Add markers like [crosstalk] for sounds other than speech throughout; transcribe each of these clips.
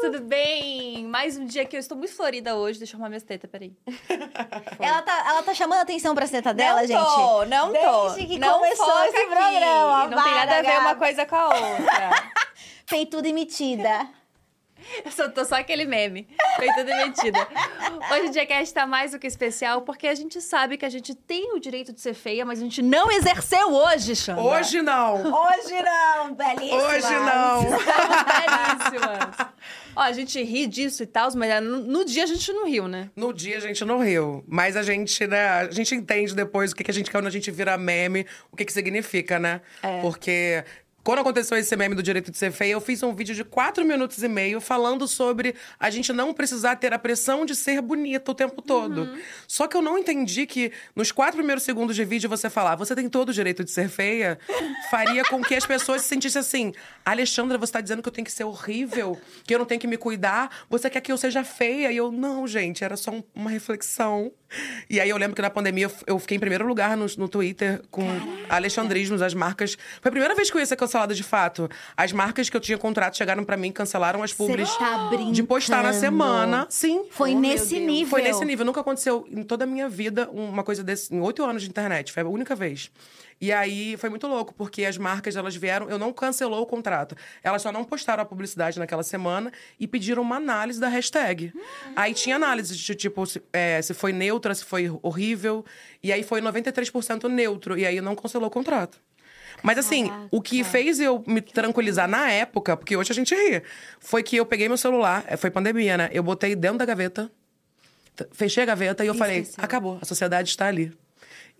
Tudo bem? Mais um dia que eu estou muito florida hoje. Deixa eu arrumar minhas tetas, peraí. [laughs] Ela tá, ela tá chamando a atenção pra seta dela, não gente. tô, não tô. Desde que não começou esse aqui. programa, Não tem nada a ver para, uma coisa com a outra. [laughs] Peituda e metida. [laughs] Eu só tô só aquele meme. Feita demitida. Hoje o Diacast tá mais do que especial porque a gente sabe que a gente tem o direito de ser feia, mas a gente não exerceu hoje, Xandra. Hoje não. Hoje não, belíssima. Hoje não. [laughs] Belíssimas. Ó, a gente ri disso e tal, mas no, no dia a gente não riu, né? No dia a gente não riu, mas a gente, né, a gente entende depois o que, que a gente quer quando a gente vira meme, o que que significa, né? É. Porque quando aconteceu esse meme do direito de ser feia, eu fiz um vídeo de quatro minutos e meio falando sobre a gente não precisar ter a pressão de ser bonita o tempo todo. Só que eu não entendi que nos quatro primeiros segundos de vídeo você falar, você tem todo o direito de ser feia, faria com que as pessoas se sentissem assim: Alexandra, você tá dizendo que eu tenho que ser horrível, que eu não tenho que me cuidar, você quer que eu seja feia? E eu, não, gente, era só um- uma reflexão. E aí eu lembro que na pandemia eu fiquei em primeiro lugar no, no Twitter com alexandrismos, as marcas. Foi a primeira vez que eu ia ser cancelada de fato. As marcas que eu tinha contrato chegaram pra mim cancelaram as publis tá de postar na semana. Sim. Foi Oh, nesse nível. Foi nesse nível. Nunca aconteceu em toda a minha vida uma coisa desse. Em oito anos de internet. Foi a única vez. E aí foi muito louco, porque as marcas elas vieram. Eu não cancelou o contrato. Elas só não postaram a publicidade naquela semana e pediram uma análise da hashtag. Aí tinha análise de tipo se, é, se foi neutra, se foi horrível. E aí foi 93% neutro. E aí não cancelou o contrato. Mas assim, o que fez eu me tranquilizar na época, porque hoje a gente ri, foi que eu peguei meu celular, é, foi pandemia, né? Eu botei dentro da gaveta, fechei a gaveta e eu falei, acabou, a sociedade está ali.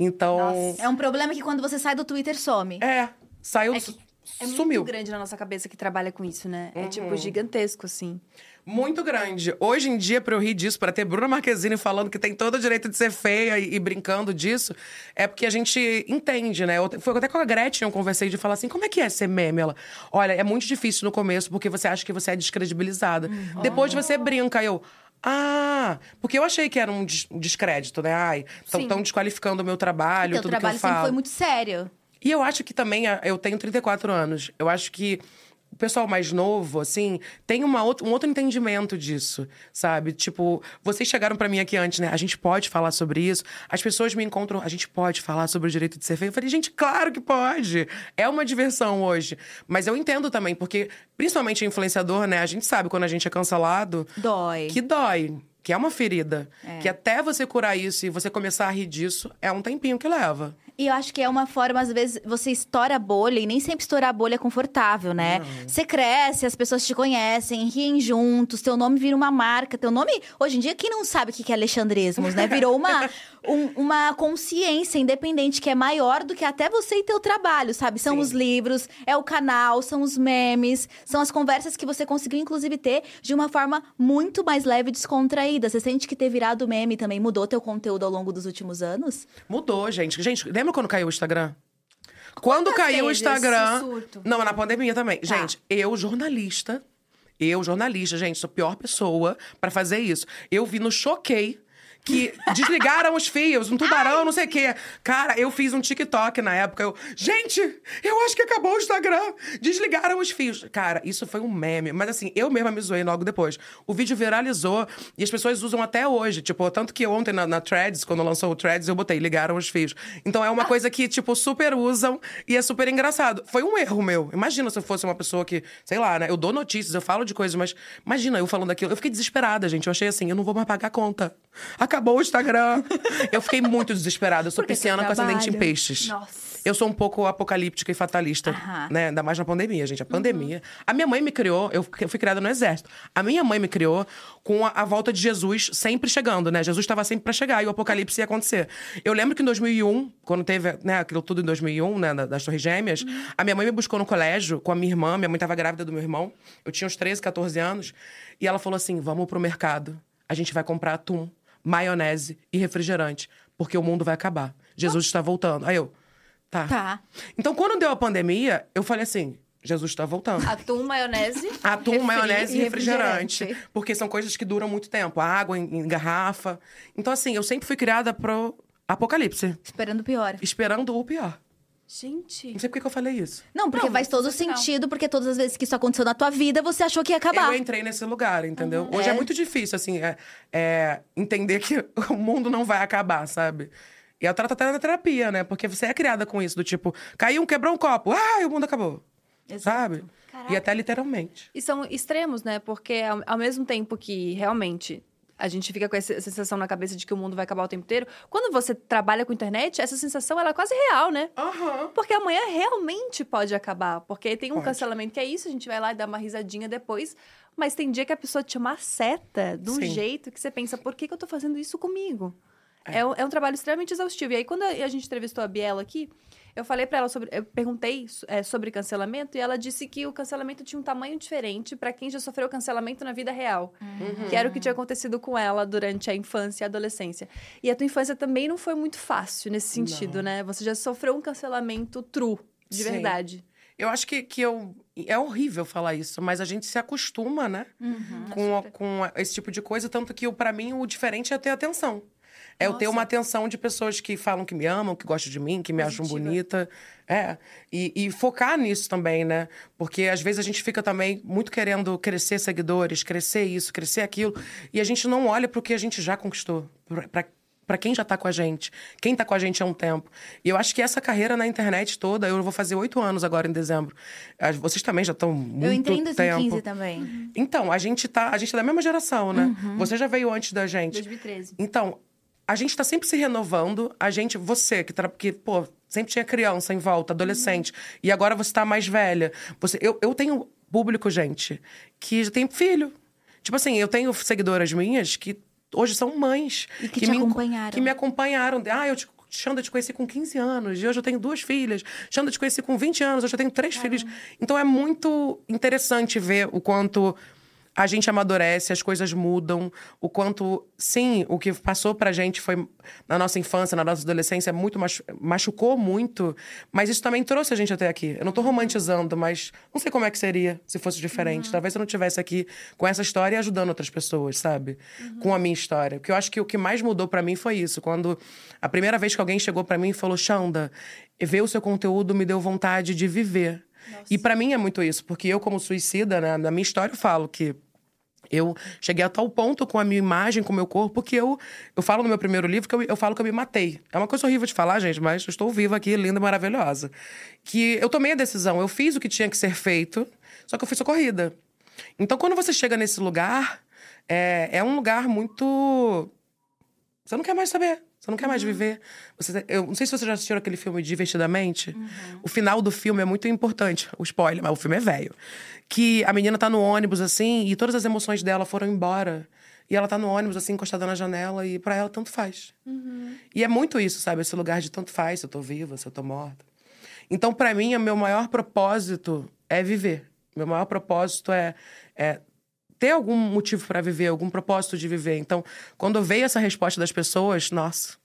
Então, É um problema que quando você sai do Twitter some. é, saiu, É que É sumiu. muito grande na nossa cabeça que trabalha com isso, né? É Uhum. tipo gigantesco, assim. Muito grande. Hoje em dia, pra eu rir disso, pra ter Bruna Marquezine falando que tem todo o direito de ser feia e, e brincando disso, é porque a gente entende, né? Eu, foi até com a Gretchen eu conversei de falar assim: como é que é ser meme? Ela, olha, é muito difícil no começo porque você acha que você é descredibilizada. Uhum. Depois você brinca, eu. Ah, porque eu achei que era um des- descrédito, né? Ai, estão desqualificando o meu trabalho, tudo trabalho que eu falo. sempre foi muito sério. E eu acho que também, a- eu tenho 34 anos. Eu acho que o pessoal mais novo, assim, tem uma outra, um outro entendimento disso, sabe? Tipo, vocês chegaram pra mim aqui antes, né? A gente pode falar sobre isso. As pessoas me encontram, a gente pode falar sobre o direito de ser feio. Eu falei, gente, claro que pode. É uma diversão hoje. Mas eu entendo também, porque, principalmente influenciador, né? A gente sabe quando a gente é cancelado. Dói. Que dói. Que é uma ferida. Que até você curar isso e você começar a rir disso, é um tempinho que leva. E eu acho que é uma forma, às vezes, você estoura a bolha e nem sempre estourar a bolha é confortável, né? Você cresce, as pessoas te conhecem, riem juntos, teu nome vira uma marca. Teu nome, hoje em dia, quem não sabe o que é alexandrismos, né? Virou uma, [laughs] um- uma consciência independente que é maior do que até você e teu trabalho, sabe? São Sim. os livros, é o canal, são os memes, são as conversas que você conseguiu, inclusive, ter de uma forma muito mais leve e descontraída. Você sente que ter virado meme também mudou teu conteúdo ao longo dos últimos anos? Mudou, gente. Gente, lembra quando caiu o Instagram? Quando Quantas caiu o vezes Instagram. esse surto? Não, na pandemia também. Tá. Gente, eu, jornalista. Eu, jornalista, gente, sou a pior pessoa pra fazer isso. Eu vi no Choquei que desligaram os fios, um tubarão, não sei o quê. Cara, eu fiz um TikTok na época. Eu, gente, eu acho que acabou o Instagram. Desligaram os fios. Cara, isso foi um meme. Mas assim, eu mesma me zoei logo depois. O vídeo viralizou e as pessoas usam até hoje. Tipo, tanto que ontem na, na Threads, quando lançou o Threads, eu botei, ligaram os fios. Então é uma coisa que, tipo, super usam e é super engraçado. Foi um erro meu. Imagina se eu fosse uma pessoa que, sei lá, né? Eu dou notícias, eu falo de coisas, mas imagina eu falando aquilo. Eu fiquei desesperada, gente. Eu achei assim, eu não vou mais pagar a conta. Acabou o Instagram. eu fiquei muito desesperada. Eu sou pisciana com ascendente em peixes. Nossa. Eu sou um pouco apocalíptica e fatalista, Aham. né? Ainda mais na pandemia, gente. A pandemia. A minha mãe me criou, eu fui criada no exército. A minha mãe me criou com a, a volta de Jesus sempre chegando, né? Jesus estava sempre pra chegar e o apocalipse ia acontecer. Eu lembro que em 2001, quando teve, né, aquilo tudo em 2001, né, da- das Torres Gêmeas, a minha mãe me buscou no colégio com a minha irmã, minha mãe tava grávida do meu irmão. Eu tinha uns 13, 14 anos, e ela falou assim: "Vamos pro mercado. A gente vai comprar atum, maionese e refrigerante, porque o mundo vai acabar. Jesus está voltando". Aí eu, tá. Tá. Então, quando deu a pandemia, eu falei assim: Jesus está voltando. Atum, maionese. Atum, refri maionese e refrigerante. refrigerante. Porque são coisas que duram muito tempo. Água em, em garrafa. Então, assim, eu sempre fui criada pro apocalipse. Esperando o pior. Esperando o pior. Gente. Não sei por que que eu falei isso. Não, porque Não, faz todo sensacional. sentido, porque todas as vezes que isso aconteceu na tua vida, você achou que ia acabar. Eu entrei nesse lugar, entendeu? Hoje é. É. muito difícil, assim, é, é entender que [laughs] o mundo não vai acabar, sabe? E eu trato até na terapia, né? Porque você é criada com isso, do tipo, caiu um, quebrou um copo, ai, o mundo acabou. Sabe? E até literalmente. E são extremos, né? Porque ao, ao mesmo tempo que realmente a gente fica com essa sensação na cabeça de que o mundo vai acabar o tempo inteiro, quando você trabalha com internet, essa sensação ela é quase real, né? Aham. Porque amanhã realmente pode acabar. Porque tem um Pode. cancelamento que é isso, a gente vai lá e dá uma risadinha depois. Mas tem dia que a pessoa te maceta de um Sim. jeito que você pensa, por que, que eu tô fazendo isso comigo? É. um- é um trabalho extremamente exaustivo. E aí, quando a a gente entrevistou a Biela aqui, eu falei pra ela sobre. Eu perguntei é, sobre cancelamento e ela disse que o cancelamento tinha um tamanho diferente pra quem já sofreu cancelamento na vida real. Que era o que tinha acontecido com ela durante a infância e a adolescência. E a tua infância também não foi muito fácil nesse sentido, Não. né? Você já sofreu um cancelamento true, de Sim. verdade. Eu acho que, que eu. É horrível falar isso, mas a gente se acostuma, né? Uhum. com, super. com esse tipo de coisa, tanto que para mim o diferente é ter atenção. É eu ter uma atenção de pessoas que falam que me amam, que gostam de mim, que me acham Positiva. bonita. É. E, e focar nisso também, né? Porque às vezes a gente fica também muito querendo crescer seguidores, crescer isso, crescer aquilo. E a gente não olha pro que a gente já conquistou. Pra, pra quem já tá com a gente. Quem tá com a gente há um tempo. E eu acho que essa carreira na internet toda, eu vou fazer oito anos agora em dezembro. As- Vocês também já estão muito Eu entrei em 2015 tempo. também. Então, a gente tá, a gente é da mesma geração, né? Você já veio antes da gente. 2013. Então, a gente tá sempre se renovando. A gente, você que, tra- que pô, sempre tinha criança em volta, adolescente, e agora você tá mais velha. Você, eu, eu tenho público, gente, que já tem filho. Tipo assim, eu tenho seguidoras minhas que hoje são mães. E que te me, acompanharam. Que me acompanharam. Ah, eu te, Xanda, te conheci com 15 anos, e hoje eu tenho duas filhas. Xanda, te conheci com 20 anos, hoje eu tenho três filhos. Então é muito interessante ver o quanto a gente amadurece, as coisas mudam, o quanto, sim, o que passou pra gente foi na nossa infância, na nossa adolescência, muito machu- machucou muito, mas isso também trouxe a gente até aqui. Eu não tô romantizando, mas não sei como é que seria se fosse diferente. Talvez eu não estivesse aqui com essa história e ajudando outras pessoas, sabe? Com a minha história. Porque eu acho que o que mais mudou pra mim foi isso, quando a primeira vez que alguém chegou pra mim e falou: "Xanda, ver o seu conteúdo me deu vontade de viver". E pra mim é muito isso, porque eu como suicida, né, na minha história eu falo que eu cheguei a tal ponto com a minha imagem, com o meu corpo, que eu, eu falo no meu primeiro livro que eu, eu falo que eu me matei. É uma coisa horrível de falar, gente, mas eu estou viva aqui, linda e maravilhosa. Que eu tomei a decisão, eu fiz o que tinha que ser feito, só que eu fui socorrida. Então, quando você chega nesse lugar, é, é um lugar muito. Você não quer mais saber. Você não quer mais viver. Você, eu não sei se você já assistiu aquele filme Divertidamente. O final do filme é muito importante. O spoiler, mas o filme é velho. Que a menina tá no ônibus, assim, e todas as emoções dela foram embora. E ela tá no ônibus, assim, encostada na janela, e pra ela tanto faz. E é muito isso, sabe? Esse lugar de tanto faz, se eu tô viva, se eu tô morta. Então, pra mim, o meu maior propósito é viver. Meu maior propósito é, é ter algum motivo pra viver, algum propósito de viver. Então, quando veio essa resposta das pessoas, nossa,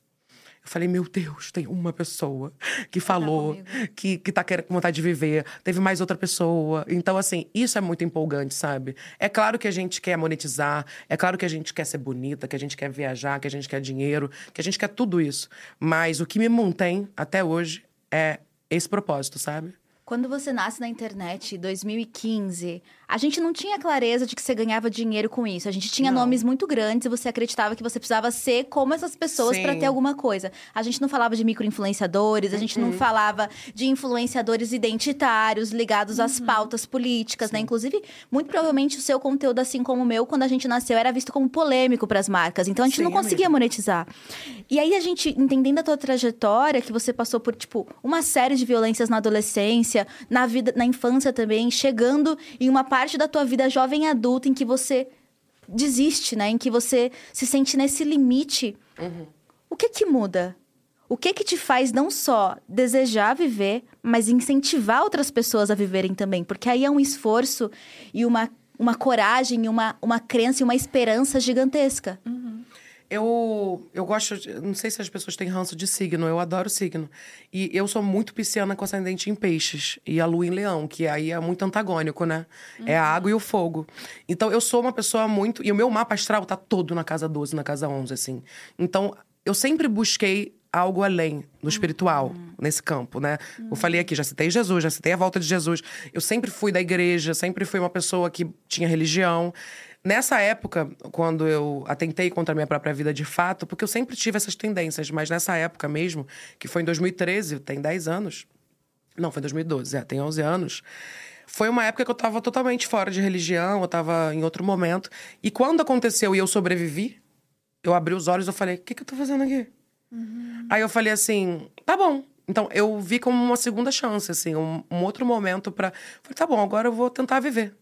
eu falei, meu Deus, tem uma pessoa que falou que, que tá querendo, com vontade de viver. Teve mais outra pessoa. Então, assim, isso é muito empolgante, sabe? É claro que a gente quer monetizar, é claro que a gente quer ser bonita, que a gente quer viajar, que a gente quer dinheiro, que a gente quer tudo isso. Mas o que me mantém até hoje é esse propósito, sabe? Quando você nasce na internet, em 2015, a gente não tinha clareza de que você ganhava dinheiro com isso. A gente tinha Não. nomes muito grandes e você acreditava que você precisava ser como essas pessoas para Sim. ter alguma coisa. A gente não falava de microinfluenciadores, a gente não falava de influenciadores identitários ligados às pautas políticas, né? Inclusive, muito provavelmente o seu conteúdo, assim como o meu, quando a gente nasceu, era visto como polêmico para as marcas. Então a gente Sim, não conseguia amiga. monetizar. E aí a gente, entendendo a tua trajetória, que você passou por, tipo, uma série de violências na adolescência, na vida, na infância também, chegando em uma parte da tua vida jovem e adulta em que você desiste, né? Em que você se sente nesse limite. O que que muda? O que que te faz não só desejar viver, mas incentivar outras pessoas a viverem também? Porque aí é um esforço e uma, uma coragem, e uma, uma crença e uma esperança gigantesca. Eu, eu gosto, não sei se as pessoas têm ranço de signo, eu adoro signo. E eu sou muito pisciana com ascendente em peixes e a lua em leão, que aí é muito antagônico, né? É a água e o fogo. Então eu sou uma pessoa muito. E o meu mapa astral tá todo na casa 12, na casa 11, assim. Então eu sempre busquei algo além, no espiritual, nesse campo, né? Eu falei aqui, já citei Jesus, já citei a volta de Jesus. Eu sempre fui da igreja, sempre fui uma pessoa que tinha religião. Nessa época, quando eu atentei contra a minha própria vida de fato, porque eu sempre tive essas tendências, mas nessa época mesmo, que foi em 2013, tem 10 anos. Não, foi em 2012, é, tem 11 anos. Foi uma época que eu tava totalmente fora de religião, eu tava em outro momento. E quando aconteceu e eu sobrevivi, eu abri os olhos e falei: o que, que eu tô fazendo aqui? Aí eu falei assim: tá bom. Então eu vi como uma segunda chance, assim, um, um outro momento pra. Falei: tá bom, agora eu vou tentar viver.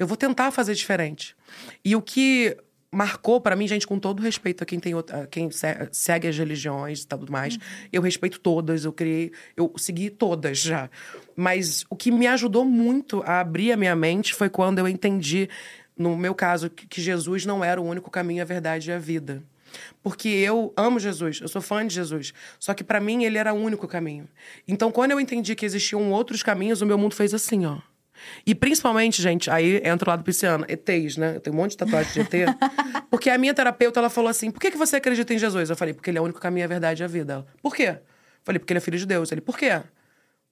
Eu vou tentar fazer diferente. E o que marcou pra mim, gente, com todo respeito a quem tem outra- quem se- segue as religiões e tudo mais, eu respeito todas, eu criei, eu segui todas já. Mas o que me ajudou muito a abrir a minha mente foi quando eu entendi, no meu caso, que, Jesus não era o único caminho, a verdade e a vida. Porque eu amo Jesus, eu sou fã de Jesus. Só que pra mim ele era o único caminho. Então, quando eu entendi que existiam outros caminhos, o meu mundo fez assim, ó. E principalmente, gente, aí entra o lado pisciano, ETs, né? Eu tenho um monte de tatuagem de ET. [laughs] porque a minha terapeuta, ela falou assim: por que, que você acredita em Jesus? Eu falei, porque ele é o único caminho, a verdade e a vida. Ela, por quê? Eu falei, porque ele é filho de Deus. Ele, por quê?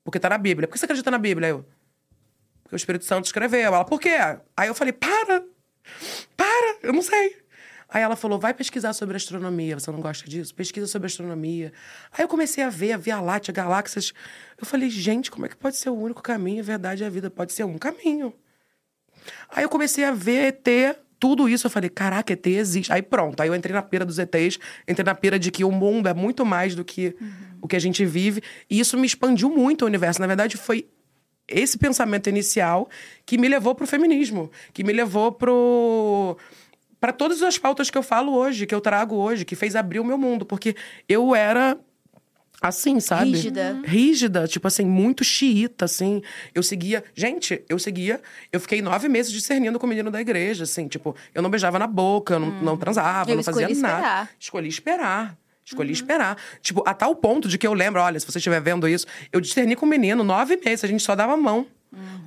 Porque tá na Bíblia. Por que você acredita na Bíblia? Eu, porque o Espírito Santo escreveu. Ela, por quê? Aí eu falei, para! Para! Eu não sei. Aí ela falou, vai pesquisar sobre astronomia. Você não gosta disso? Pesquisa sobre astronomia. Aí eu comecei a ver a Via Láctea, galáxias. Eu falei, gente, como é que pode ser o único caminho? A verdade é a vida. Pode ser um caminho. Aí eu comecei a ver ET, tudo isso. Eu falei, caraca, ET existe. Aí pronto. Aí eu entrei na pira dos ETs. Entrei na pira de que o mundo é muito mais do que o que a gente vive. E isso me expandiu muito o universo. Na verdade, foi esse pensamento inicial que me levou pro feminismo, que me levou pro para todas as pautas que eu falo hoje, que eu trago hoje, que fez abrir o meu mundo, porque eu era assim, sabe? Rígida. Rígida, tipo assim, muito xiita, assim. Eu seguia. Gente, eu seguia. Eu fiquei nove meses discernindo com o menino da igreja, assim. Tipo, eu não beijava na boca, eu não, não transava, Eu não fazia escolhi nada. esperar. Escolhi esperar. Escolhi esperar. Tipo, a tal ponto de que eu lembro, olha, se você estiver vendo isso, eu discerni com o menino nove meses, a gente só dava a mão.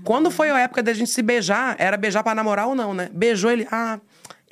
Quando foi a época da gente se beijar, era beijar pra namorar ou não, né? Beijou ele, ah,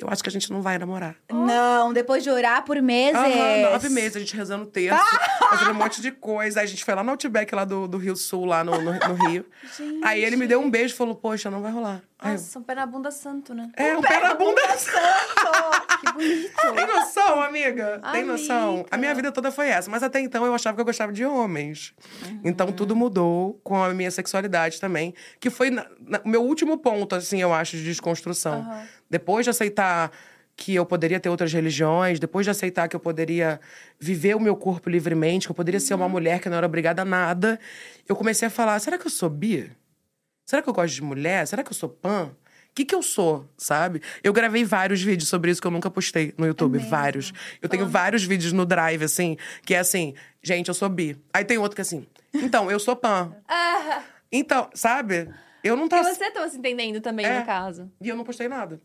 eu acho que a gente não vai namorar. Não, depois de orar por meses. Aham, nove meses, a gente rezando texto, [laughs] fazendo um monte de coisa. Aí a gente foi lá no Outback, lá do, do Rio Sul, lá no, no, no Rio. [laughs] Aí ele me deu um beijo e falou, poxa, não vai rolar. Nossa, um pé na bunda santo, né? é, um pé na bunda. [laughs] Que bonito. Tem noção, amiga? Tem noção? Amiga. A minha vida toda foi essa. Mas até então eu achava que eu gostava de homens. Uhum. Então tudo mudou com a minha sexualidade também. Que foi o meu último ponto, assim, eu acho, de desconstrução. Depois de aceitar que eu poderia ter outras religiões, depois de aceitar que eu poderia viver o meu corpo livremente, que eu poderia ser uma Uhum. mulher que não era obrigada a nada, eu comecei a falar: será que eu sou bi? Será que eu gosto de mulher? Será que eu sou pan? O que, que eu sou, sabe? Eu gravei vários vídeos sobre isso que eu nunca postei no YouTube. vários. Eu tenho vários vídeos no Drive, assim, que é assim, gente, eu sou bi. Aí tem outro que é assim, então, eu sou pan. [laughs] Então, sabe? Eu não E tava. você tava se entendendo também, É. no caso. E eu não postei nada.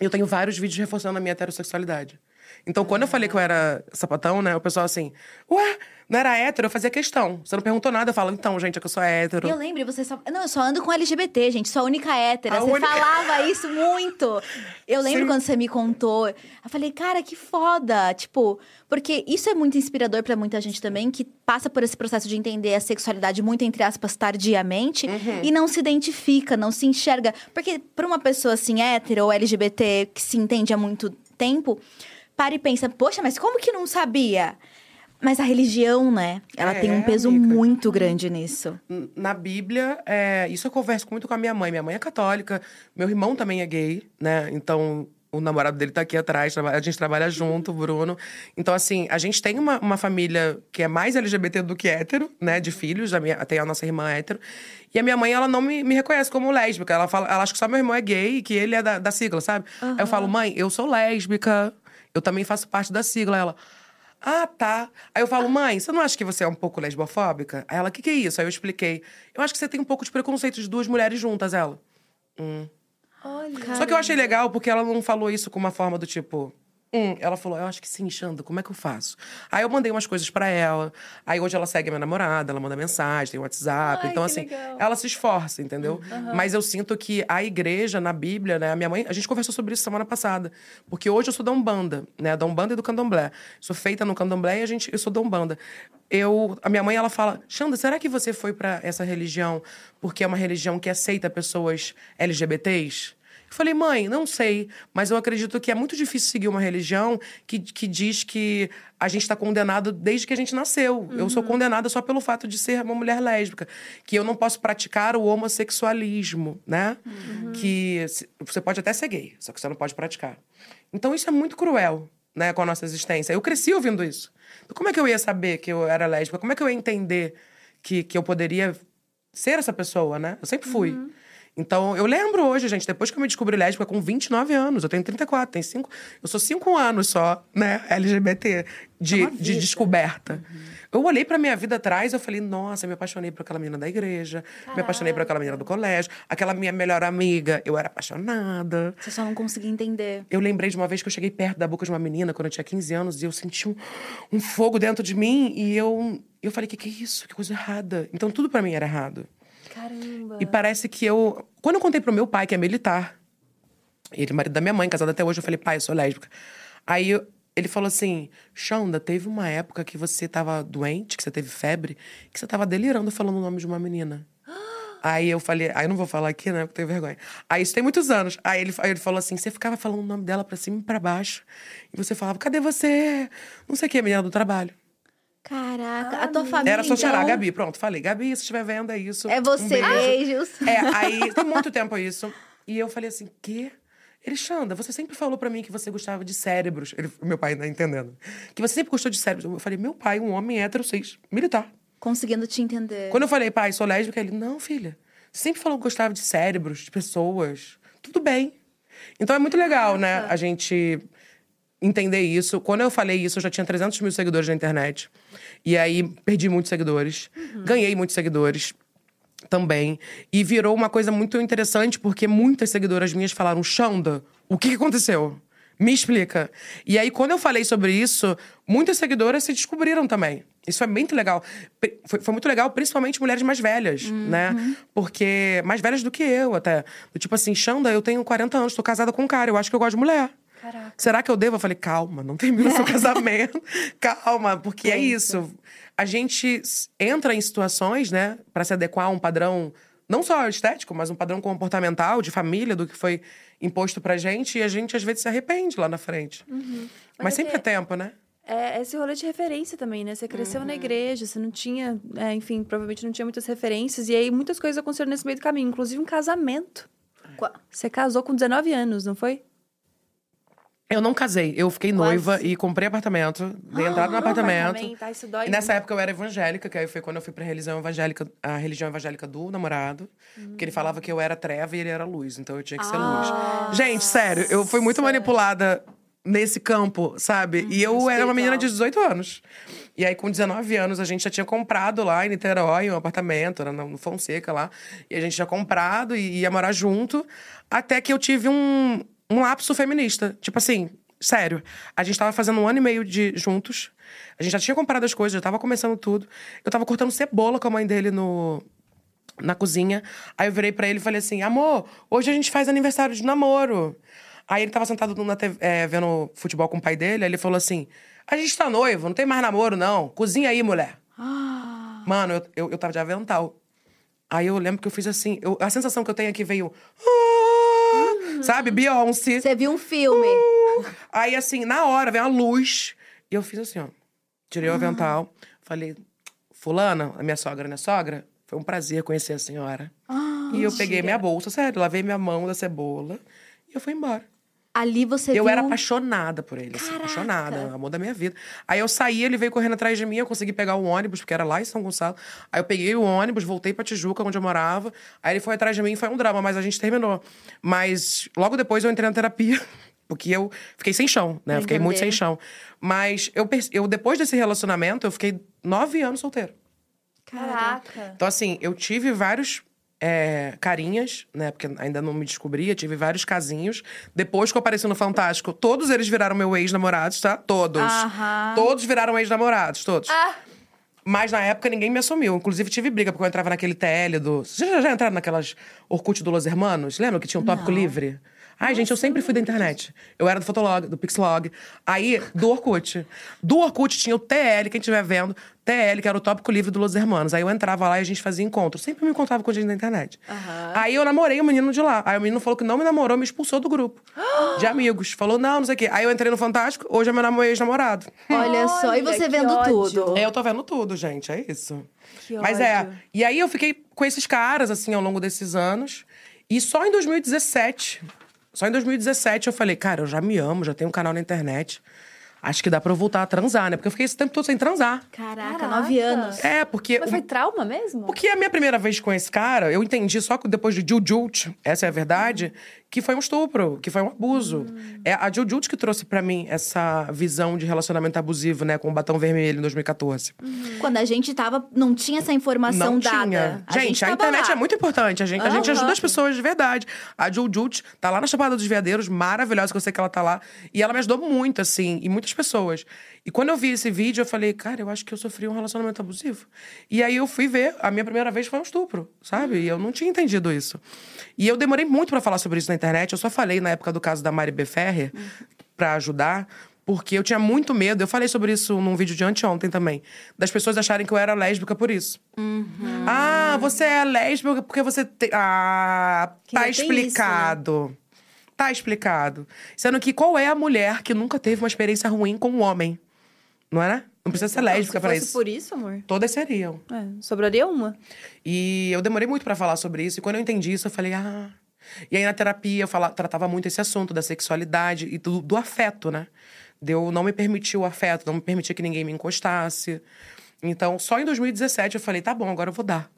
Eu tenho vários vídeos reforçando a minha heterossexualidade. Então, quando eu falei que eu era sapatão, né? O pessoal assim, ué, não era hétero? Eu fazia questão. Você não perguntou nada, eu falo, então, gente, é que eu sou hétero. Eu lembro, você só. Não, eu só ando com LGBT, gente. Sou a única hétera. A você única- falava isso muito. Eu lembro Sim. quando você me contou. Eu falei, cara, que foda. Tipo, porque isso é muito inspirador pra muita gente também, que passa por esse processo de entender a sexualidade muito, entre aspas, tardiamente Uhum. e não se identifica, não se enxerga. Porque pra uma pessoa assim, hétero ou LGBT, que se entende há muito tempo, para e pensa, poxa, mas como que não sabia? Mas a religião, né? Ela É, tem um peso amiga. muito grande nisso. Na Bíblia, é, isso eu converso muito com a minha mãe. Minha mãe é católica, meu irmão também é gay, né? Então, o namorado dele tá aqui atrás, a gente trabalha junto, o Bruno. Então, assim, a gente tem uma, uma família que é mais LGBT do que hétero, né? De filhos, a minha, tem a nossa irmã hétero. E a minha mãe, ela não me, me reconhece como lésbica. Ela, fala, ela acha que só meu irmão é gay e que ele é da, da sigla, sabe? Aí eu falo, mãe, eu sou lésbica, eu também faço parte da sigla. Ela, ah, tá. Aí eu falo, mãe, você não acha que você é um pouco lesbofóbica? Aí ela, o que, que é isso? Aí eu expliquei. Eu acho que você tem um pouco de preconceito de duas mulheres juntas, ela. Olha. Só que eu achei legal porque ela não falou isso com uma forma do tipo. Hum, ela falou, eu acho que sim, Xanda, como é que eu faço? Aí eu mandei umas coisas pra ela. Aí hoje ela segue a minha namorada, ela manda mensagem, tem WhatsApp. Ai, então, assim, legal. ela se esforça, entendeu? Mas eu sinto que a igreja, na Bíblia, né? A minha mãe, a gente conversou sobre isso semana passada. Porque hoje eu sou da Umbanda, né? Da Umbanda e do Candomblé. Sou feita no Candomblé e a gente, eu sou da Umbanda. Eu, a minha mãe, ela fala, Xanda, será que você foi pra essa religião porque é uma religião que aceita pessoas LGBTs? Eu falei, mãe, não sei, mas eu acredito que é muito difícil seguir uma religião que, que diz que a gente está condenado desde que a gente nasceu. Eu sou condenada só pelo fato de ser uma mulher lésbica. Que eu não posso praticar o homossexualismo, né? Que se- você pode até ser gay, só que você não pode praticar. Então isso é muito cruel, né, com a nossa existência. Eu cresci ouvindo isso. Então como é que eu ia saber que eu era lésbica? Como é que eu ia entender que, que eu poderia ser essa pessoa, né? Eu sempre fui. Então, eu lembro hoje, gente, depois que eu me descobri lésbica com 29 anos, eu tenho 34, tenho cinco, eu sou cinco anos só, né, LGBT, de, de descoberta. Eu olhei pra minha vida atrás e eu falei, nossa, eu me apaixonei por aquela menina da igreja, me apaixonei por aquela menina do colégio, aquela minha melhor amiga, eu era apaixonada. Você só não conseguia entender. Eu lembrei de uma vez que eu cheguei perto da boca de uma menina quando eu tinha 15 anos e eu senti um, um fogo dentro de mim e eu, eu falei, que que é isso? Que coisa errada. Então tudo pra mim era errado. Caramba. E parece que eu. Quando eu contei pro meu pai, que é militar, ele, marido da minha mãe, casado até hoje, eu falei, pai, eu sou lésbica. Aí eu- ele falou assim: Xanda, teve uma época que você tava doente, que você teve febre, que você tava delirando falando o nome de uma menina. [gasps] Aí eu falei, aí eu não vou falar aqui, né? Porque eu tenho vergonha. Aí isso tem muitos anos. Aí ele, aí ele falou assim: você ficava falando o nome dela pra cima e pra baixo. E você falava, cadê você? Não sei o que, menina do trabalho. Caraca, a tua família. Era só chorar, então, Gabi. Pronto, falei. Gabi, se estiver vendo, é isso. É Um você, beijo. beijos. É, aí tem muito tempo isso. E eu falei assim, quê? Ele, Xanda, você sempre falou pra mim que você gostava de cérebros. Ele, meu pai não entendendo. Que você sempre gostou de cérebros. Eu falei, meu pai, um homem hétero, seis, militar. Conseguindo te entender. Quando eu falei, pai, sou lésbica, ele, não, filha. Você sempre falou que gostava de cérebros, de pessoas. Tudo bem. Então é muito legal, né? A gente entender isso. Quando eu falei isso, eu já tinha 300 mil seguidores na internet. E aí, perdi muitos seguidores. Ganhei muitos seguidores também. E virou uma coisa muito interessante, porque muitas seguidoras minhas falaram, Xanda, o que que aconteceu? Me explica. E aí, quando eu falei sobre isso, muitas seguidoras se descobriram também. Isso foi muito legal. Foi, foi muito legal, principalmente mulheres mais velhas, né? Porque. Mais velhas do que eu, até. Do tipo assim, Xanda, eu tenho 40 anos, tô casada com um cara, eu acho que eu gosto de mulher. Caraca. Será que eu devo? Eu falei, calma, não termina seu casamento. [laughs] calma, porque é isso. A gente entra em situações, né, para se adequar a um padrão, não só estético, mas um padrão comportamental, de família, do que foi imposto pra gente, e a gente às vezes se arrepende lá na frente. Mas, Mas é sempre que- é tempo, né? É esse rolê de referência também, né? Você cresceu Uhum. na igreja, você não tinha, é, enfim, provavelmente não tinha muitas referências. E aí muitas coisas aconteceram nesse meio do caminho, inclusive um casamento. Qua- Você casou com 19 anos, não foi? Eu não casei, eu fiquei Quase. noiva e comprei apartamento, dei entrada no apartamento. Ah, isso dói E nessa época eu era evangélica, que aí foi quando eu fui pra religião evangélica, a religião evangélica do namorado. Porque ele falava que eu era treva e ele era luz, então eu tinha que ser luz. Gente, sério, eu fui muito manipulada nesse campo, sabe? e eu era uma menina de 18 anos. E aí, com 19 anos, a gente já tinha comprado lá em Niterói um apartamento, era no Fonseca lá. E a gente tinha comprado e ia morar junto. Até que eu tive um, um lapso feminista. Tipo assim, sério. A gente tava fazendo um ano e meio de juntos. A gente já tinha comprado as coisas, já tava começando tudo. Eu tava cortando cebola com a mãe dele no, na cozinha. Aí eu virei pra ele e falei assim: amor, hoje a gente faz aniversário de namoro. Aí ele tava sentado na TV, é, vendo futebol com o pai dele, aí ele falou assim: a gente tá noivo, não tem mais namoro, não. Cozinha aí, mulher. [gasps] Mano, eu, eu, eu tava de avental. Aí eu lembro que eu fiz assim. eu- a sensação que eu tenho aqui veio. "Ah", Sabe, Beyoncé. Você viu um filme. Uh! Aí, assim, na hora, veio a luz. E eu fiz assim, ó. Tirei o avental. Falei, fulana, a minha sogra, né? Sogra, foi um prazer conhecer a senhora. e eu peguei minha bolsa, sério, lavei minha mão da cebola. E eu fui embora. Ali você Eu viu... era apaixonada por ele, assim, apaixonada, amor da minha vida. Aí eu saí, ele veio correndo atrás de mim, eu consegui pegar o ônibus, porque era lá em São Gonçalo. Aí eu peguei o ônibus, voltei pra Tijuca, onde eu morava. Aí ele foi atrás de mim, foi um drama, mas a gente terminou. Mas logo depois eu entrei na terapia, [laughs] porque eu fiquei sem chão, né? Eu fiquei muito sem chão. Mas eu, eu, depois desse relacionamento, eu fiquei nove anos solteiro. Caraca. Então, assim, eu tive vários é, carinhas, né? Porque ainda não me descobria, tive vários casinhos. Depois que eu apareci no Fantástico, todos eles viraram meu ex-namorados, tá? Todos. Aham. Todos viraram ex-namorados, todos. Ah, Mas na época ninguém me assumiu. Inclusive tive briga, porque eu entrava naquele TL do. Vocês já, já entraram naquelas Orkut do Los Hermanos? Lembra que tinha um tópico livre? Ai, gente, eu sempre fui da internet. Eu era do Fotolog, do Pixlog. Aí, do Orkut. Do Orkut tinha o TL, quem estiver vendo, TL, que era o tópico livre do Los Hermanos. Aí eu entrava lá e a gente fazia encontro. Sempre me encontrava com gente da internet. Aí eu namorei o menino de lá. Aí o menino falou que não me namorou, me expulsou do grupo. [gasps] de amigos. Falou, não, não sei o quê. Aí eu entrei no Fantástico, hoje é meu namorado ex-namorado. Olha só, e você vendo ódio. tudo. É, eu tô vendo tudo, gente, é isso. Que Mas é. ódio. E aí eu fiquei com esses caras, assim, ao longo desses anos. E só em 2017, só em 2017 eu falei, cara, eu já me amo, já tenho um canal na internet. Acho que dá pra eu voltar a transar, né? Porque eu fiquei esse tempo todo sem transar. Caraca, Caraca. nove anos. É, porque. mas foi trauma mesmo? Porque a minha primeira vez com esse cara, eu entendi só que depois de Jujut, essa é a verdade, que foi um estupro, que foi um abuso. É a Jujut que trouxe pra mim essa visão de relacionamento abusivo, né, com o batom vermelho em 2014. Quando a gente tava. Não tinha essa informação Não dada. tinha. A Gente, a, tava internet lá. é muito importante. A gente, a gente ajuda as pessoas de verdade. A Jujut tá lá na Chapada dos Veadeiros, maravilhosa, que eu sei que ela tá lá. E ela me ajudou muito, assim, e muitas pessoas. E quando eu vi esse vídeo, eu falei, cara, eu acho que eu sofri um relacionamento abusivo. E aí eu fui ver, a minha primeira vez foi um estupro, sabe? E eu não tinha entendido isso. E eu demorei muito pra falar sobre isso na internet. Eu só falei na época do caso da Mari B. Ferrer, pra ajudar. Porque eu tinha muito medo, eu falei sobre isso num vídeo de anteontem também, das pessoas acharem que eu era lésbica por isso. Ah, você é lésbica porque você tem. Ah, Que tá isso, né? explicado. Tá explicado. Sendo que qual é a mulher que nunca teve uma experiência ruim com um homem? Não é? né? Não precisa ser lésbica Se pra fosse isso. por isso, amor, Todas seriam. é, sobraria uma. E eu demorei muito pra falar sobre isso. E quando eu entendi isso, eu falei, ah. E aí na terapia eu fala, tratava muito esse assunto da sexualidade e do, do afeto, né? De eu não me permitir o afeto, não me permitir que ninguém me encostasse. Então, só em 2017 eu falei, tá bom, agora eu vou dar.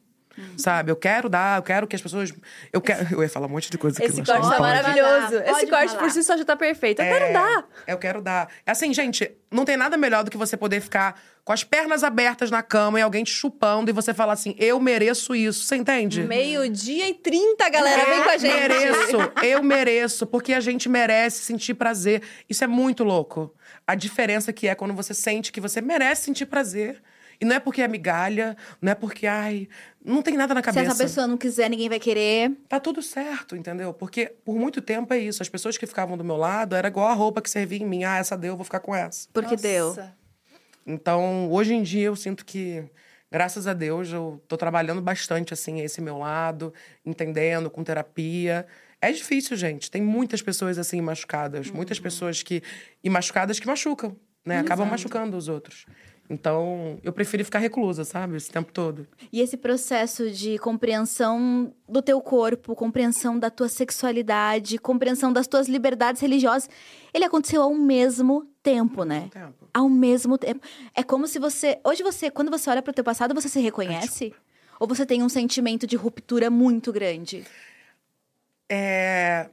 Sabe? Eu quero dar, eu quero que as pessoas. Eu quero. Eu ia falar um monte de coisa aqui. Esse corte tá maravilhoso. Esse corte falar. por si só já tá perfeito. Eu É, quero dar. Eu quero dar. Assim, gente, não tem nada melhor do que você poder ficar com as pernas abertas na cama e alguém te chupando e você falar assim, eu mereço isso. Você entende? Meio-dia e 30, galera. Vem com a gente. mereço, eu mereço, porque a gente merece sentir prazer. Isso é muito louco. A diferença que é quando você sente que você merece sentir prazer. E não é porque é migalha, não é porque, ai, não tem nada na Se cabeça. essa pessoa não quiser, ninguém vai querer. Tá tudo certo, entendeu? Porque por muito tempo é isso. As pessoas que ficavam do meu lado era igual a roupa que servia em mim. Ah, essa deu, eu vou ficar com essa. Porque deu. Nossa. Então, hoje em dia, eu sinto que, graças a Deus, eu tô trabalhando bastante, assim, esse meu lado, entendendo, com terapia. É difícil, gente. Tem muitas pessoas, assim, machucadas. Muitas pessoas que... E machucadas que machucam, né? Acabam machucando os outros. Então, eu preferi ficar reclusa, sabe? Esse tempo todo. E esse processo de compreensão do teu corpo, compreensão da tua sexualidade, compreensão das tuas liberdades religiosas, ele aconteceu ao mesmo tempo, né? Tempo. Ao mesmo tempo. É como se você. Hoje você, quando você olha pro teu passado, você se reconhece? Ou você tem um sentimento de ruptura muito grande? É...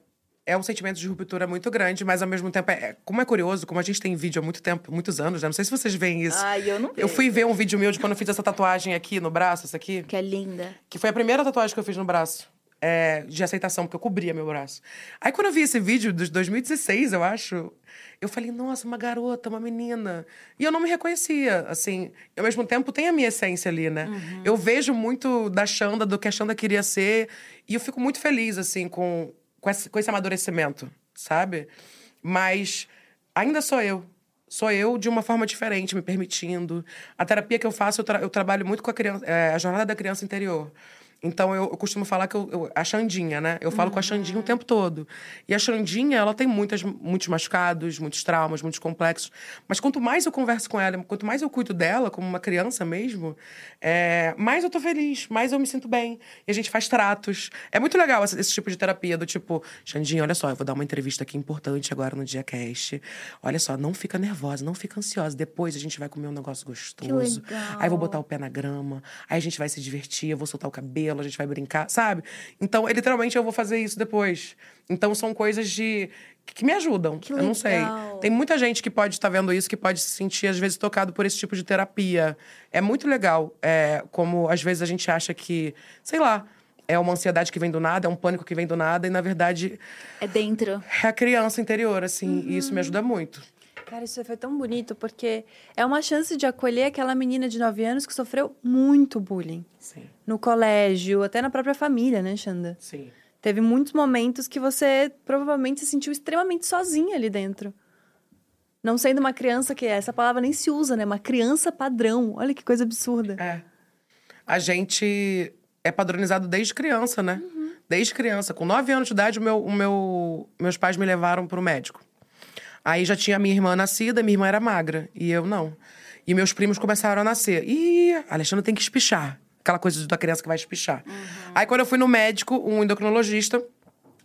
É um sentimento de ruptura muito grande, mas ao mesmo tempo, é... como é curioso, como a gente tem vídeo há muito tempo, muitos anos, né? Não sei se vocês veem isso. Ai, eu não Eu vejo. fui ver um vídeo meu de quando eu fiz essa tatuagem aqui no braço, essa aqui. Que é linda. Que foi a primeira tatuagem que eu fiz no braço. é, de aceitação, porque eu cobria meu braço. Aí quando eu vi esse vídeo de 2016, eu acho, eu falei, nossa, uma garota, uma menina. E eu não me reconhecia, assim. Ao mesmo tempo, tem a minha essência ali, né? Eu vejo muito da Xanda, do que a Xanda queria ser. E eu fico muito feliz, assim, com, com, esse, com esse amadurecimento, sabe? Mas ainda sou eu. Sou eu de uma forma diferente, me permitindo. A terapia que eu faço, eu, tra- eu trabalho muito com a criança, é, a jornada da criança interior. Então, eu, eu costumo falar que eu, eu- a Xandinha, né? Eu falo com a Xandinha o tempo todo. E a Xandinha, ela tem muitas, muitos machucados, muitos traumas, muitos complexos. Mas quanto mais eu converso com ela, quanto mais eu cuido dela, como uma criança mesmo, é, mais eu tô feliz, mais eu me sinto bem. E a gente faz tratos. É muito legal esse, esse tipo de terapia, do tipo, Xandinha, olha só, eu vou dar uma entrevista aqui importante agora no Dia Cast. Olha só, não fica nervosa, não fica ansiosa. Depois a gente vai comer um negócio gostoso. Aí eu vou botar o pé na grama, aí a gente vai se divertir, eu vou soltar o cabelo, a gente vai brincar, sabe? Então, é, literalmente, eu vou fazer isso depois. Então, são coisas de que me ajudam. Que eu não sei. legal. Tem muita gente que pode estar vendo isso, que pode se sentir, às vezes, tocado por esse tipo de terapia. É muito legal. É, como, às vezes, a gente acha que, sei lá, é uma ansiedade que vem do nada, é um pânico que vem do nada, e na verdade É dentro. é a criança interior, assim, e isso me ajuda muito. Cara, isso foi tão bonito, porque é uma chance de acolher aquela menina de 9 anos que sofreu muito bullying. Sim, No colégio, até na própria família, né, Xanda? sim. Teve muitos momentos que você provavelmente se sentiu extremamente sozinha ali dentro. Não sendo uma criança que essa palavra nem se usa, né? Uma criança padrão. Olha que coisa absurda. É. A gente é padronizado desde criança, né? Desde criança. Com nove anos de idade, o meu, o meu, meus pais me levaram pro médico. Aí já tinha minha irmã nascida, minha irmã era magra. E eu não. E meus primos começaram a nascer. Ih, a Alexandra tem que espichar. Aquela coisa da criança que vai espichar. Aí quando eu fui no médico, um endocrinologista,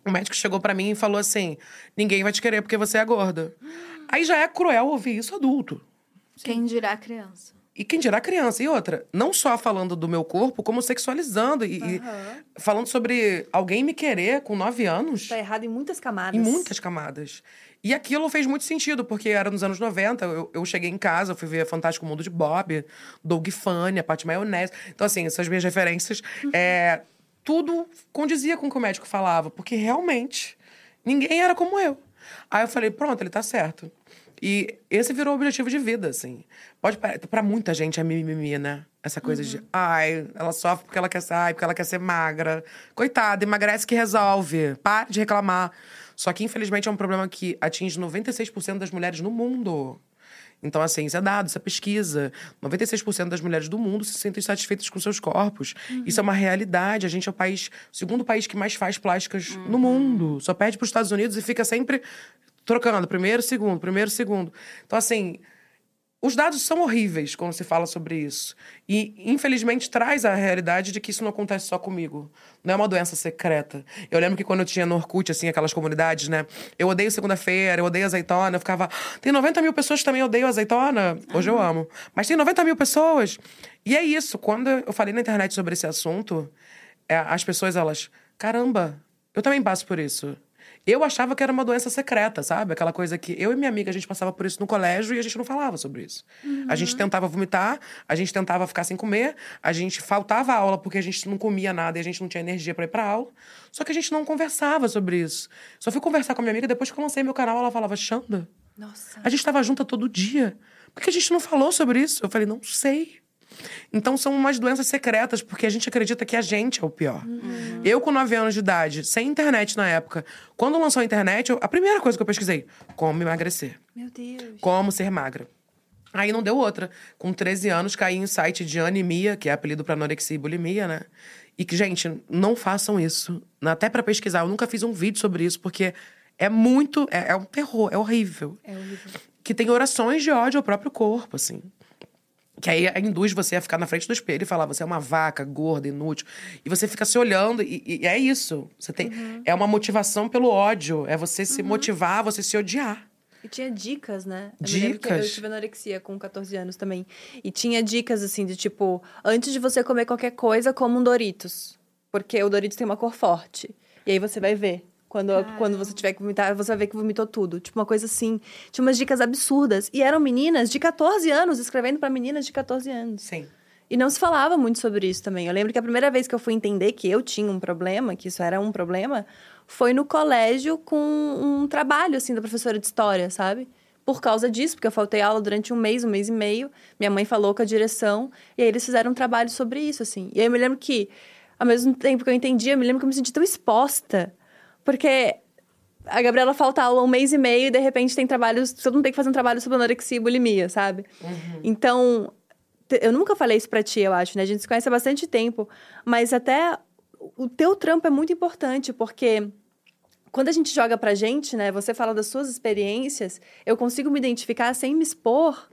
o médico chegou pra mim e falou assim: ninguém vai te querer porque você é gorda. Aí já é cruel ouvir isso adulto. Quem dirá a criança? E quem dirá criança? E outra, não só falando do meu corpo, como sexualizando e, e Aham. falando sobre alguém me querer com nove anos, Tá errado em muitas camadas. em muitas camadas. E aquilo fez muito sentido, porque era nos anos 90, eu, eu cheguei em casa, fui ver Fantástico Mundo de Bob, Doug Funny, a Paty Maionese. Então, assim, essas minhas referências, é, tudo condizia com o que o médico falava, porque realmente ninguém era como eu. Aí eu falei, pronto, ele tá certo. E esse virou o objetivo de vida, assim. Pode pra muita gente é mimimi, né? Essa coisa de, ai, ela sofre porque ela quer ser, ai, porque ela quer ser magra. Coitada, emagrece que resolve. Pare de reclamar. Só que, infelizmente, é um problema que atinge 96% das mulheres no mundo. Então, assim, isso é dado, isso é pesquisa. 96% das mulheres do mundo se sentem satisfeitas com seus corpos. Isso é uma realidade. A gente é o país, o segundo país que mais faz plásticas no mundo. Só perde para os Estados Unidos e fica sempre trocando. Primeiro, segundo, primeiro, segundo. Então, assim, os dados são horríveis quando se fala sobre isso. E, infelizmente, traz a realidade de que isso não acontece só comigo. Não é uma doença secreta. Eu lembro que quando eu tinha no Orkut, assim, aquelas comunidades, né? Eu odeio segunda-feira, eu odeio azeitona. Eu ficava, tem 90 mil pessoas que também odeiam azeitona. Hoje eu amo. Mas tem 90 mil pessoas. E é isso. Quando eu falei na internet sobre esse assunto, é, as pessoas, elas, caramba, eu também passo por isso. Eu achava que era uma doença secreta, sabe? Aquela coisa que eu e minha amiga, a gente passava por isso no colégio e a gente não falava sobre isso. A gente tentava vomitar, a gente tentava ficar sem comer, a gente faltava aula porque a gente não comia nada e a gente não tinha energia para ir pra aula. Só que a gente não conversava sobre isso. Só fui conversar com a minha amiga depois que eu lancei meu canal, ela falava: Xanda, Nossa. a gente estava junta todo dia. Por que a gente não falou sobre isso? Eu falei: não sei. Então são umas doenças secretas, porque a gente acredita que a gente é o pior. Eu, com 9 anos de idade, sem internet na época, quando lançou a internet, eu- a primeira coisa que eu pesquisei: como emagrecer, Meu Deus. como ser magra. Aí não deu outra. Com 13 anos, caí em site de anemia, que é apelido pra anorexia e bulimia, né? E que, gente, não façam isso. Até pra pesquisar, eu nunca fiz um vídeo sobre isso, porque é muito. É, é um terror, é horrível. É horrível. Que tem orações de ódio ao próprio corpo, assim. Que aí induz você a ficar na frente do espelho e falar, você é uma vaca, gorda, inútil. E você fica se olhando, e, e é isso. Você tem. É uma motivação pelo ódio. É você se motivar, você se odiar. E tinha dicas, né? Eu Dicas? Eu tive anorexia com 14 anos também. E tinha dicas, assim, de tipo... Antes de você comer qualquer coisa, coma um Doritos. Porque o Doritos tem uma cor forte. E aí você vai ver. Quando, quando você tiver que vomitar, você vai ver que vomitou tudo. Tipo, uma coisa assim. Tinha umas dicas absurdas. E eram meninas de 14 anos, escrevendo pra meninas de 14 anos. Sim. E não se falava muito sobre isso também. Eu lembro que a primeira vez que eu fui entender que eu tinha um problema, que isso era um problema, foi no colégio com um trabalho, assim, da professora de história, sabe? Por causa disso, porque eu faltei aula durante um mês, um mês e meio. Minha mãe falou com a direção, e aí eles fizeram um trabalho sobre isso, assim. E aí eu me lembro que, ao mesmo tempo que eu entendia, eu me lembro que eu me senti tão exposta. Porque a Gabriela falta aula um mês e meio e de repente tem trabalhos. Todo mundo tem que fazer um trabalho sobre anorexia e bulimia, sabe? Então, te- eu nunca falei isso pra ti, eu acho, né? A gente se conhece há bastante tempo, mas até o teu trampo é muito importante, porque quando a gente joga pra gente, né? Você fala das suas experiências, eu consigo me identificar sem me expor.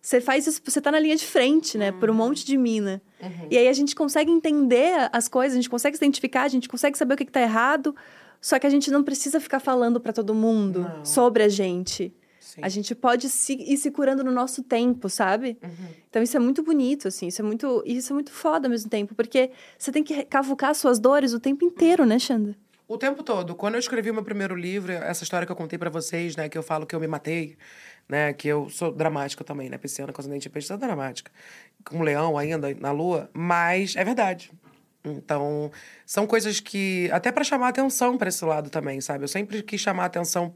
Você faz isso, você tá na linha de frente, né? Por um monte de mina. E aí a gente consegue entender as coisas, a gente consegue se identificar, a gente consegue saber o que, que tá errado. Só que a gente não precisa ficar falando pra todo mundo Não. sobre a gente. Sim. A gente pode se, ir se curando no nosso tempo, sabe? Então isso é muito bonito, assim. Isso é muito, isso é muito foda ao mesmo tempo. Porque você tem que cavucar suas dores o tempo inteiro, né, Xanda? O tempo todo. Quando eu escrevi o meu primeiro livro, essa história que eu contei pra vocês, né? Que eu falo que eu me matei, né? Que eu sou dramática também, né? Pisciana com acidente de peixe, sou dramática. Com um leão ainda, na lua. Mas é verdade. Então, são coisas que até para chamar atenção para esse lado também, sabe? Eu sempre quis chamar atenção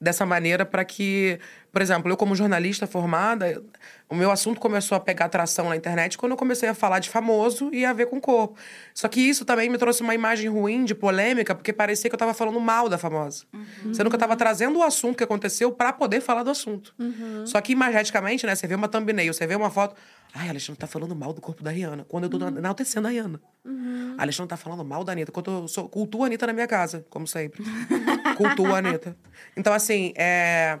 dessa maneira para que, por exemplo, eu como jornalista formada, o meu assunto começou a pegar atração na internet quando eu comecei a falar de famoso e a ver com corpo. Só que isso também me trouxe uma imagem ruim de polêmica, porque parecia que eu estava falando mal da famosa. Uhum. Sendo que eu estava trazendo o assunto que aconteceu para poder falar do assunto. Uhum. Só que imageticamente, né, você vê uma thumbnail, você vê uma foto, ai, Alexandre tá falando mal do corpo da Rihanna, quando eu tô uhum. enaltecendo a Rihanna. Uhum. Alexandre tá falando mal da Anitta, quando eu sou, cultuo a Anitta na minha casa, como sempre. [laughs] cultuo a Anitta. Então, assim, é...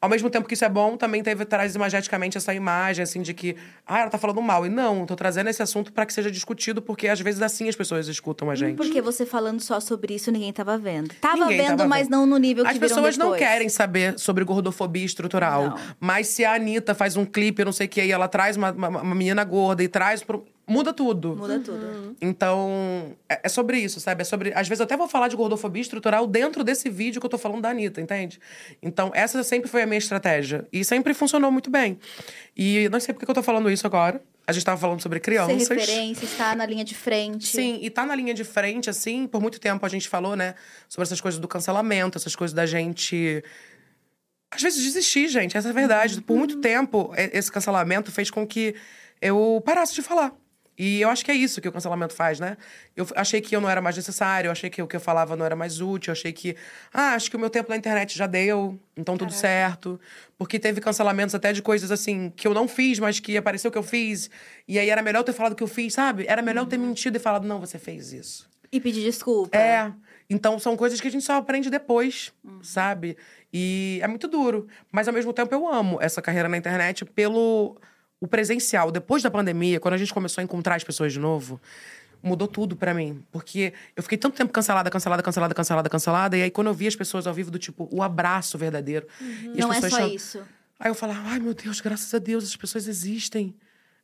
Ao mesmo tempo que isso é bom, também teve, traz imageticamente essa imagem, assim, de que, ah, ela tá falando mal. E não, tô trazendo esse assunto para que seja discutido, porque às vezes assim as pessoas escutam a gente. Porque você falando só sobre isso, ninguém tava vendo. Tava ninguém vendo, tava mas vendo. não no nível que As pessoas não querem saber sobre gordofobia estrutural. Não. Mas se a Anitta faz um clipe, não sei o que, e ela traz uma, uma, uma menina gorda e traz. Pro muda tudo. Muda uhum. tudo. Então, é, é, sobre isso, sabe? É sobre. Às vezes eu até vou falar de gordofobia estrutural dentro desse vídeo que eu tô falando da Anitta, entende? Então, essa sempre foi a minha estratégia. E sempre funcionou muito bem. E não sei por que eu tô falando isso agora. A gente tava falando sobre crianças. Ser referência, estar na linha de frente. Sim, e tá na linha de frente, assim, por muito tempo a gente falou, né, sobre essas coisas do cancelamento, essas coisas da gente. Às vezes desistir, gente, essa é a verdade. Uhum. Por muito tempo, esse cancelamento fez com que eu parasse de falar. E eu acho que é isso que o cancelamento faz, né? Eu achei que eu não era mais necessário, eu achei que o que eu falava não era mais útil, eu achei que, ah, acho que o meu tempo na internet já deu, então tudo Caraca. certo. Porque teve cancelamentos até de coisas assim que eu não fiz, mas que apareceu que eu fiz. E aí era melhor eu ter falado que eu fiz, sabe? Era melhor eu ter uhum. mentido e falado, não, você fez isso. E pedir desculpa. É. Então são coisas que a gente só aprende depois, uhum. sabe? E é muito duro. Mas ao mesmo tempo eu amo essa carreira na internet pelo o presencial, depois da pandemia, quando a gente começou a encontrar as pessoas de novo, mudou tudo para mim. Porque eu fiquei tanto tempo cancelada, cancelada, cancelada, cancelada, cancelada. E aí, quando eu vi as pessoas ao vivo, do tipo, o abraço verdadeiro. Uhum. Não é só isso. Aí eu falava, ai meu Deus, graças a Deus, essas pessoas existem.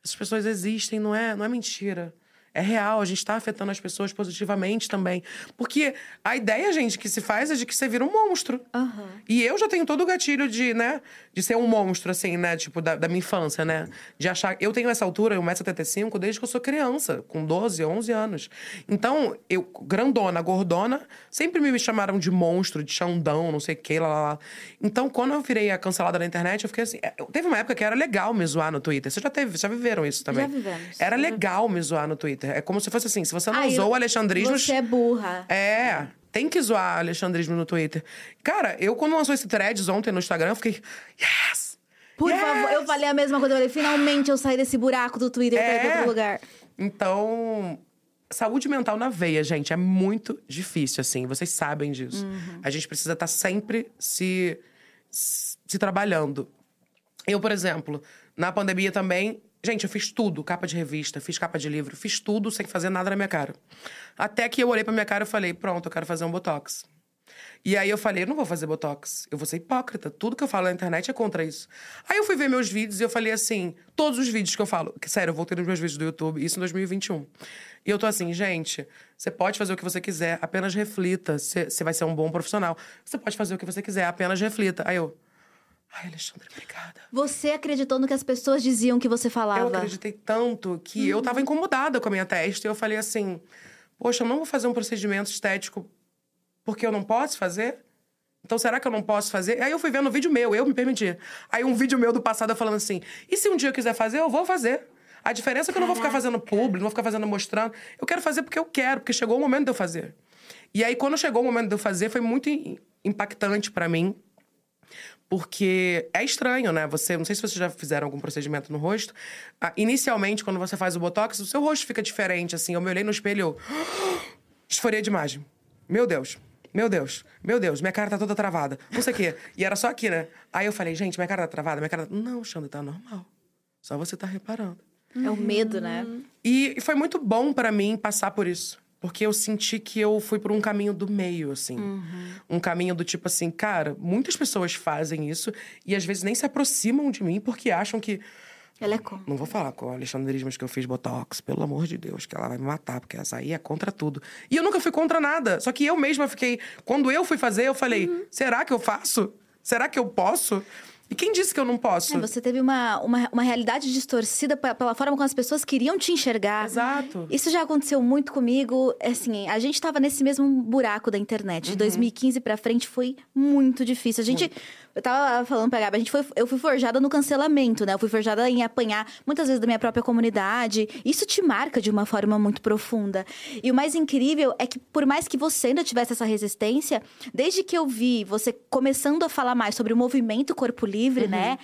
Essas pessoas existem, não é, não é mentira é real, a gente está afetando as pessoas positivamente também. Porque a ideia, gente, que se faz é de que você vira um monstro. Uhum. E eu já tenho todo o gatilho de, né, de ser um monstro, assim, né, tipo, da, da minha infância, né? De achar. Eu tenho essa altura, 1,75m, desde que eu sou criança, com 12, 11 anos. Então, eu, grandona, gordona, sempre me chamaram de monstro, de xandão, não sei o que, lá, lá, lá. Então, quando eu virei a cancelada na internet, eu fiquei assim. É, teve uma época que era legal me zoar no Twitter. Você já teve, já viveram isso também? Já vivemos. Era legal me zoar no Twitter. Twitter. É como se fosse assim: se você não Ai, usou o alexandrismo. Você é burra. É. Tem que zoar alexandrismo no Twitter. Cara, eu, quando lançou esse threads ontem no Instagram, eu fiquei. Yes! Por yes! favor, eu falei a mesma coisa. Eu falei, finalmente eu saí desse buraco do Twitter é. pra ir pra outro é. lugar. Então, saúde mental na veia, gente, é muito difícil, assim. Vocês sabem disso. Uhum. A gente precisa estar tá sempre se, se trabalhando. Eu, por exemplo, na pandemia também, Gente, eu fiz tudo, capa de revista, fiz capa de livro, fiz tudo sem fazer nada na minha cara. Até que eu olhei pra minha cara e falei, pronto, eu quero fazer um botox. E aí eu falei, eu não vou fazer botox, eu vou ser hipócrita. Tudo que eu falo na internet é contra isso. Aí eu fui ver meus vídeos e eu falei assim, todos os vídeos que eu falo, que sério, eu voltei nos meus vídeos do YouTube, isso em 2021. E eu tô assim, gente, você pode fazer o que você quiser, apenas reflita. Você vai ser um bom profissional. Você pode fazer o que você quiser, apenas reflita. Aí eu, Ai, Alexandre, obrigada. Você acreditou no que as pessoas diziam que você falava? Eu acreditei tanto que uhum. eu tava incomodada com a minha testa. E eu falei assim: Poxa, eu não vou fazer um procedimento estético porque eu não posso fazer? Então, será que eu não posso fazer? Aí eu fui vendo um vídeo meu, eu me permiti. Aí um vídeo meu do passado falando assim: e se um dia eu quiser fazer, eu vou fazer. A diferença é que eu não vou ficar fazendo público, não vou ficar fazendo mostrando. Eu quero fazer porque eu quero, porque chegou o momento de eu fazer. E aí, quando chegou o momento de eu fazer, foi muito impactante para mim, porque é estranho, né? Você, não sei se vocês já fizeram algum procedimento no rosto. Ah, inicialmente, quando você faz o botox, o seu rosto fica diferente, assim. Eu me olhei no espelho, eu... [gasps] disforia de imagem. Meu Deus. Meu Deus, meu Deus, minha cara tá toda travada. Não sei o quê. E era só aqui, né? Aí eu falei, gente, minha cara tá travada, minha cara. Tá... Não, Xandra, tá normal. Só você tá reparando. É o medo, né? E foi muito bom para mim passar por isso. Porque eu senti que eu fui por um caminho do meio, assim. Uhum. Um caminho do tipo assim, cara, muitas pessoas fazem isso e às vezes nem se aproximam de mim porque acham que. Ela é com. Não vou falar com a Alexandre Ismas que eu fiz Botox, pelo amor de Deus, que ela vai me matar, porque essa aí é contra tudo. E eu nunca fui contra nada. Só que eu mesma fiquei. Quando eu fui fazer, eu falei: uhum. será que eu faço? Será que eu posso? E quem disse que eu não posso? É, você teve uma, uma, uma realidade distorcida pe- pela forma como as pessoas queriam te enxergar. Exato. Isso já aconteceu muito comigo. Assim, a gente tava nesse mesmo buraco da internet. De 2015 pra frente foi muito difícil. A gente. Eu tava falando pra Gabi, a gente foi, eu fui forjada no cancelamento, né? Eu fui forjada em apanhar muitas vezes da minha própria comunidade. Isso te marca de uma forma muito profunda. E o mais incrível é que, por mais que você ainda tivesse essa resistência, desde que eu vi você começando a falar mais sobre o movimento Corpo Livre, né?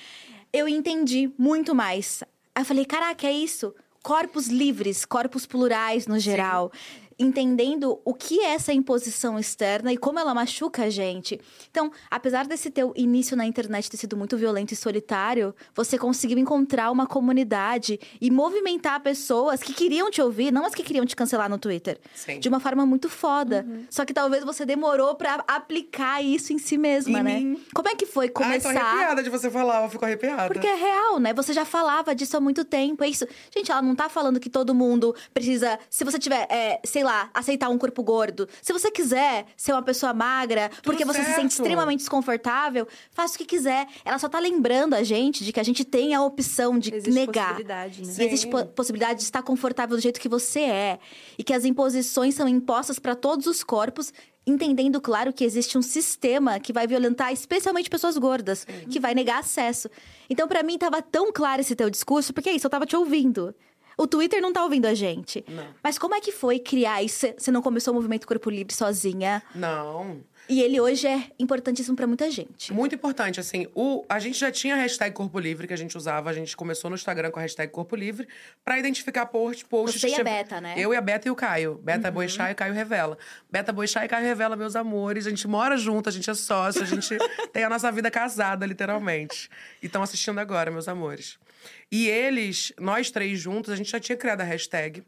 Eu entendi muito mais. Aí eu falei, caraca, é isso. Corpos livres, corpos plurais no geral. Entendendo o que é essa imposição externa e como ela machuca a gente. Então, apesar desse teu início na internet ter sido muito violento e solitário, você conseguiu encontrar uma comunidade e movimentar pessoas que queriam te ouvir, não as que queriam te cancelar no Twitter. Sim. De uma forma muito foda. Só que talvez você demorou pra aplicar isso em si mesma, Em né? mim. Como é que foi Ai, tô começar? arrepiada de você falar, eu fico arrepiada. Porque é real, né? Você já falava disso há muito tempo. É isso. Gente, ela não tá falando que todo mundo precisa. Se você tiver, é, sei lá, aceitar um corpo gordo. Se você quiser ser uma pessoa magra, porque você se sente extremamente desconfortável, faça o que quiser. Ela só tá lembrando a gente de que a gente tem a opção de Existe negar. possibilidade, né? E existe po- possibilidade de estar confortável do jeito que você é. E que as imposições são impostas para todos os corpos, entendendo, claro, que existe um sistema que vai violentar especialmente pessoas gordas, que vai negar acesso. Então, para mim, tava tão claro esse teu discurso, porque é isso, eu tava te ouvindo. O Twitter não tá ouvindo a gente. Não. Mas como é que foi criar isso? Você não começou o movimento Corpo Livre sozinha? Não. E ele hoje é importantíssimo para muita gente. Muito importante, assim, o, a gente já tinha a hashtag Corpo Livre que a gente usava, a gente começou no Instagram com a hashtag Corpo Livre pra identificar post, posts Você e a tinha- Beta, né? Eu e a Beta e o Caio. Beta Boixá e Caio Revela. Beta Boixá e Caio Revela, meus amores. A gente mora junto, a gente é sócio, a gente [laughs] tem a nossa vida casada, literalmente. E estão assistindo agora, meus amores. E eles, nós três juntos, a gente já tinha criado a hashtag.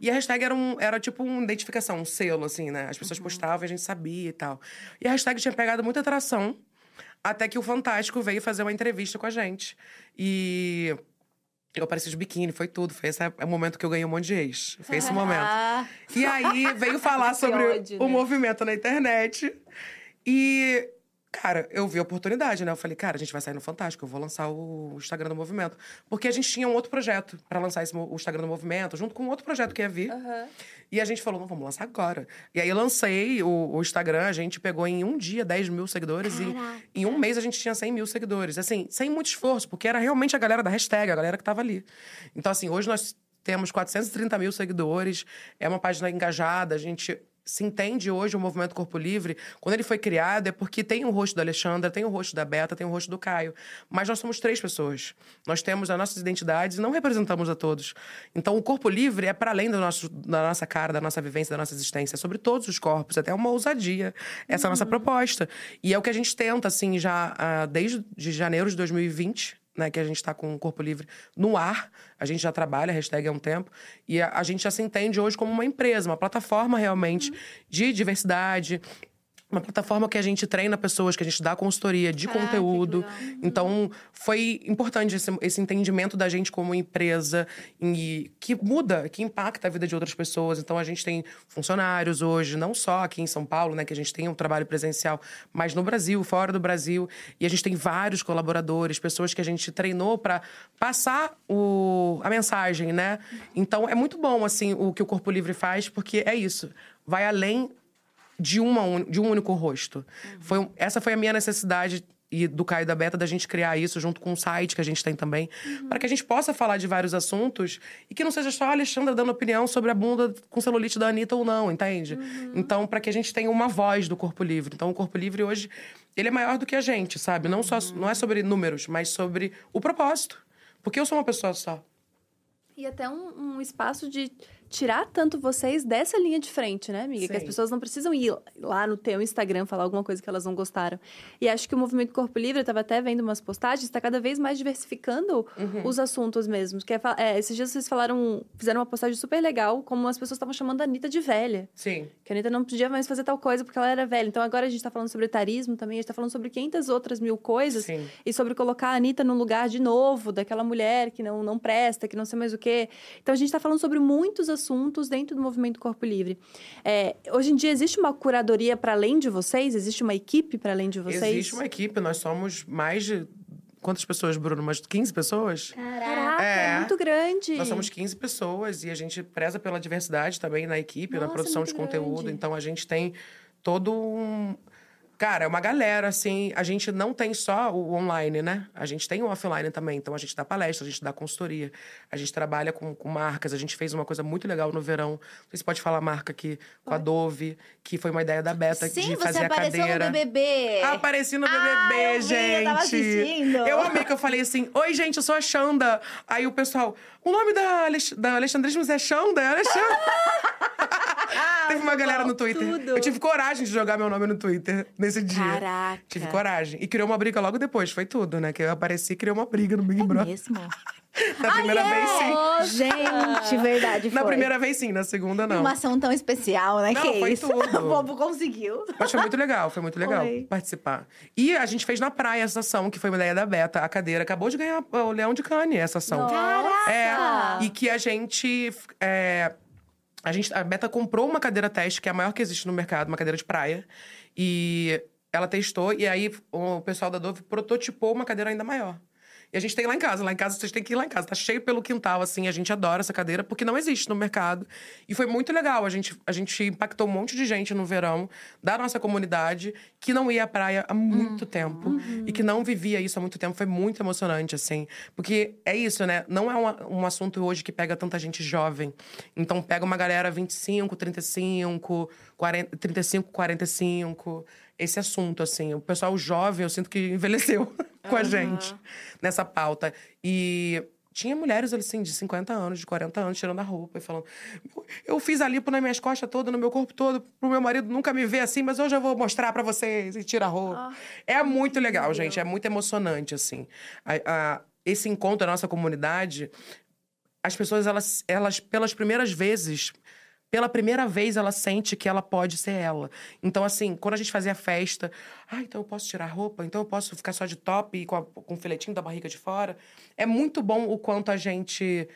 E a hashtag era, um, era tipo uma identificação, um selo, assim, né? As pessoas postavam e a gente sabia e tal. E a hashtag tinha pegado muita atração. Até que o Fantástico veio fazer uma entrevista com a gente. E eu apareci de biquíni, foi tudo. Foi esse o momento que eu ganhei um monte de ex. Foi esse [laughs] momento. Ah, E aí veio falar [laughs] sobre ódio, o né? movimento na internet. E, cara, eu vi a oportunidade, né? Eu falei, cara, a gente vai sair no Fantástico, eu vou lançar o Instagram do movimento. Porque a gente tinha um outro projeto pra lançar esse, o Instagram do movimento, junto com outro projeto que ia vir. Aham. E a gente falou, não, vamos lançar agora. E aí eu lancei o, o Instagram, a gente pegou em um dia 10 mil seguidores Caraca. e em um mês a gente tinha 100 mil seguidores. Assim, sem muito esforço, porque era realmente a galera da hashtag, a galera que tava ali. Então, assim, hoje nós temos 430 mil seguidores, é uma página engajada, a gente se entende hoje o movimento Corpo Livre, quando ele foi criado, é porque tem o rosto da Alexandra, tem o rosto da Beta, tem o rosto do Caio. Mas nós somos três pessoas. Nós temos as nossas identidades e não representamos a todos. Então, o Corpo Livre é para além do nosso, da nossa cara, da nossa vivência, da nossa existência. É sobre todos os corpos, até uma ousadia. Essa é a nossa proposta. E é o que a gente tenta, assim, já ah, desde de janeiro de 2020, né, que a gente está com o Corpo Livre no ar. A gente já trabalha, a hashtag há um tempo. E a, a gente já se entende hoje como uma empresa, uma plataforma realmente de diversidade. Uma plataforma que a gente treina pessoas, que a gente dá consultoria de Caraca, conteúdo. legal. Então, foi importante esse, esse entendimento da gente como empresa e que muda, que impacta a vida de outras pessoas. Então, a gente tem funcionários hoje, não só aqui em São Paulo, né, que a gente tem um trabalho presencial, mas no Brasil, fora do Brasil. E a gente tem vários colaboradores, pessoas que a gente treinou para passar o, a mensagem, né? Então, é muito bom, assim, o que o Corpo Livre faz, porque é isso. Vai além de, uma, de um único rosto. Foi, um- essa foi a minha necessidade e do Caio da Beta da gente criar isso junto com um site que a gente tem também, para que a gente possa falar de vários assuntos e que não seja só a Alexandra dando opinião sobre a bunda com celulite da Anitta ou não, entende? Então, para que a gente tenha uma voz do Corpo Livre. Então, o Corpo Livre hoje, ele é maior do que a gente, sabe? Não, só, não é sobre números, mas sobre o propósito. Porque eu sou uma pessoa só. E até um, um espaço de tirar tanto vocês dessa linha de frente, né, amiga? Que as Sim. pessoas não precisam ir lá no teu Instagram falar alguma coisa que elas não gostaram. E acho que o movimento Corpo Livre, eu tava até vendo umas postagens, está cada vez mais diversificando Uhum. os assuntos mesmos. Que é, é, esses dias vocês falaram, fizeram uma postagem super legal, como as pessoas estavam chamando a Anitta de velha. Sim. Que a Anitta não podia mais fazer tal coisa porque ela era velha. Então agora a gente tá falando sobre etarismo também, a gente tá falando sobre 500 outras mil coisas. Sim. E sobre colocar a Anitta no lugar de novo, daquela mulher que não, não presta, que não sei mais o quê. Então a gente tá falando sobre muitos assuntos dentro do movimento Corpo Livre. É, hoje em dia existe uma curadoria para além de vocês? Existe uma equipe para além de vocês? Existe uma equipe, nós somos mais de quantas pessoas, Bruno? Umas 15 pessoas? Caraca, é. É. muito grande. Nós somos 15 pessoas e a gente preza pela diversidade também na equipe, na Nossa, produção de muito conteúdo. grande. Então a gente tem todo um. Cara, é uma galera, assim. A gente não tem só o online, né? A gente tem o offline também. Então a gente dá palestra, a gente dá consultoria, a gente trabalha com, com marcas. A gente fez uma coisa muito legal no verão. Não sei se pode falar a marca aqui, com a Dove, que foi uma ideia da Beta Sim, de você fazer a apareceu cadeira. no BBB. Apareci no BBB, Ah, eu vi, gente. eu tava assistindo. Eu amei que eu falei assim: Oi, gente, eu sou a Xanda. Aí o pessoal, o nome da, Alex, da Alexandrismos é Xanda? É. [laughs] Teve uma galera no Twitter. tudo. Eu tive coragem de jogar meu nome no Twitter nesse dia. Caraca. Tive coragem. E criou uma briga logo depois, foi tudo, né? Que eu apareci e criou uma briga no Big Brother. Mesmo? [laughs] Na primeira vez, sim. Gente, verdade, foi. Na primeira vez, sim. Na segunda, não. Uma ação tão especial, né? Não, que foi isso? tudo. [laughs] O povo conseguiu. Mas foi muito legal, foi muito legal Foi. participar. E a gente fez na praia essa ação, que foi uma ideia da Beta. A cadeira acabou de ganhar o Leão de Cane, essa ação. Nossa! É, e que a gente. é, a gente. A Beta comprou uma cadeira teste, que é a maior que existe no mercado, uma cadeira de praia. E ela testou, e aí o pessoal da Dove prototipou uma cadeira ainda maior. E a gente tem lá em casa. Lá em casa, vocês têm que ir lá em casa. Tá cheio pelo quintal, assim. A gente adora essa cadeira, porque não existe no mercado. E foi muito legal. A gente, a gente impactou um monte de gente no verão da nossa comunidade que não ia à praia há muito tempo. E que não vivia isso há muito tempo. Foi muito emocionante, assim. Porque é isso, né? Não é uma- um assunto hoje que pega tanta gente jovem. Então, pega uma galera 25, 35, 40, 35, 45 esse assunto, assim. O pessoal jovem, eu sinto que envelheceu [laughs] com a gente nessa pauta. E tinha mulheres, assim, de 50 anos, de 40 anos, tirando a roupa e falando: Eu fiz a lipo nas minhas costas todas, no meu corpo todo, pro meu marido nunca me ver assim, mas hoje eu vou mostrar pra vocês e tira a roupa. é muito legal, gente. É muito emocionante, assim. A- a- esse encontro da nossa comunidade, as pessoas, elas, elas, pelas primeiras vezes, pela primeira vez, ela sente que ela pode ser ela. Então, assim, quando a gente fazia festa, ah, então eu posso tirar roupa, então eu posso ficar só de top e com, com o filetinho da barriga de fora. É muito bom o quanto a gente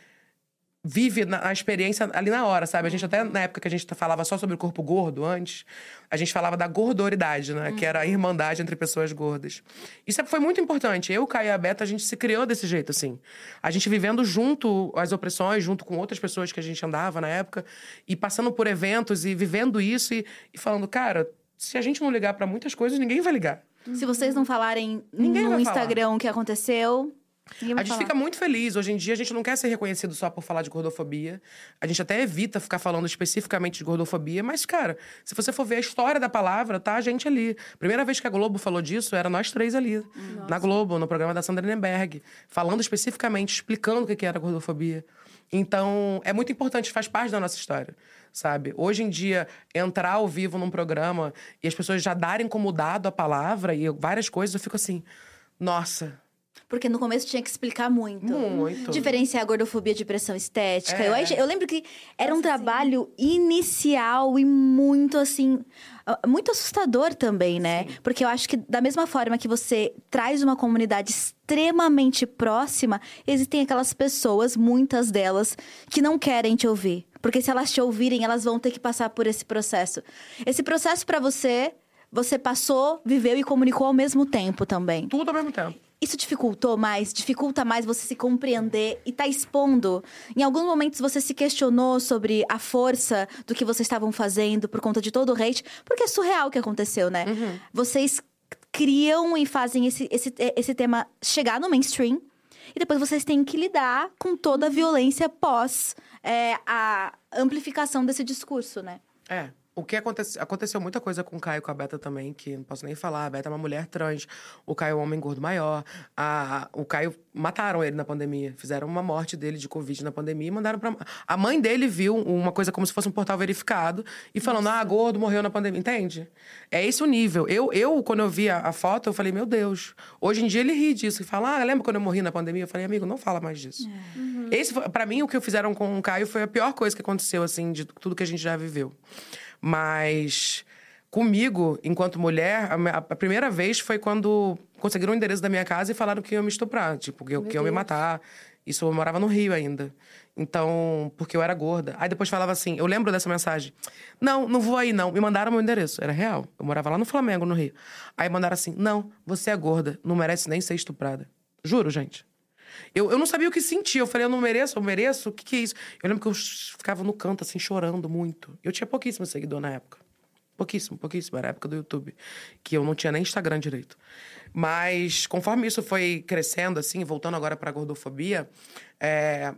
vive na- a experiência ali na hora, sabe? A gente até, na época que a gente falava só sobre o corpo gordo antes, a gente falava da gordoridade, né? Que era a irmandade entre pessoas gordas. Isso é- foi muito importante. Eu, Caio e a Beta, a gente se criou desse jeito, assim. A gente vivendo junto as opressões, junto com outras pessoas que a gente andava na época, e passando por eventos e vivendo isso e, e falando, cara, se a gente não ligar pra muitas coisas, ninguém vai ligar. Se vocês não falarem Ninguém no Instagram o que aconteceu, ninguém A gente falar. fica muito feliz. Hoje em dia, a gente não quer ser reconhecido só por falar de gordofobia. A gente até evita ficar falando especificamente de gordofobia. Mas, cara, se você for ver a história da palavra, tá a gente ali. Primeira vez que a Globo falou disso, era nós três ali. Na Globo, no programa da Sandra Nenberg. Falando especificamente, explicando o que que era gordofobia. Então, é muito importante, faz parte da nossa história, sabe? Hoje em dia, entrar ao vivo num programa e as pessoas já darem como dado a palavra e várias coisas, eu fico assim... Nossa, Porque no começo tinha que explicar muito. Muito. Diferenciar a gordofobia de pressão estética. É. Eu, eu lembro que era um trabalho inicial e muito assim. Muito assustador também, né? Porque eu acho que, da mesma forma que você traz uma comunidade extremamente próxima, existem aquelas pessoas, muitas delas, que não querem te ouvir. Porque se elas te ouvirem, elas vão ter que passar por esse processo. Esse processo pra você, você passou, viveu e comunicou ao mesmo tempo também. tudo ao mesmo tempo. Isso dificultou mais? Dificulta mais você se compreender e tá expondo? Em alguns momentos você se questionou sobre a força do que vocês estavam fazendo por conta de todo o hate? Porque é surreal o que aconteceu, né? Vocês criam e fazem esse, esse, esse tema chegar no mainstream. E depois vocês têm que lidar com toda a violência pós é, a amplificação desse discurso, né? É. O que aconteceu? Aconteceu muita coisa com o Caio com a Beta também, que não posso nem falar. A Beta é uma mulher trans, o Caio é um homem gordo maior. A, o Caio mataram ele na pandemia. Fizeram uma morte dele de Covid na pandemia e mandaram pra. A mãe dele viu uma coisa como se fosse um portal verificado e falando: ah, gordo morreu na pandemia. Entende? É esse o nível. Eu, eu quando eu vi a, a foto, eu falei: meu Deus. Hoje em dia ele ri disso e fala: ah, lembra quando eu morri na pandemia? Eu falei: amigo, não fala mais disso. Esse, foi- pra mim, o que fizeram com o Caio foi a pior coisa que aconteceu, assim, de tudo que a gente já viveu. Mas comigo, enquanto mulher, a, a primeira vez foi quando conseguiram o endereço da minha casa e falaram que iam me estuprar, tipo, que, eu- que iam me matar. Isso eu morava no Rio ainda. Então, porque eu era gorda. Aí depois falava assim, eu lembro dessa mensagem. Não, não vou aí não. Me mandaram meu endereço, era real. Eu morava lá no Flamengo, no Rio. Aí mandaram assim: "Não, você é gorda, não merece nem ser estuprada". Juro, gente. Eu, eu não sabia o que sentir. Eu falei, eu não mereço, eu mereço? O que, que é isso? Eu lembro que eu ficava no canto, assim, chorando muito. Eu tinha pouquíssimo seguidor na época. Pouquíssimo, pouquíssimo. Era a época do YouTube. Que eu não tinha nem Instagram direito. Mas conforme isso foi crescendo, assim, voltando agora pra gordofobia, é...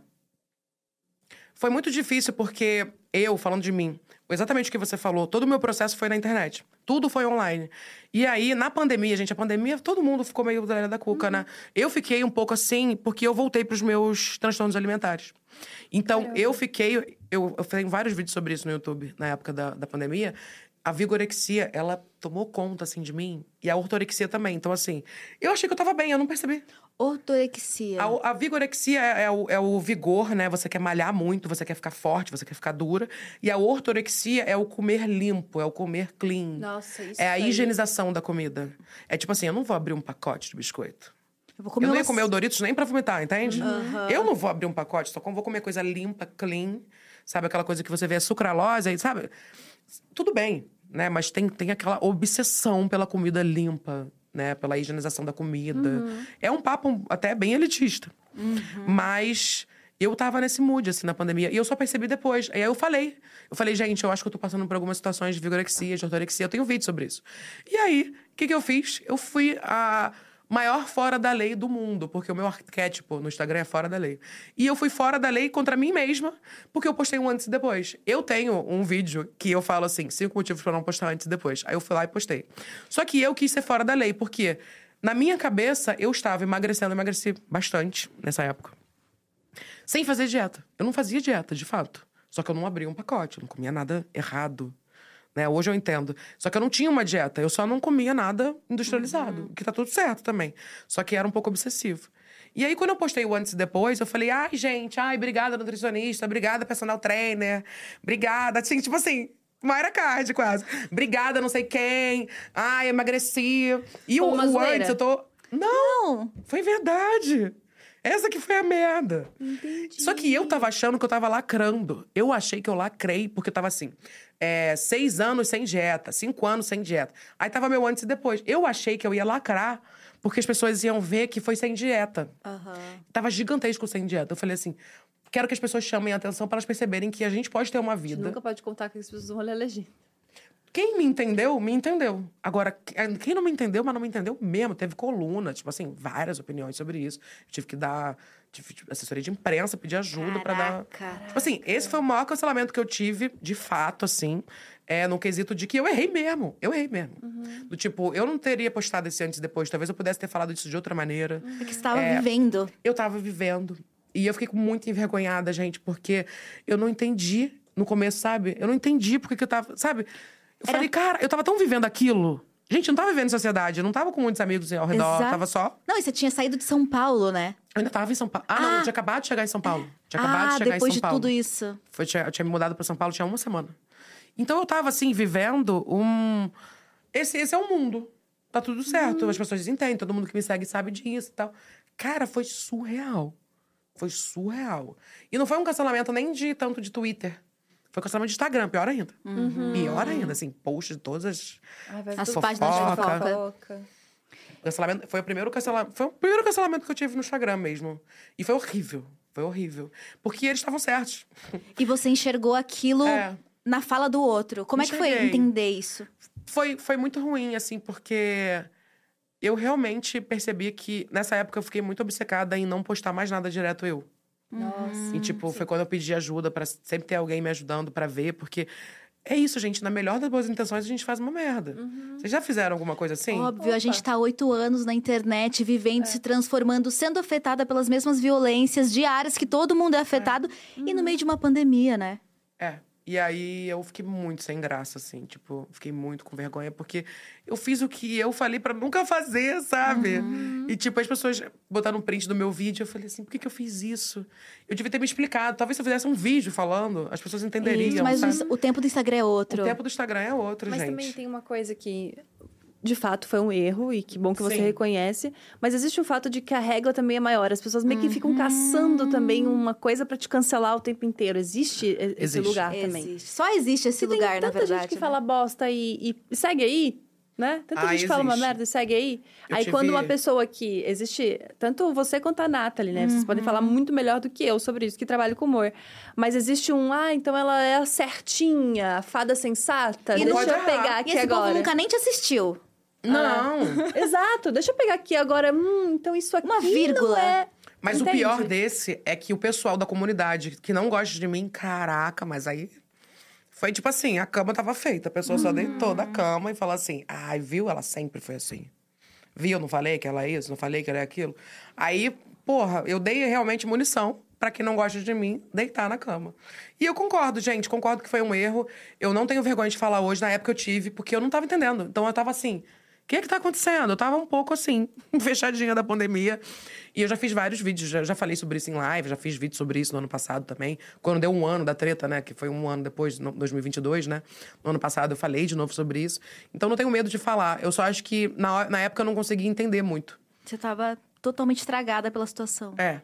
foi muito difícil porque eu, falando de mim, exatamente o que você falou, todo o meu processo foi na internet. Tudo foi online. E aí, na pandemia, gente, a pandemia, todo mundo ficou meio da, da cuca, né? Eu fiquei um pouco assim, porque eu voltei pros meus transtornos alimentares. Então, Caramba. eu fiquei. Eu, eu tenho vários vídeos sobre isso no YouTube, na época da, da pandemia. A vigorexia, ela tomou conta, assim, de mim. E a ortorexia também. Então, assim, eu achei que eu tava bem, eu não percebi. Ortorexia. A, a vigorexia é, é o, é o vigor, né? Você quer malhar muito, você quer ficar forte, você quer ficar dura. E a ortorexia é o comer limpo, é o comer clean. Nossa, isso É a aí. higienização da comida. É tipo assim, eu não vou abrir um pacote de biscoito. Eu vou eu comer não ia umas- comer o Doritos nem pra vomitar, entende? Aham. Eu não vou abrir um pacote, só como vou comer coisa limpa, clean. Sabe aquela coisa que você vê a sucralose, sabe? Tudo bem, né? Mas tem, tem aquela obsessão pela comida limpa, né? Pela higienização da comida. Uhum. É um papo até bem elitista. Mas eu tava nesse mood, assim, na pandemia. E eu só percebi depois. Aí eu falei. Eu falei, gente, eu acho que eu tô passando por algumas situações de vigorexia, de ortorexia. Eu tenho vídeo sobre isso. E aí, o que, que eu fiz? Eu fui a maior fora da lei do mundo. Porque o meu arquétipo no Instagram é fora da lei. E eu fui fora da lei contra mim mesma. Porque eu postei um antes e depois. Eu tenho um vídeo que eu falo assim, cinco motivos pra não postar antes e depois. Aí eu fui lá e postei. Só que eu quis ser fora da lei. Porque... Na minha cabeça, eu estava emagrecendo, emagreci bastante nessa época. Sem fazer dieta. Eu não fazia dieta, de fato. Só que eu não abria um pacote, eu não comia nada errado. Né? Hoje eu entendo. Só que eu não tinha uma dieta, eu só não comia nada industrializado. Que tá tudo certo também. Só que era um pouco obsessivo. E aí, quando eu postei o antes e depois, eu falei, ai, gente, ai, obrigada, nutricionista, obrigada, personal trainer, obrigada. Assim, tipo assim, Mayra Card, quase. Obrigada, não sei quem. Ai, emagreci. E Foi o, o antes, eu tô. Não! Não. Foi verdade. Essa que foi a merda. Entendi. Só que eu tava achando que eu tava lacrando. Eu achei que eu lacrei, porque eu tava assim: é, seis anos sem dieta, cinco anos sem dieta. Aí tava meu antes e depois. Eu achei que eu ia lacrar, porque as pessoas iam ver que foi sem dieta. Aham. Tava gigantesco sem dieta. Eu falei assim: quero que as pessoas chamem a atenção para elas perceberem que a gente pode ter uma A gente vida. nunca pode contar que as pessoas vão ler a legenda. Quem me entendeu, me entendeu. Agora, quem não me entendeu, mas não me entendeu mesmo. Teve coluna, tipo assim, várias opiniões sobre isso. Eu tive que dar tive, tipo, assessoria de imprensa, pedir ajuda pra dar. Caraca. Tipo assim, esse foi o maior cancelamento que eu tive, de fato, assim, é, no quesito de que eu errei mesmo. Eu errei mesmo. Do tipo, eu não teria postado esse antes e depois. Talvez eu pudesse ter falado isso de outra maneira. É que você tava É. vivendo. Eu tava vivendo. E eu fiquei muito envergonhada, gente, porque eu não entendi no começo, sabe? Eu não entendi porque que eu tava. Sabe? Eu falei, cara, eu tava tão vivendo aquilo. Gente, eu não tava vivendo em sociedade, eu não tava com muitos amigos ao redor, Exato. tava só. Não, e você tinha saído de São Paulo, né? Eu ainda tava em São Paulo. Ah, não, Ah. eu tinha acabado de chegar em São Paulo. Tinha acabado ah, de chegar depois em São de Paulo. tudo isso. Foi, tinha, eu tinha me mudado pra São Paulo, tinha uma semana. Então eu tava, assim, vivendo um. Esse, esse é o mundo. Tá tudo certo. Uhum. As pessoas entendem, todo mundo que me segue sabe disso e tal. Cara, foi surreal. Foi surreal. E não foi um cancelamento nem de tanto de Twitter. Foi cancelamento de Instagram, pior ainda. Uhum. Pior ainda, assim, post de todas as. Ai, As tudo- páginas de Fofoca. fofoca. Cancelamento, foi o primeiro cancelamento. Foi o primeiro cancelamento que eu tive no Instagram mesmo. E foi horrível. Foi horrível. Porque eles estavam certos. E você enxergou aquilo É. na fala do outro. Como é que foi Enxerguei. entender isso? Foi, foi muito ruim, assim, porque eu realmente percebi que nessa época eu fiquei muito obcecada em não postar mais nada direto eu. Nossa. E, tipo, foi quando eu pedi ajuda pra sempre ter alguém me ajudando pra ver, porque é isso, gente. Na melhor das boas intenções, a gente faz uma merda. Vocês já fizeram alguma coisa assim? Óbvio, a Opa. gente tá oito anos na internet, vivendo, se transformando, sendo afetada pelas mesmas violências diárias que todo mundo é afetado. E no meio de uma pandemia, né? É. E aí eu fiquei muito sem graça, assim, tipo, fiquei muito com vergonha, porque eu fiz o que eu falei pra nunca fazer, sabe? E, tipo, as pessoas botaram um print do meu vídeo, eu falei assim, por que, que eu fiz isso? Eu devia ter me explicado. Talvez se eu fizesse um vídeo falando, as pessoas entenderiam. Isso, mas sabe? o, tempo do Instagram é outro. O tempo do Instagram é outro, Mas gente. também tem uma coisa que, de fato, foi um erro e que bom que você Sim. reconhece. Mas existe o fato de que a régua também é maior. As pessoas meio que ficam caçando também uma coisa pra te cancelar o tempo inteiro. Existe e- esse Existe. lugar também. Existe. Só existe esse Porque lugar, tem na tanta verdade. gente que né? fala bosta e, e segue aí. Né? Tanta Ah, gente fala uma existe. merda e segue aí. Eu aí quando uma pessoa que existe, tanto você quanto a Nathalie, né? Vocês podem falar muito melhor do que eu sobre isso, que trabalho com humor. Mas existe um, ah, então ela é a certinha, a fada sensata. E deixa eu errar. pegar E aqui esse agora. povo nunca nem te assistiu. Não. Exato, deixa eu pegar aqui agora. Hum, então isso aqui Uma vírgula. não é... Mas Entende? o pior desse é que o pessoal da comunidade que não gosta de mim, caraca, mas aí. Foi tipo assim, a cama tava feita. A pessoa só deitou da cama e falou assim: ai, viu? Ela sempre foi assim. Viu? Não falei que ela é isso, não falei que ela é aquilo. Aí, porra, eu dei realmente munição pra quem não gosta de mim deitar na cama. E eu concordo, gente, concordo que foi um erro. Eu não tenho vergonha de falar hoje, na época eu tive, porque eu não tava entendendo. Então eu tava assim. O que é que tá acontecendo? Eu tava um pouco assim, [laughs] fechadinha da pandemia. E eu já fiz vários vídeos, já, já falei sobre isso em live, já fiz vídeo sobre isso no ano passado também. Quando deu um ano da treta, né? Que foi um ano depois, no 2022, né? No ano passado eu falei de novo sobre isso. Então não tenho medo de falar. Eu só acho que na, na época eu não conseguia entender muito. Você tava totalmente estragada pela situação. É.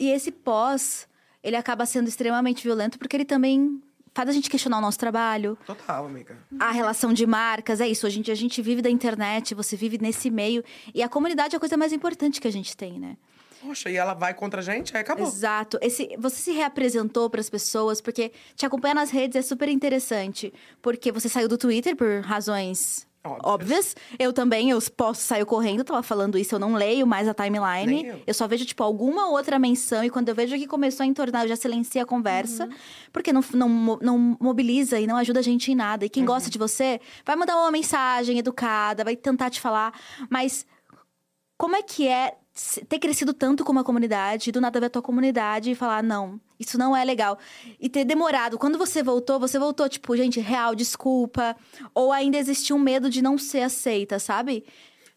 E esse pós, ele acaba sendo extremamente violento porque ele também faz a gente questionar o nosso trabalho, Total, amiga. a relação de marcas, é isso. Hoje em dia a gente vive da internet, você vive nesse meio. E a comunidade é a coisa mais importante que a gente tem, né? Poxa, e ela vai contra a gente, aí acabou. Exato. Esse, você se reapresentou para as pessoas, porque te acompanhar nas redes é super interessante. Porque você saiu do Twitter por razões Óbvias. óbvias. Eu também, eu posso sair correndo, eu tava falando isso, eu não leio mais a timeline. Nem eu. só vejo, tipo, alguma outra menção. E quando eu vejo que começou a entornar, eu já silencio a conversa. Porque não, não, não mobiliza e não ajuda a gente em nada. E quem gosta de você vai mandar uma mensagem educada, vai tentar te falar. Mas como é que é ter crescido tanto como a comunidade, e do nada ver a tua comunidade e falar, não, isso não é legal. E ter demorado. Quando você voltou, você voltou, tipo, gente, real, desculpa. Ou ainda existia um medo de não ser aceita, sabe?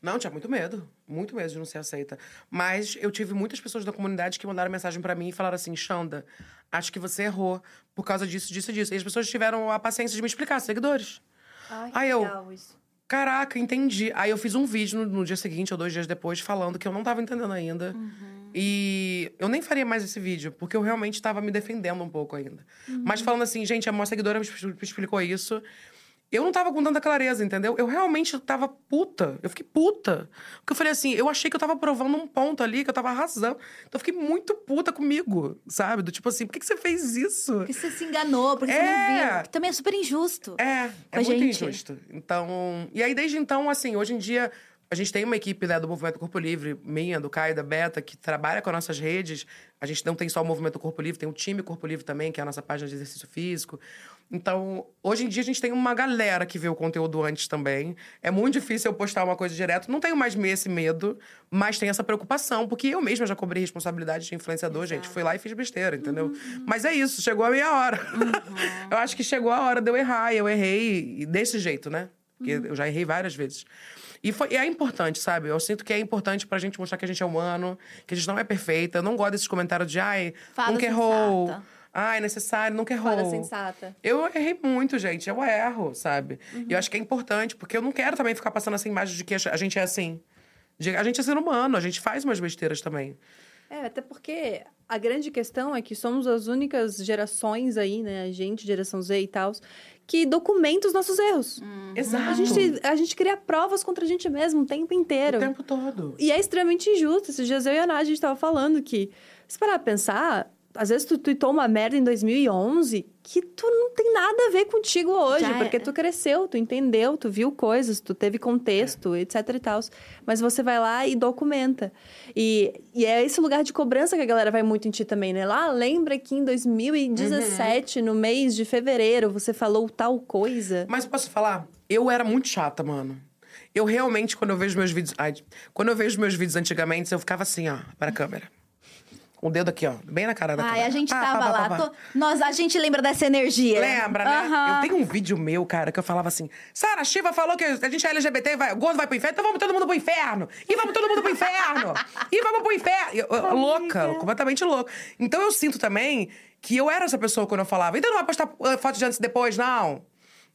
Não, tinha muito medo. Muito medo de não ser aceita. Mas eu tive muitas pessoas da comunidade que mandaram mensagem pra mim e falaram assim: Xanda, acho que você errou por causa disso, disso e disso. E as pessoas tiveram a paciência de me explicar, seguidores. Ai, Aí eu- legal isso. Caraca, entendi. Aí eu fiz um vídeo no, no dia seguinte ou dois dias depois falando que eu não tava entendendo ainda. E eu nem faria mais esse vídeo, porque eu realmente tava me defendendo um pouco ainda. Mas falando assim, gente, a minha seguidora me explicou isso. Eu não tava com tanta clareza, entendeu? Eu realmente tava puta. Eu fiquei puta. Porque eu falei assim, eu achei que eu tava provando um ponto ali, que eu tava arrasando. Então eu fiquei muito puta comigo, sabe? Do tipo assim, por que, que você fez isso? Porque você se enganou, porque você É. não viu. Que também é super injusto. É, é muito gente. injusto. Então. E aí, desde então, assim, hoje em dia. A gente tem uma equipe né, do Movimento Corpo Livre, minha, do Caio, da Beta, que trabalha com as nossas redes. A gente não tem só o Movimento Corpo Livre, tem o time Corpo Livre também, que é a nossa página de exercício físico. Então, hoje em dia, a gente tem uma galera que vê o conteúdo antes também. É muito difícil eu postar uma coisa direto. Não tenho mais esse medo, mas tenho essa preocupação, porque eu mesma já cobrei responsabilidade de influenciador, gente. Fui lá e fiz besteira, entendeu? Mas é isso, chegou a minha hora. [laughs] eu acho que chegou a hora de eu errar, e eu errei desse jeito, né? Porque eu já errei várias vezes. E foi, e é importante, sabe? Eu sinto que é importante pra gente mostrar que a gente é humano, que a gente não é perfeita. Eu não gosto desses comentários de, ai, Fala nunca errou. Sensata. Ai, necessário, nunca errou. Fala sensata. Eu errei muito, gente. Eu erro, sabe? E Uhum. eu acho que é importante, porque eu não quero também ficar passando essa imagem de que a gente é assim. De- a gente é ser humano, a gente faz umas besteiras também. É, até porque a grande questão é que somos as únicas gerações aí, né? A gente, geração Z e tal, que documenta os nossos erros. Exato. A gente, a gente cria provas contra a gente mesmo o tempo inteiro. O tempo todo. E é extremamente injusto. Esses dias eu e a Nath, a gente tava falando que, se parar pra pensar, às vezes tu tweetou uma merda em 2011 que tu não tem nada a ver contigo hoje, Já é- porque tu cresceu, tu entendeu, tu viu coisas, tu teve contexto, etc e tal. Mas você vai lá e documenta. E, e é esse lugar de cobrança que a galera vai muito em ti também, né? Lá, lembra que em 2017, no mês de fevereiro, você falou tal coisa. Mas posso falar? Eu era muito chata, mano. Eu realmente, quando eu vejo meus vídeos. Ai, quando eu vejo meus vídeos antigamente, eu ficava assim, ó, para a câmera. Com o dedo aqui, ó, bem na cara da Ai, câmera. a gente Pá, tava pá, pá, lá. pá, pá. to- Nós, a gente lembra dessa energia. Lembra, né? Aham. Eu tenho um vídeo meu, cara, que eu falava assim: Sara, a Shiva falou que a gente é LGBT, vai, o gordo vai pro inferno, então vamos todo mundo pro inferno! E vamos todo mundo pro inferno! E vamos pro inferno! E eu- eu- louca, completamente louca. Então eu sinto também que eu era essa pessoa quando eu falava: então não vai postar uh, foto de antes e depois, não.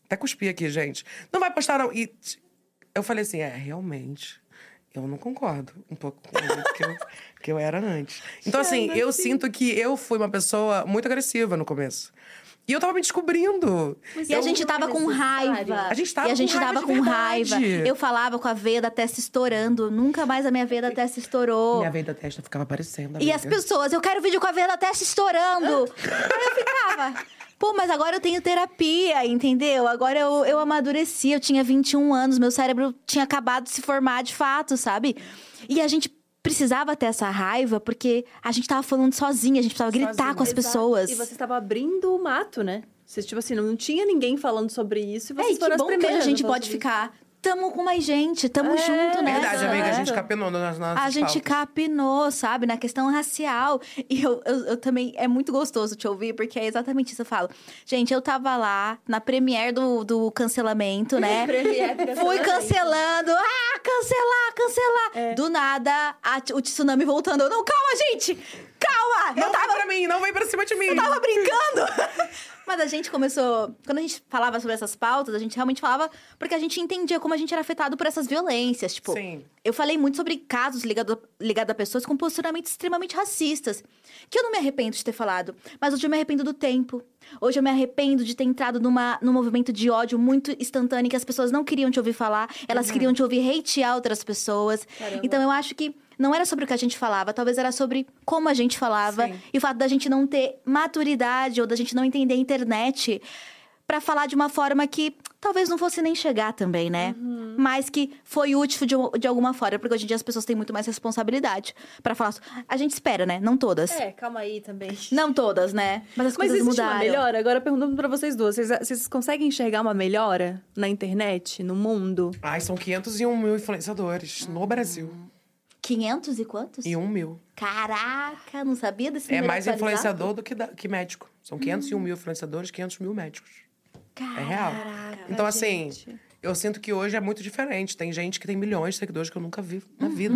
Até cuspi aqui, gente. Não vai postar, não. E t- eu falei assim: é, realmente. Eu não concordo um pouco com o jeito que eu, que eu era antes. Então, assim, eu sinto que eu fui uma pessoa muito agressiva no começo. E eu tava me descobrindo. E a gente tava com raiva. A gente tava e a gente com raiva tava com raiva. Eu falava com a veia da testa estourando. Nunca mais a minha veia da testa estourou. Minha veia da testa ficava aparecendo. E as pessoas, eu quero vídeo com a veia da testa estourando. Aí eu ficava. Pô, mas agora eu tenho terapia, entendeu? Agora eu, eu amadureci, eu tinha 21 anos, meu cérebro tinha acabado de se formar de fato, sabe? E a gente precisava ter essa raiva porque a gente tava falando sozinha, a gente precisava gritar Sozinha. com as Exato. pessoas. E você estava abrindo o mato, né? Você, tipo assim, não tinha ninguém falando sobre isso e É, vocês e que foram bom as que primeiras a gente pode ficar. Tamo com mais gente, tamo É, junto nessa. Verdade, amiga, a gente capinou nas nossas A gente pautas. capinou, sabe, na questão racial. E eu, eu, eu também. É muito gostoso te ouvir, porque é exatamente isso. Eu falo, gente, eu tava lá na premiere do, do cancelamento, né? [laughs] Fui cancelando. Ah, cancelar, cancelar. Do nada, a- o tsunami voltando. Eu, não, calma, gente! Calma! Não eu tava vem pra mim, não vem pra cima de mim. eu tava brincando! [laughs] Mas a gente começou. Quando a gente falava sobre essas pautas, a gente realmente falava porque a gente entendia como a gente era afetado por essas violências. Tipo, Sim. eu falei muito sobre casos ligados ligado a pessoas com posicionamentos extremamente racistas. Que eu não me arrependo de ter falado, mas hoje eu me arrependo do tempo. Hoje eu me arrependo de ter entrado numa, num movimento de ódio muito instantâneo que as pessoas não queriam te ouvir falar, elas queriam te ouvir hatear outras pessoas. Caramba. Então eu acho que não era sobre o que a gente falava, talvez era sobre como a gente falava Sim. e o fato da gente não ter maturidade ou da gente não entender a internet pra falar de uma forma que talvez não fosse nem chegar também, né? Uhum. Mas que foi útil de, de alguma forma, porque hoje em dia as pessoas têm muito mais responsabilidade pra falar. A gente espera, né? Não todas. É, calma aí também. [laughs] Não todas, né? Mas as Mas coisas existe mudaram. uma melhora? Agora perguntando pra vocês duas, vocês, vocês conseguem enxergar uma melhora na internet, no mundo? Ai, são 501 mil influenciadores no Brasil. 500 e quantos? E um mil. Caraca, não sabia desse É mais influenciador do que, da- que médico. São 501 mil influenciadores, 500 mil médicos. É real. Então, assim, gente. eu sinto que hoje é muito diferente. Tem gente que tem milhões de seguidores que eu nunca vi na vida.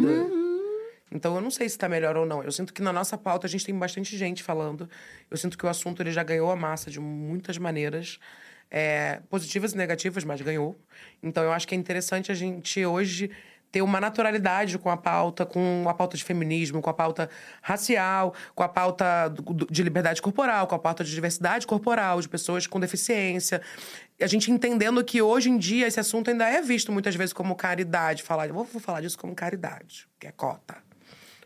Então, eu não sei se tá melhor ou não. Eu sinto que na nossa pauta a gente tem bastante gente falando. Eu sinto que o assunto ele já ganhou a massa de muitas maneiras. é, positivas e negativas, mas ganhou. Então, eu acho que é interessante a gente hoje ter uma naturalidade com a pauta, com a pauta de feminismo, com a pauta racial, com a pauta de liberdade corporal, com a pauta de diversidade corporal, de pessoas com deficiência. E A gente entendendo que hoje em dia esse assunto ainda é visto muitas vezes como caridade. Falar, vou falar disso como caridade, que é cota.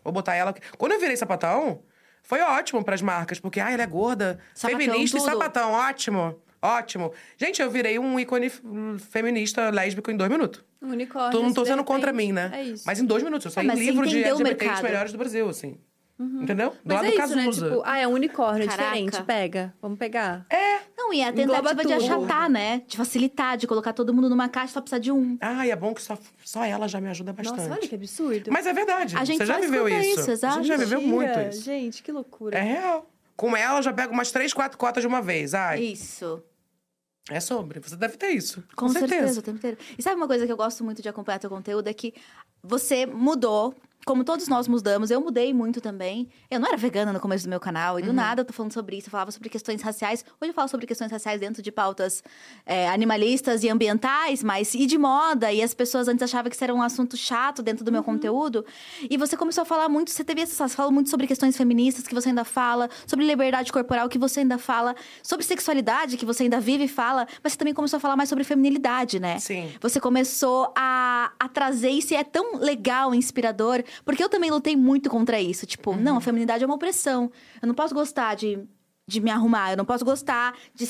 Vou botar ela. Quando eu virei sapatão, foi ótimo pras marcas, porque ah, ela é gorda, Sapatão, feminista e tudo. sapatão, ótimo. Ótimo. Gente, eu virei um ícone feminista lésbico em dois minutos. Um unicórnio. Tô, não tô sendo contra mim, né? É isso. Mas em dois minutos. Eu saí um livro de LGBTs melhores do Brasil, assim. Entendeu? Do Mas lado é do isso, né? Tipo, ah, é um unicórnio, é Caraca. diferente. Pega. Vamos pegar. Não, e a tentativa de achatar, né? De facilitar, de colocar todo mundo numa caixa, só precisa de um. Ah, e é bom que só, só ela já me ajuda bastante. Nossa, olha que absurdo. Mas é verdade. A gente Você já viveu isso. isso, exato. A gente já viveu muito isso. Gente, que loucura. É real. Com ela, eu já pego umas três, quatro cotas de uma vez. Ai, Isso. É sobre. Você deve ter isso. Com, certeza. o tempo inteiro. E sabe uma coisa que eu gosto muito de acompanhar teu conteúdo? É que você mudou. Como todos nós mudamos, eu mudei muito também. Eu não era vegana no começo do meu canal, e do nada eu tô falando sobre isso. Eu falava sobre questões raciais. Hoje eu falo sobre questões raciais dentro de pautas é, animalistas e ambientais, mas e de moda. E as pessoas antes achavam que isso era um assunto chato dentro do meu conteúdo. E você começou a falar muito, você teve essas, falou muito sobre questões feministas que você ainda fala, sobre liberdade corporal que você ainda fala, sobre sexualidade que você ainda vive e fala, mas você também começou a falar mais sobre feminilidade, né? Sim. Você começou a, a trazer isso e é tão legal, inspirador, porque eu também lutei muito contra isso. Tipo, não, a feminidade é uma opressão. Eu não posso gostar de, de me arrumar, eu não posso gostar de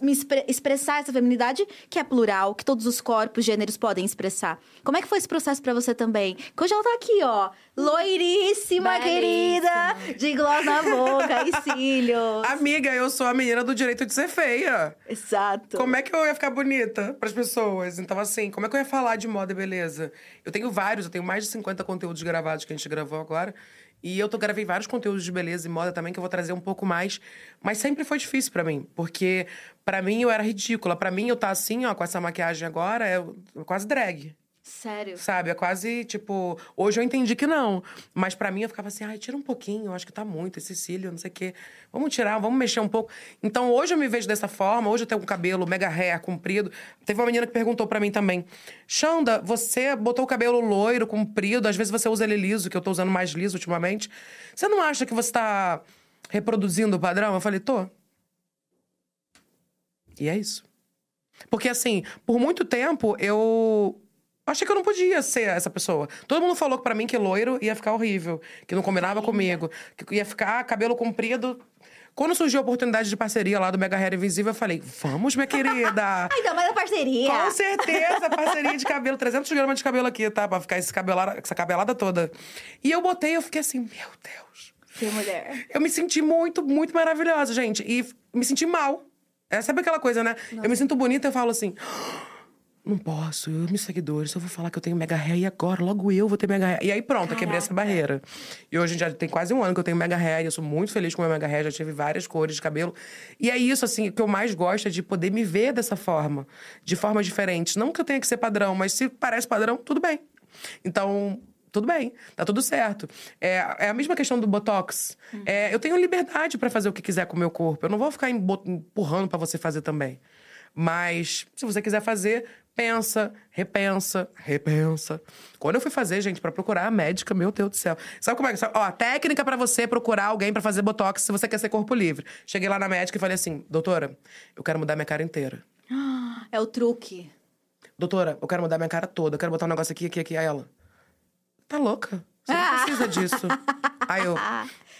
me expre- expressar essa feminidade que é plural, que todos os corpos, gêneros podem expressar. Como é que foi esse processo pra você também? Que hoje ela tá aqui, ó, loiríssima, Belíssima. querida, de gloss na boca e cílios. [laughs] Amiga, eu sou a menina do direito de ser feia. Exato. Como é que eu ia ficar bonita pras pessoas? Então, assim, como é que eu ia falar de moda e beleza? Eu tenho vários, eu tenho mais de 50 conteúdos gravados que a gente gravou agora. E eu tô, gravei vários conteúdos de beleza e moda também, que eu vou trazer um pouco mais. Mas sempre foi difícil pra mim. Porque pra mim eu era ridícula. Pra mim eu tá assim, ó, com essa maquiagem agora, é quase drag. Sério. Sabe? É quase, tipo... Hoje eu entendi que não. Mas pra mim eu ficava assim, ai, tira um pouquinho, eu acho que tá muito, esse cílio, não sei o quê. Vamos tirar, vamos mexer um pouco. Então hoje eu me vejo dessa forma, hoje eu tenho um cabelo mega hair, comprido. Teve uma menina que perguntou pra mim também, Xanda, você botou o cabelo loiro, comprido, às vezes você usa ele liso, que eu tô usando mais liso ultimamente. Você não acha que você tá reproduzindo o padrão? Eu falei, tô. E é isso. Porque, assim, por muito tempo eu achei que eu não podia ser essa pessoa. Todo mundo falou pra mim que loiro ia ficar horrível, que não combinava comigo, que ia ficar cabelo comprido. Quando surgiu a oportunidade de parceria lá do Mega Hair Invisível, eu falei, vamos, minha querida. [laughs] Ainda mais a parceria. Com certeza, parceria de cabelo, 300 gramas de cabelo aqui, tá? Pra ficar esse cabelada, essa cabelada toda. E eu botei, eu fiquei assim, meu Deus. Que mulher. Eu me senti muito, muito maravilhosa, gente. E me senti mal. É, sabe aquela coisa, né? Eu me sinto bonita e eu falo assim. Não posso, eu meus seguidores, eu vou falar que eu tenho mega hair e agora, logo eu vou ter mega hair. E aí pronto, eu quebrei essa barreira. E hoje já tem quase um ano que eu tenho mega hair, e eu sou muito feliz com o meu mega hair, já tive várias cores de cabelo. E é isso, assim, que eu mais gosto é de poder me ver dessa forma, de formas diferentes. Não que eu tenha que ser padrão, mas se parece padrão, tudo bem. Então, tudo bem, tá tudo certo. É, é a mesma questão do Botox. É, eu tenho liberdade pra fazer o que quiser com o meu corpo. Eu não vou ficar embo- empurrando pra você fazer também. Mas, se você quiser fazer, pensa, repensa, repensa. Quando eu fui fazer, gente, pra procurar a médica, meu Deus do céu. Sabe como é que. Ó, técnica pra você procurar alguém pra fazer botox se você quer ser corpo livre. Cheguei lá na médica e falei assim: doutora, eu quero mudar minha cara inteira. [gasps] É o truque. Doutora, eu quero mudar minha cara toda. Eu quero botar um negócio aqui, aqui, aqui. Aí ela. Tá louca? Você não [laughs] precisa disso. Aí eu.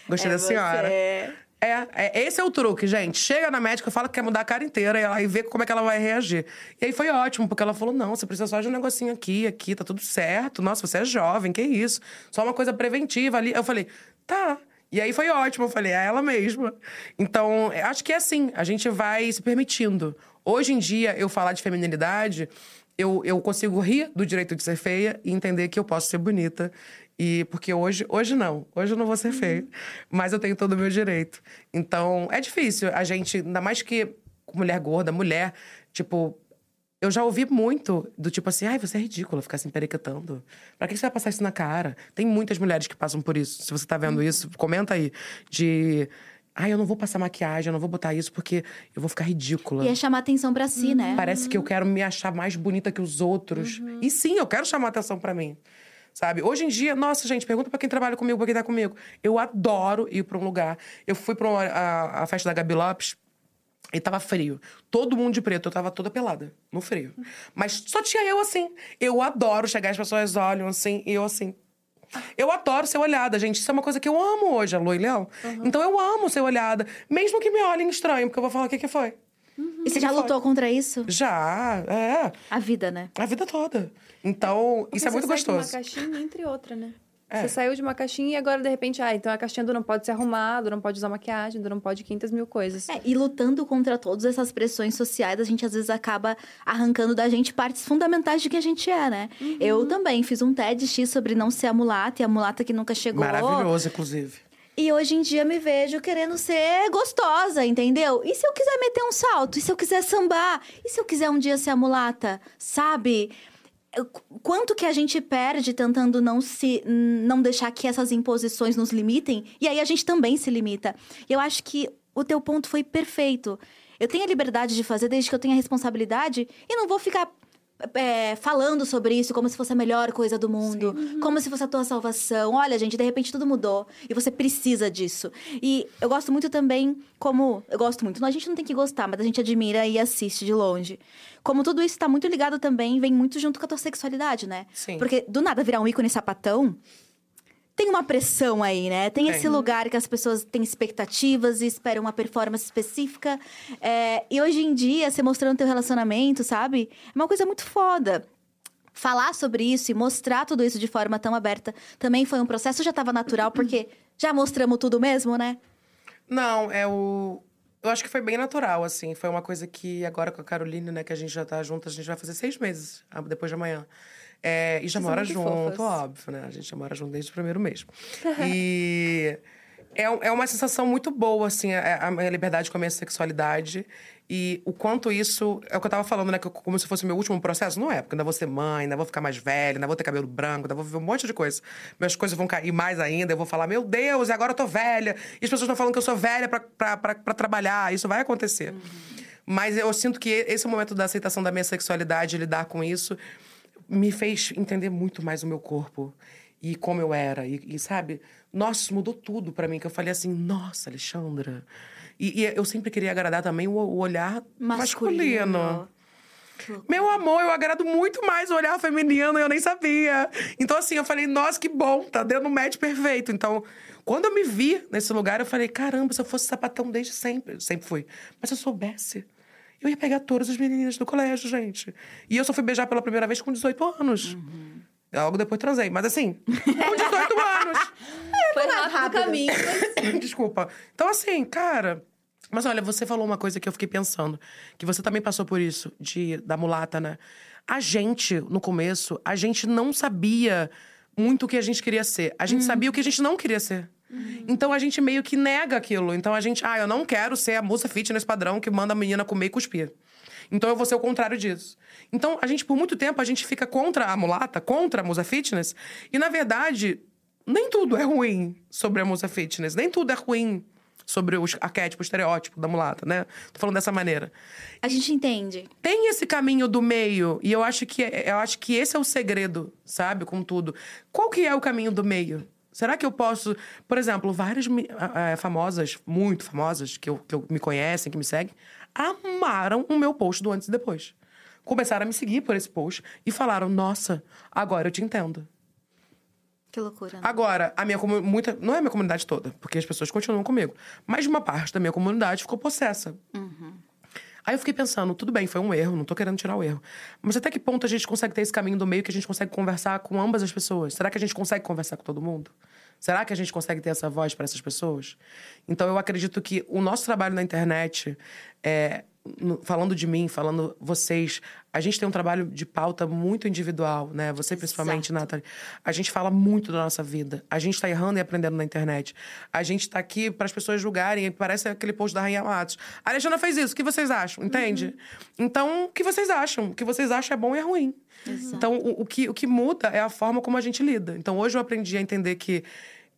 Gostei É da senhora. você. É, é, esse é o truque, gente. Chega na médica, fala que quer mudar a cara inteira e ela e vê como é que ela vai reagir. E aí foi ótimo, porque ela falou: não, você precisa só de um negocinho aqui, aqui, tá tudo certo. Nossa, você é jovem, que isso? Só uma coisa preventiva ali. Eu falei, tá. E aí foi ótimo, eu falei, é ela mesma. Então, é, acho que é assim, a gente vai se permitindo. Hoje em dia, eu falar de feminilidade, eu, eu consigo rir do direito de ser feia e entender que eu posso ser bonita. E porque hoje, hoje não, hoje eu não vou ser feia, mas eu tenho todo o meu direito. Então, é difícil a gente, ainda mais que mulher gorda, mulher, tipo, eu já ouvi muito do tipo assim, ai, você é ridícula ficar se emperequetando. Pra que você vai passar isso na cara? Tem muitas mulheres que passam por isso. Se você tá vendo isso, comenta aí. De. Ai, eu não vou passar maquiagem, eu não vou botar isso porque eu vou ficar ridícula. E é chamar atenção pra si, né? Parece que eu quero me achar mais bonita que os outros. E sim, eu quero chamar atenção pra mim. Sabe? Hoje em dia, nossa, gente, pergunta pra quem trabalha comigo, pra quem tá comigo. Eu adoro ir pra um lugar. Eu fui pra uma- a, a festa da Gabi Lopes e tava frio. Todo mundo de preto, eu tava toda pelada, no frio. Mas só tinha eu assim. Eu adoro chegar, as pessoas olham assim, e eu assim. Eu adoro ser olhada, gente. Isso é uma coisa que eu amo hoje, a e Leão. Então eu amo ser olhada. Mesmo que me olhem estranho, porque eu vou falar o que, que foi. E você já lutou contra isso? Já, é. A vida, né? A vida toda. Então, Porque isso é muito você gostoso. uma caixinha entre outra, né? É. Você saiu de uma caixinha e agora, de repente, ah, então a caixinha do não pode ser arrumado, não pode usar maquiagem, do não pode 500 mil coisas. É, e lutando contra todas essas pressões sociais, a gente às vezes acaba arrancando da gente partes fundamentais de quem a gente é, né? Eu também fiz um TEDx sobre não ser a mulata e a mulata que nunca chegou. Maravilhoso, inclusive. E hoje em dia me vejo querendo ser gostosa, entendeu? E se eu quiser meter um salto? E se eu quiser sambar? E se eu quiser um dia ser a mulata? Sabe? Quanto que a gente perde tentando não se não deixar que essas imposições nos limitem? E aí a gente também se limita. Eu acho que o teu ponto foi perfeito. Eu tenho a liberdade de fazer desde que eu tenha responsabilidade e não vou ficar é, falando sobre isso como se fosse a melhor coisa do mundo, como se fosse a tua salvação. Olha, gente, de repente tudo mudou e você precisa disso. E eu gosto muito também, como. Eu gosto muito, a gente não tem que gostar, mas a gente admira e assiste de longe. Como tudo isso tá muito ligado também, vem muito junto com a tua sexualidade, né? Sim. Porque do nada virar um ícone sapatão. Tem uma pressão aí, né? Tem Tem. esse lugar que as pessoas têm expectativas e esperam uma performance específica. É, e hoje em dia, você mostrando teu relacionamento, sabe? É uma coisa muito foda. Falar sobre isso e mostrar tudo isso de forma tão aberta também foi um processo, já tava natural, porque já mostramos tudo mesmo, né? Não, é o. Eu acho que foi bem natural, assim. Foi uma coisa que agora com a Caroline, né, que a gente já tá junto, a gente vai fazer seis meses ah, depois de amanhã. É, e já mora junto, fofas. óbvio, né? A gente já mora junto desde o primeiro mês. [laughs] e é, é uma sensação muito boa, assim, a, minha liberdade com a minha sexualidade. E o quanto isso. É o que eu tava falando, né? que como se fosse o meu último processo. Não é, porque ainda vou ser mãe, ainda vou ficar mais velha, ainda vou ter cabelo branco, ainda vou viver um monte de coisa. Minhas coisas vão cair mais ainda, eu vou falar, meu Deus, e agora eu tô velha. E as pessoas estão falando que eu sou velha pra trabalhar. Isso vai acontecer. Mas eu sinto que esse momento da aceitação da minha sexualidade, lidar com isso, me fez entender muito mais o meu corpo e como eu era. E, e, sabe, nossa, isso mudou tudo pra mim. Que eu falei assim, nossa, Alexandra, E, e eu sempre queria agradar também o, o olhar masculino. Masculino. Meu amor, eu agrado muito mais o olhar feminino, eu nem sabia. Então, assim, eu falei, nossa, que bom, tá dando um match perfeito. Então, quando eu me vi nesse lugar, eu falei, caramba, se eu fosse sapatão desde sempre, sempre fui. Mas se eu soubesse, eu ia pegar todas as meninas do colégio, gente. E eu só fui beijar pela primeira vez com 18 anos. Logo depois transei, mas assim, com 18 [laughs] anos. Foi rápido rápido. caminho. mas- [laughs] Desculpa. Então, assim, cara. Mas olha, você falou uma coisa que eu fiquei pensando, que você também passou por isso, de da mulata, né? A gente, no começo, a gente não sabia muito o que a gente queria ser. A gente sabia o que a gente não queria ser. Então a gente meio que nega aquilo. Então a gente, ah, eu não quero ser a moça fitness padrão que manda a menina comer e cuspir. Então eu vou ser o contrário disso. Então a gente, por muito tempo, a gente fica contra a mulata, contra a musa fitness. E na verdade, nem tudo é ruim sobre a musa fitness. Nem tudo é ruim sobre o arquétipo, o estereótipo da mulata, né? Tô falando dessa maneira. A gente entende. Tem esse caminho do meio, e eu acho que eu acho que esse é o segredo, sabe, com tudo. Qual que é o caminho do meio? Será que eu posso, por exemplo, várias ah, famosas, muito famosas, que, eu, que eu- me conhecem, que me seguem, amaram o meu post do antes e depois. Começaram a me seguir por esse post e falaram: Nossa, agora eu te entendo. Que loucura. Né? Agora, a minha comunidade. Muita, não é a minha comunidade toda, porque as pessoas continuam comigo. Mas uma parte da minha comunidade ficou possessa. Aí eu fiquei pensando, tudo bem, foi um erro, não tô querendo tirar o erro. Mas até que ponto a gente consegue ter esse caminho do meio que a gente consegue conversar com ambas as pessoas? Será que a gente consegue conversar com todo mundo? Será que a gente consegue ter essa voz para essas pessoas? Então eu acredito que o nosso trabalho na internet, é, falando de mim, falando vocês, a gente tem um trabalho de pauta muito individual, né? Você principalmente, Nathalie. A gente fala muito da nossa vida. A gente tá errando e aprendendo na internet. A gente tá aqui para as pessoas julgarem. e Parece aquele post da Rainha Matos. A Alexandra fez isso. O que vocês acham? Entende? Então, o que vocês acham? O que vocês acham é bom e é ruim. Então, o, o que, o que muda é a forma como a gente lida. Então, hoje eu aprendi a entender que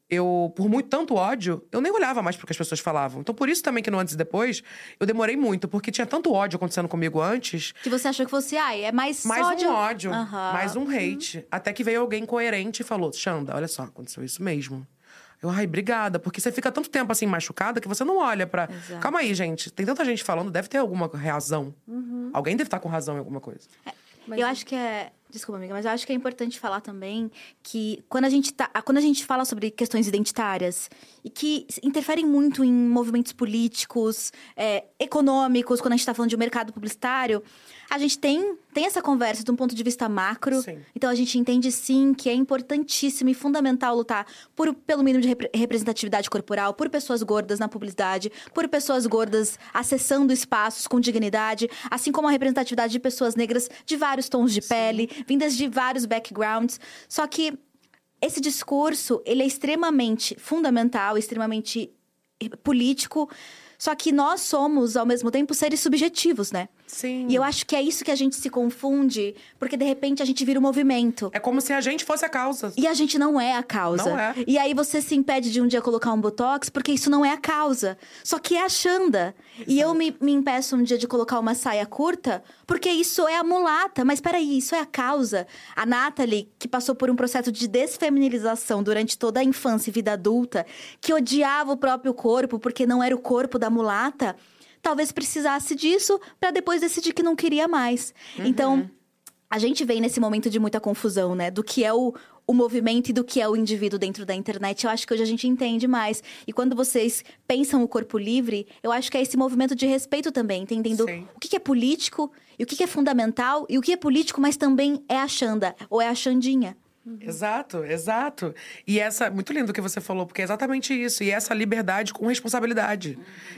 eu, por muito tanto ódio, eu nem olhava mais pro que as pessoas falavam. Então, por isso também que no antes e depois, eu demorei muito, porque tinha tanto ódio acontecendo comigo antes, Que você achou que fosse, ai, é mais mais ódio. um ódio, Aham. mais um hate. Até que veio alguém coerente e falou: Xanda, olha só, aconteceu isso mesmo. Eu, ai, obrigada, porque você fica tanto tempo assim machucada que você não olha. Exato. Calma aí, gente. Tem tanta gente falando, deve ter alguma razão. Uhum. Alguém deve estar com razão em alguma coisa. Mas eu acho que é. Desculpa, amiga, mas eu acho que é importante falar também que quando a gente tá. Quando a gente fala sobre questões identitárias e que interferem muito em movimentos políticos, é, econômicos, quando a gente tá falando de um mercado publicitário, a gente tem, tem essa conversa de um ponto de vista macro. Sim. Então a gente entende sim que é importantíssimo e fundamental lutar por, pelo mínimo de repre- representatividade corporal, por pessoas gordas na publicidade, por pessoas gordas acessando espaços com dignidade, assim como a representatividade de pessoas negras de vários tons de pele, vindas de vários backgrounds. Só que esse discurso, ele é extremamente fundamental, extremamente político, só que nós somos, ao mesmo tempo, seres subjetivos, né? Sim. E eu acho que é isso que a gente se confunde, porque de repente a gente vira um movimento. É como se a gente fosse a causa. E a gente não é a causa. Não é. E aí você se impede de um dia colocar um botox porque isso não é a causa. Só que é a Xanda. E eu me, me impeço um dia de colocar uma saia curta porque isso é a mulata. Mas peraí, isso é a causa. A Natalie, que passou por um processo de desfeminilização durante toda a infância e vida adulta, que odiava o próprio corpo porque não era o corpo da mulata, talvez precisasse disso para depois decidir que não queria mais. Então. A gente vem nesse momento de muita confusão, né? Do que é o, o movimento e do que é o indivíduo dentro da internet. Eu acho que hoje a gente entende mais. E quando vocês pensam o corpo livre, eu acho que é esse movimento de respeito também, entendendo Sim. o que é político e o que que é fundamental e o que é político, mas também é a Xanda ou é a Xandinha. Exato, exato. E essa, muito lindo o que você falou, porque é exatamente isso. E essa liberdade com responsabilidade.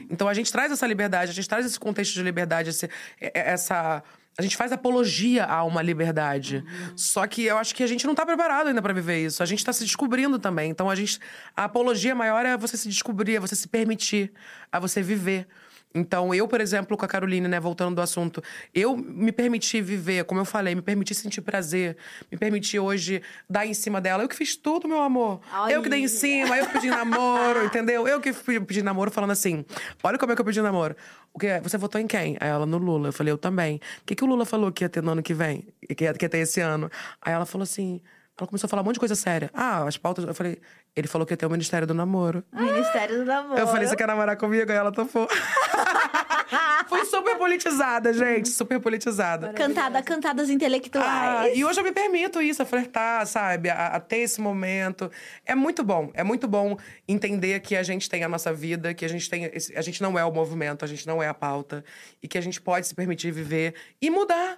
Então a gente traz essa liberdade, a gente traz esse contexto de liberdade, esse- é- é- essa. A gente faz apologia a uma liberdade. Só que eu acho que a gente não tá preparado ainda pra viver isso. A gente tá se descobrindo também. Então a gente. A apologia maior é você se descobrir, é você se permitir, a você viver. Então, eu, por exemplo, com a Caroline, né, voltando do assunto, eu me permiti viver, como eu falei, me permiti sentir prazer, me permiti hoje dar em cima dela. Eu que fiz tudo, meu amor. Olha. Eu que dei em cima, eu que pedi namoro, entendeu? Eu que fui pedir namoro falando assim: olha como é que eu pedi namoro. O que Você votou em quem? Aí ela, no Lula. Eu falei, eu também. O que, que o Lula falou que ia ter no ano que vem? Que ia, que ia ter esse ano? Aí ela falou assim. Ela começou a falar um monte de coisa séria. Ah, as pautas. Eu falei, ele falou que ia ter o Ministério do Namoro. Ministério do Namoro. Eu falei, você quer namorar comigo? Aí ela topou. [laughs] Foi super politizada, gente. Super politizada. Cantada, cantadas Ah, intelectuais. e hoje eu me permito isso, a flertar, sabe? A, a ter esse momento. É muito bom. É muito bom entender que a gente tem a nossa vida, que a gente tem. a gente não é o movimento, a gente não é a pauta. E que a gente pode se permitir viver e mudar.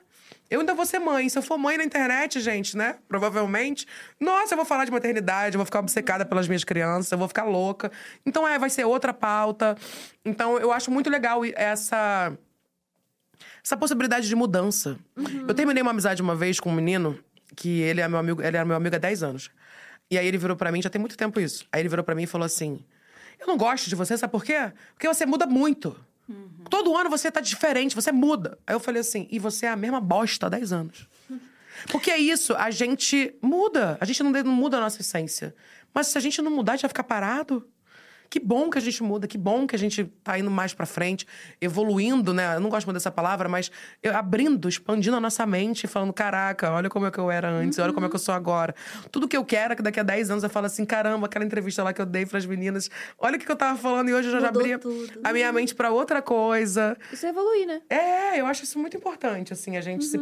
Eu ainda vou ser mãe. Se eu for mãe na internet, gente, né? Provavelmente. Nossa, eu vou falar de maternidade, eu vou ficar obcecada pelas minhas crianças, eu vou ficar louca. Então, é, vai ser outra pauta. Então, eu acho muito legal essa essa possibilidade de mudança. Eu terminei uma amizade uma vez com um menino que ele é meu amigo, ele era meu amigo há 10 anos. E aí ele virou pra mim, já tem muito tempo isso. Aí ele virou pra mim e falou assim: "Eu não gosto de você, sabe por quê? Porque você muda muito. Todo ano você tá diferente, você muda". Aí eu falei assim: "E você é a mesma bosta há 10 anos". [laughs] Porque é isso, a gente muda. A gente não, não muda a nossa essência. Mas se a gente não mudar, a gente vai ficar parado. Que bom que a gente muda, que bom que a gente tá indo mais pra frente, evoluindo, né? Eu não gosto muito dessa palavra, mas eu- abrindo, expandindo a nossa mente, falando: caraca, olha como é que eu era antes, olha como é que eu sou agora. Tudo que eu quero é que daqui a 10 anos eu falo assim: caramba, aquela entrevista lá que eu dei pras meninas, olha o que eu tava falando e hoje eu já Mudou abri tudo. a minha mente pra outra coisa. Isso é evoluir, né? É, eu acho isso muito importante, assim, a gente se,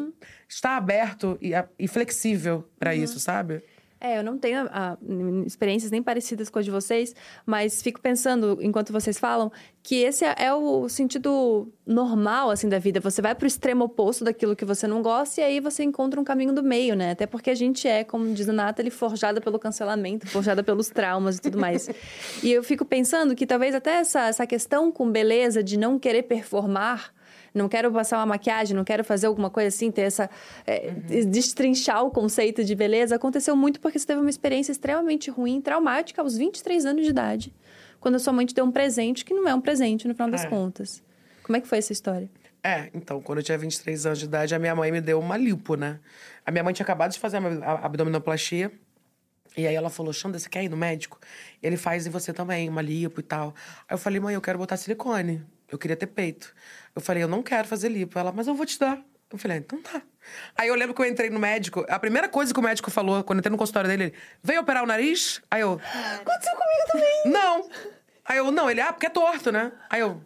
estar aberto e, e flexível pra isso, sabe? É, eu não tenho ah, n- experiências nem parecidas com as de vocês, mas fico pensando, enquanto vocês falam, que esse é, é o sentido normal, assim, da vida. Você vai pro extremo oposto daquilo que você não gosta e aí você encontra um caminho do meio, né? Até porque a gente é, como diz a Nathalie, forjada pelo cancelamento, forjada pelos traumas e tudo mais. [laughs] e eu fico pensando que talvez até essa, essa questão com beleza de não querer performar não quero passar uma maquiagem, não quero fazer alguma coisa assim, ter essa. é, destrinchar o conceito de beleza, aconteceu muito porque você teve uma experiência extremamente ruim, traumática, aos 23 anos de idade. Quando a sua mãe te deu um presente que não é um presente no final das É. contas. Como é que foi essa história? É, então, quando eu tinha 23 anos de idade, a minha mãe me deu uma lipo, né? A minha mãe tinha acabado de fazer a a abdominoplastia. E aí ela falou, Xanda, você quer ir no médico? Ele faz em você também, uma lipo e tal. Aí eu falei, mãe, eu quero botar silicone. Eu queria ter peito. Eu falei, eu não quero fazer lipo. Ela, mas eu vou te dar. Eu falei, ah, então tá. Aí eu lembro que eu entrei no médico, a primeira coisa que o médico falou, quando eu entrei no consultório dele, ele, veio operar o nariz? Aí eu, Aconteceu comigo também. [laughs] não. Aí eu, não, ele, ah, porque é torto, né? Aí eu.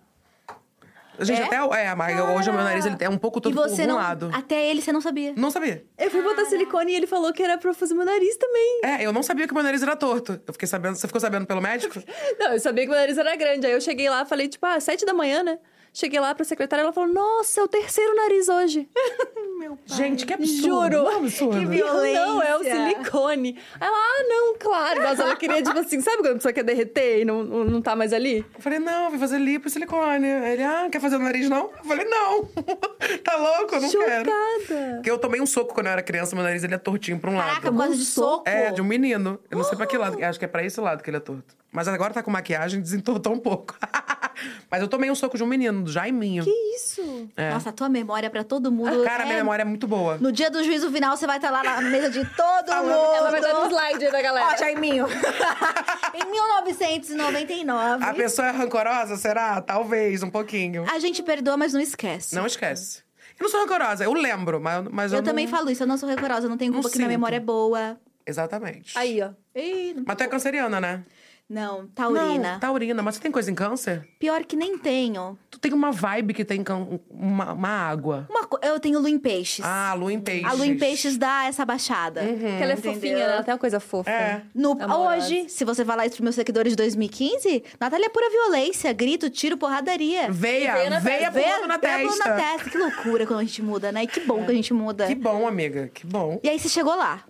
Gente, É? até. É, mas hoje o meu nariz ele é um pouco E torto por você um não. lado. Até ele você não sabia. Não sabia. Eu fui botar silicone e ele falou que era pra eu fazer meu nariz também. É, eu não sabia que o meu nariz era torto. Eu fiquei sabendo. Você ficou sabendo pelo médico? [laughs] Não, eu sabia que meu nariz era grande. Aí eu cheguei lá, falei, tipo, ah, sete da manhã, né? Cheguei lá pra secretária, ela falou, nossa, é o terceiro nariz hoje. [laughs] Meu pai. Gente, que absurdo. Juro. Não, absurdo. Que violência. Não, é o silicone. Aí ela, ah, não, claro. Mas ela queria, tipo assim, sabe quando a pessoa quer derreter e não, não, não tá mais ali? Eu falei, não, vim fazer lipo e silicone. Ele, ah, quer fazer o nariz não? Eu falei, não. [laughs] tá louco? Eu não quero. Chocada. Porque eu tomei um soco quando eu era criança, meu nariz ele é tortinho pra um Caraca, lado. por causa de soco. É, de um menino. Eu não sei pra que lado. Acho que é pra esse lado que ele é torto. Mas agora tá com maquiagem, desentortou um pouco. [laughs] Mas eu tomei um soco de um menino, do Jaiminho. Que isso? É. Nossa, a tua memória pra todo mundo. Cara, é... minha memória é muito boa. No dia do juízo final, você vai estar lá na mesa de todo mundo. Ela vai dar no slide da galera. Ó, Jaiminho. [laughs] em 1999. A pessoa é rancorosa, será? Talvez, um pouquinho. A gente perdoa, mas não esquece. Não esquece. Eu não sou rancorosa, eu lembro, mas, mas eu, Eu também não... falo isso, eu não sou rancorosa, eu não tenho Não culpa que minha memória é boa. Exatamente. Aí, ó. Não- Mas tu é canceriana, né? Não, taurina. Não, taurina. Mas você tem coisa em câncer? Pior que nem tenho. Tu tem uma vibe que tem can- uma, uma água. Uma co- Eu tenho lua em peixes. Ah, lua em peixes. a lua em peixes dá essa baixada. Que ela é Entendeu? fofinha, né? Ela tem uma coisa fofa. É. No, Amorosa. hoje, se você falar isso pros meus seguidores de 2015, Natália é pura violência, grito, tiro, porradaria. Veia, Veia na veia Vê- pulando na vê a mão testa. na testa. Que loucura quando a gente muda, né? E que bom que a gente muda. Que bom, amiga, que bom. E aí você chegou lá.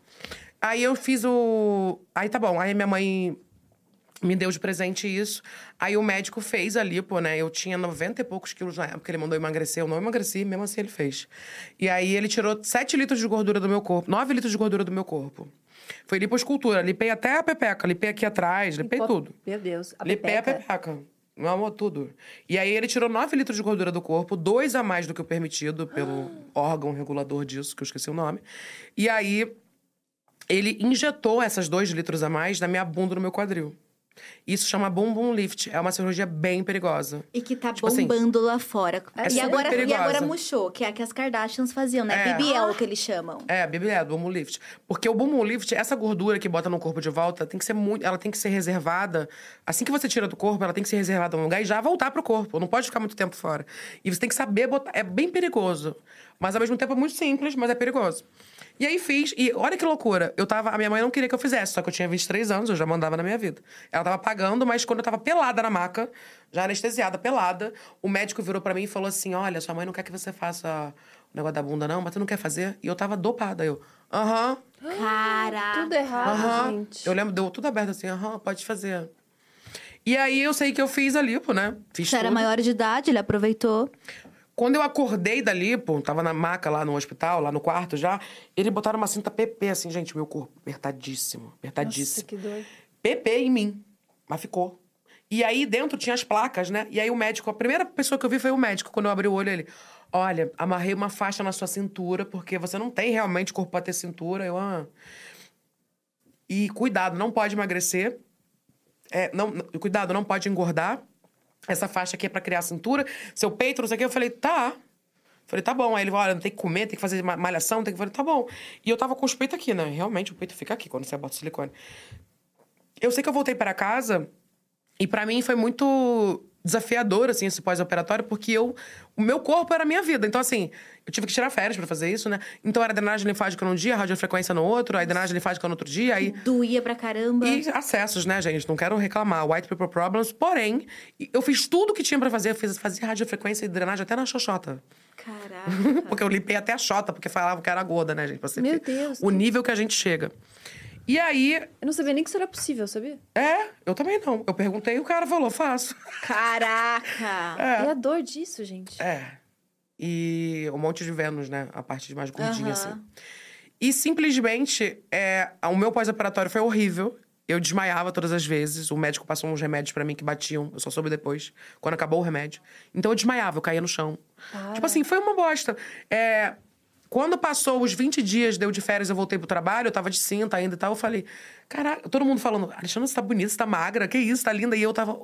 Aí eu fiz o. Aí tá bom. Aí minha mãe me deu de presente isso. Aí o médico fez a lipo, né? Eu tinha 90 e poucos quilos na época, ele mandou emagrecer. Eu não emagreci, mesmo assim ele fez. E aí ele tirou 7 litros de gordura do meu corpo, 9 litros de gordura do meu corpo. Foi lipoescultura, lipei até a pepeca, lipei aqui atrás, lipei Pô, tudo. Meu Deus. A Lipei a pepeca. pepeca. Meu amor, tudo. E aí ele tirou 9 litros de gordura do corpo, dois a mais do que o permitido pelo órgão regulador disso, que eu esqueci o nome. E aí ele injetou essas 2 litros a mais na minha bunda no meu quadril. Isso chama bumbum lift. É uma cirurgia bem perigosa. E que tá Tipo assim, bombando lá fora. é e, agora, e perigosa. agora murchou, que é a que as Kardashians faziam, né? É. BBL, que eles chamam. É, BBL, bumbum lift. Porque o bumbum lift, essa gordura que bota no corpo de volta, tem que ser muito, ela tem que ser reservada. Assim que você tira do corpo, ela tem que ser reservada num lugar e já voltar pro corpo. Não pode ficar muito tempo fora. E você tem que saber botar. É bem perigoso. Mas ao mesmo tempo é muito simples, mas é perigoso. E aí fiz, e olha que loucura. Eu tava. A minha mãe não queria que eu fizesse, só que eu tinha 23 anos, eu já mandava na minha vida. Ela tava pagando, mas quando eu tava pelada na maca, já anestesiada, pelada, o médico virou pra mim e falou assim: Olha, sua mãe não quer que você faça o negócio da bunda, não, mas tu não quer fazer? E eu tava dopada. Eu, aham, Caraca. Tudo errado, aham. gente. Eu lembro, deu tudo aberto assim, aham, pode fazer. E aí eu sei que eu fiz a lipo, né? Fiz Você era tudo. maior de idade, ele aproveitou. Quando eu acordei da lipo, tava na maca lá no hospital, lá no quarto já, eles botaram uma cinta PP, assim, gente, meu corpo apertadíssimo, Nossa, apertadíssimo. que doido. PP em mim, mas ficou. E aí dentro tinha as placas, né? E aí o médico, a primeira pessoa que eu vi foi o médico, quando eu abri o olho, ele, olha, amarrei uma faixa na sua cintura, porque você não tem realmente corpo pra ter cintura. Eu, ah. E cuidado, não pode emagrecer. É, não, não- cuidado, não pode engordar. Essa faixa aqui é pra criar cintura. Seu peito, não sei o quê. Eu falei, tá. Falei, tá bom. Aí ele falou, olha, tem que comer, tem que fazer ma- malhação, tem que... Falei, tá bom. E eu tava com os peitos aqui, né? Realmente, o peito fica aqui quando você bota silicone. Eu sei que eu voltei para casa e pra mim foi muito desafiador, assim, esse pós-operatório, porque eu... O meu corpo era a minha vida. Então, assim, eu tive que tirar férias pra fazer isso, né? Então, era drenagem linfática num dia, radiofrequência no outro, aí drenagem linfática no outro dia, aí... Doía pra caramba. E acessos, né, gente? Não quero reclamar. White people problems. Porém, eu fiz tudo que tinha pra fazer. Eu fiz, fazia radiofrequência e drenagem até na xoxota. Caraca. [laughs] porque eu limpei até a xota, porque falavam que era gorda, né, gente? Você Meu Deus. O nível que a gente chega. E aí, Eu não sabia nem que isso era possível, sabia? é, eu também não. Eu perguntei e o cara falou, faço. Caraca. [laughs] E a dor disso, gente? É. E um monte de Vênus, né? A parte de mais gordinha, Aham. assim. E simplesmente, é, o meu pós-operatório foi horrível. Eu desmaiava todas as vezes. O médico passou uns remédios pra mim que batiam. Eu só soube depois, quando acabou o remédio. Então eu desmaiava, eu caía no chão. Tipo assim, foi uma bosta. É, quando passou os 20 dias, deu de férias, eu voltei pro trabalho, eu tava de cinta ainda e tal. Eu falei, caraca, todo mundo falando, Alexandre, você tá bonita, você tá magra, que isso, tá linda. E eu tava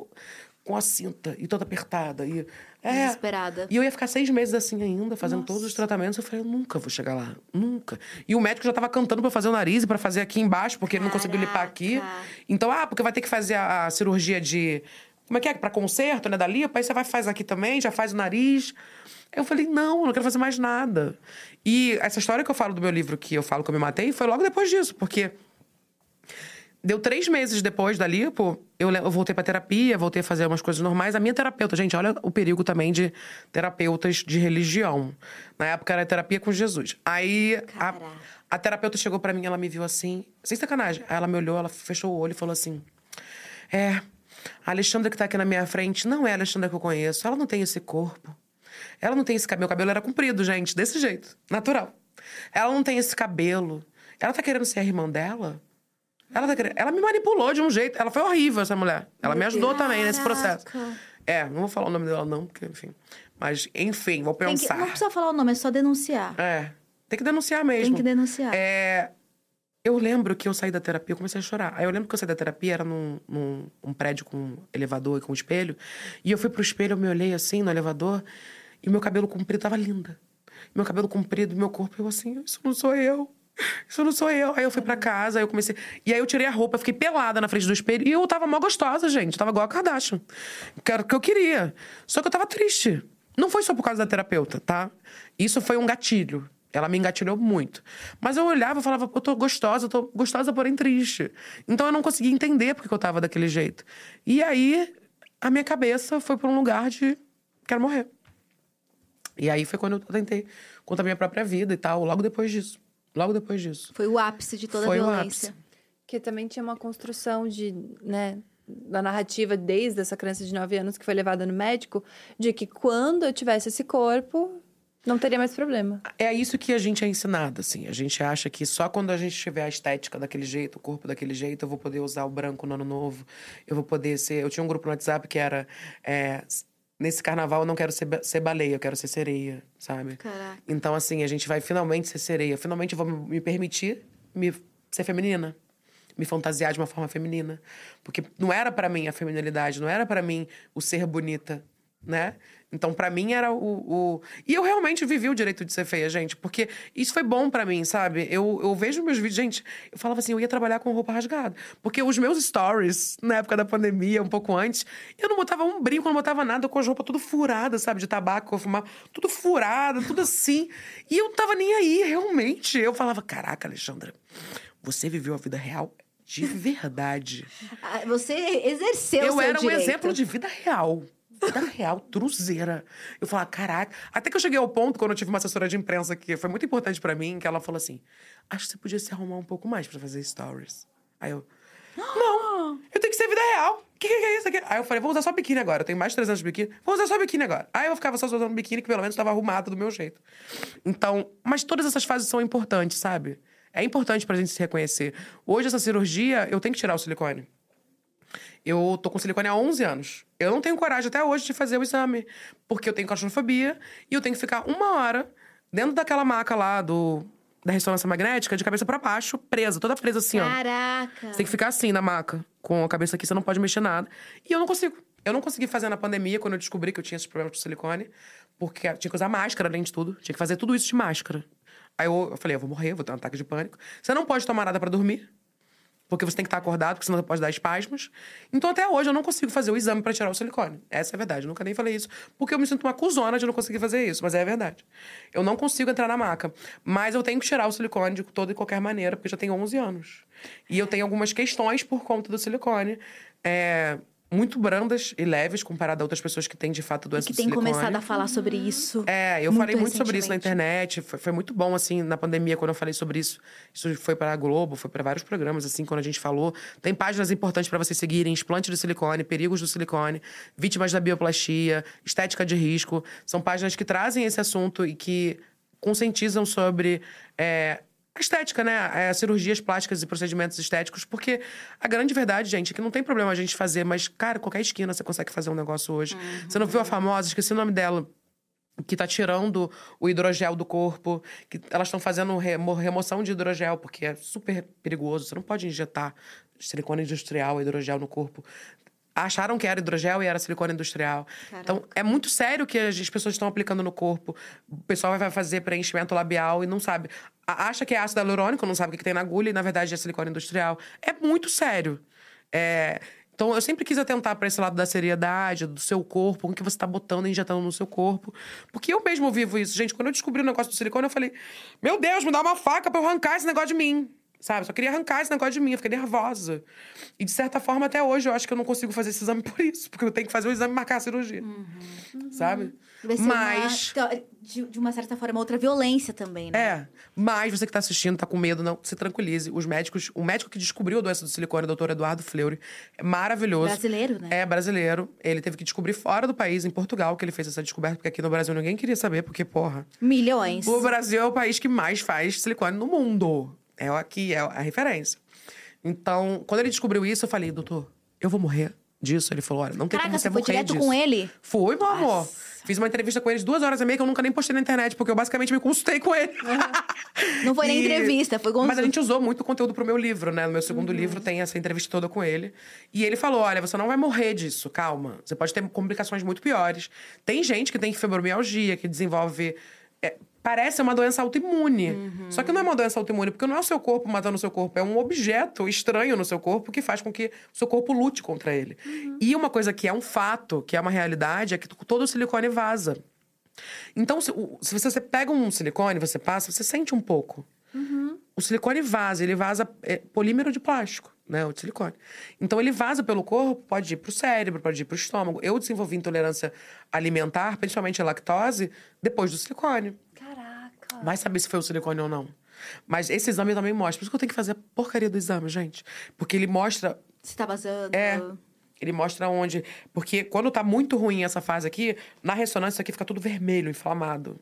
com a cinta e toda apertada. E, é, Desesperada. e eu ia ficar seis meses assim ainda, fazendo todos os tratamentos. Eu falei, eu nunca vou chegar lá, nunca. E o médico já tava cantando pra fazer o nariz e pra fazer aqui embaixo, porque ele não conseguiu limpar aqui. Caraca. Então, ah, porque vai ter que fazer a, a cirurgia de. Como é que é? Pra conserto, né? Da lipo, aí você vai faz aqui também, já faz o nariz. Eu falei, não, eu não quero fazer mais nada. E essa história que eu falo do meu livro, que eu falo que eu me matei, foi logo depois disso, porque Deu três meses depois da lipo, eu, eu voltei pra terapia, voltei a fazer umas coisas normais. A minha terapeuta, gente, olha o perigo também de terapeutas de religião. Na época era terapia com Jesus. Aí a, a terapeuta chegou pra mim, ela me viu assim, sem sacanagem. Aí ela me olhou, ela fechou o olho e falou assim: É, a Alexandra que tá aqui na minha frente não é a Alexandra que eu conheço. Ela não tem esse corpo. Ela não tem esse cabelo. Meu cabelo era comprido, gente, desse jeito, natural. Ela não tem esse cabelo. Ela tá querendo ser a irmã dela? Ela, tá querendo... ela me manipulou de um jeito. Ela foi horrível, essa mulher. Ela me ajudou também nesse processo. É, não vou falar o nome dela, não, porque, enfim. Mas, enfim, vou Tem que- pensar. não precisa falar o nome, é só denunciar. É. Tem que denunciar mesmo. Tem que denunciar. É, eu lembro que eu saí da terapia, eu comecei a chorar. Aí eu lembro que eu saí da terapia, era num, num um prédio com elevador e com espelho. E eu fui pro espelho, eu me olhei assim no elevador, e meu cabelo comprido tava linda. Meu cabelo comprido, meu corpo, eu assim, isso não sou eu. Isso não sou eu. Aí eu fui pra casa, aí eu comecei. E aí eu tirei a roupa, fiquei pelada na frente do espelho. E eu tava mó gostosa, gente. Tava igual a Kardashian. Que era o que eu queria. Só que eu tava triste. Não foi só por causa da terapeuta, tá? Isso foi um gatilho. Ela me engatilhou muito. Mas eu olhava e falava, eu tô gostosa, eu tô gostosa, porém triste. Então eu não conseguia entender porque eu tava daquele jeito. E aí, a minha cabeça foi pra um lugar de quero morrer. E aí foi quando eu tentei contra a minha própria vida e tal, logo depois disso. Logo depois disso. Foi o ápice de toda Foi a o violência. ápice. Que também tinha uma construção de, né, da narrativa desde essa criança de 9 anos que foi levada no médico, de que quando eu tivesse esse corpo, não teria mais problema. É isso que a gente é ensinado, assim. A gente acha que só quando a gente tiver a estética daquele jeito, o corpo daquele jeito, eu vou poder usar o branco no ano novo. Eu vou poder ser. Eu tinha um grupo no WhatsApp que era. é, Nesse carnaval eu não quero ser, ser baleia, eu quero ser sereia, sabe? Caraca. Então, assim, a gente vai finalmente ser sereia. Finalmente eu vou me permitir me ser feminina. me fantasiar de uma forma feminina. Porque não era pra mim a feminilidade, não era pra mim o ser bonita, né? Então, pra mim, era o, o... E eu realmente vivi o direito de ser feia, gente. Porque isso foi bom pra mim, sabe? Eu, eu vejo meus vídeos... Gente, eu falava assim, eu ia trabalhar com roupa rasgada. Porque os meus stories, na época da pandemia, um pouco antes... Eu não botava um brinco, não botava nada. Com as roupas tudo furada, sabe? De tabaco, eu fumava. Tudo furada, tudo assim. E eu não tava nem aí, realmente. Eu falava, caraca, Alexandra... Você viveu a vida real de verdade. [laughs] Ah, Você exerceu eu era um direito. exemplo de vida real. Vida real, truzeira. Eu falava, caraca. Até que eu cheguei ao ponto, quando eu tive uma assessora de imprensa que foi muito importante pra mim, que ela falou assim: Acho que você podia se arrumar um pouco mais pra fazer stories. Aí eu. Não, eu tenho que ser vida real. O que, que é isso aqui? Aí eu falei, vou usar só biquíni agora. Eu tenho mais de 300 de biquíni. Vou usar só biquíni agora. Aí eu ficava só usando biquíni, que pelo menos estava arrumada do meu jeito. Então, mas todas essas fases são importantes, sabe? É importante pra gente se reconhecer. Hoje, essa cirurgia, eu tenho que tirar o silicone. Eu tô com silicone há 11 anos. Eu não tenho coragem até hoje de fazer o exame. Porque eu tenho claustrofobia e eu tenho que ficar uma hora dentro daquela maca lá do, da ressonância magnética, de cabeça pra baixo, presa, toda presa assim, ó. Caraca. Você tem que ficar assim na maca, com a cabeça aqui, você não pode mexer nada. E eu não consigo. Eu não consegui fazer na pandemia, quando eu descobri que eu tinha esses problemas com silicone, porque tinha que usar máscara além de tudo. Tinha que fazer tudo isso de máscara. Aí eu, eu falei, eu vou morrer, vou ter um ataque de pânico. Você não pode tomar nada pra dormir, porque você tem que estar acordado, porque senão você pode dar espasmos. Então, até hoje, eu não consigo fazer o exame pra tirar o silicone. Essa é a verdade. Eu nunca nem falei isso, porque eu me sinto uma cuzona de não conseguir fazer isso, mas é a verdade. Eu não consigo entrar na maca. Mas eu tenho que tirar o silicone de toda e qualquer maneira, porque eu já tenho 11 anos. E eu tenho algumas questões por conta do silicone. É, muito brandas e leves comparado a outras pessoas que têm, de fato, doença Que do tem silicone. começado a falar sobre isso. É, eu muito falei muito sobre isso na internet. Foi, foi muito bom, assim, na pandemia, quando eu falei sobre isso. Isso foi para a Globo, foi para vários programas, assim, quando a gente falou. Tem páginas importantes para vocês seguirem: explante do silicone, perigos do silicone, vítimas da bioplastia, estética de risco. São páginas que trazem esse assunto e que conscientizam sobre. é, estética, né? É, cirurgias plásticas e procedimentos estéticos, porque a grande verdade, gente, é que não tem problema a gente fazer, mas, cara, qualquer esquina você consegue fazer um negócio hoje. Você não viu a famosa, esqueci o nome dela que tá tirando o hidrogel do corpo, que elas estão fazendo remo- remoção de hidrogel, porque é super perigoso. Você não pode injetar silicone industrial, hidrogel no corpo. Acharam que era hidrogel e era silicone industrial. Então, é muito sério que as pessoas estão aplicando no corpo. O pessoal vai fazer preenchimento labial e não sabe. Acha que é ácido hialurônico, não sabe o que tem na agulha e, na verdade, é silicone industrial. É muito sério. É, Então, eu sempre quis atentar para esse lado da seriedade, do seu corpo, o que você tá botando e injetando no seu corpo. Porque eu mesmo vivo isso. Gente, quando eu descobri o negócio do silicone, eu falei: Meu Deus, me dá uma faca pra eu arrancar esse negócio de mim. Sabe? Só queria arrancar esse negócio de mim. Eu fiquei nervosa. E, de certa forma, até hoje, eu acho que eu não consigo fazer esse exame [laughs] por isso. Porque eu tenho que fazer o exame e marcar a cirurgia. Sabe? Deve ser Mas. uma, então, de, de uma certa forma, outra violência também, né? É, mas você que tá assistindo, tá com medo, não, se tranquilize. Os médicos, o médico que descobriu a doença do silicone, o doutor Eduardo Fleury, é maravilhoso. Brasileiro, né? É, brasileiro. Ele teve que descobrir fora do país, em Portugal, que ele fez essa descoberta, porque aqui no Brasil ninguém queria saber, porque, porra. Milhões. O Brasil é o país que mais faz silicone no mundo. É aqui, é a referência. Então, quando ele descobriu isso, eu falei, doutor, eu vou morrer disso. Ele falou, olha, não tem Caraca, como você você foi morrer direto disso. com ele? Fui, meu amor. Fiz uma entrevista com ele de duas horas e meia que eu nunca nem postei na internet, porque eu basicamente me consultei com ele. Não foi [laughs] nem E- entrevista, foi consulta. Mas a gente usou muito conteúdo pro meu livro, né? No meu segundo livro tem essa entrevista toda com ele. E ele falou: olha, você não vai morrer disso, calma. Você pode ter complicações muito piores. Tem gente que tem fibromialgia, que desenvolve. é, parece uma doença autoimune. Só que não é uma doença autoimune, porque não é o seu corpo matando o seu corpo, é um objeto estranho no seu corpo que faz com que o seu corpo lute contra ele. E uma coisa que é um fato, que é uma realidade, é que todo o silicone vaza. Então, se, se você pega um silicone, você passa, você sente um pouco. O silicone vaza, ele vaza é, polímero de plástico, né? O silicone. Então ele vaza pelo corpo, pode ir pro cérebro, pode ir pro estômago. Eu desenvolvi intolerância alimentar, principalmente à lactose, depois do silicone. Vai saber se foi o silicone ou não. Mas esse exame também mostra. Por isso que eu tenho que fazer a porcaria do exame, gente. Porque ele mostra Você tá vazando. é. Ele mostra onde. Porque quando tá muito ruim essa fase aqui, na ressonância isso aqui fica tudo vermelho, inflamado.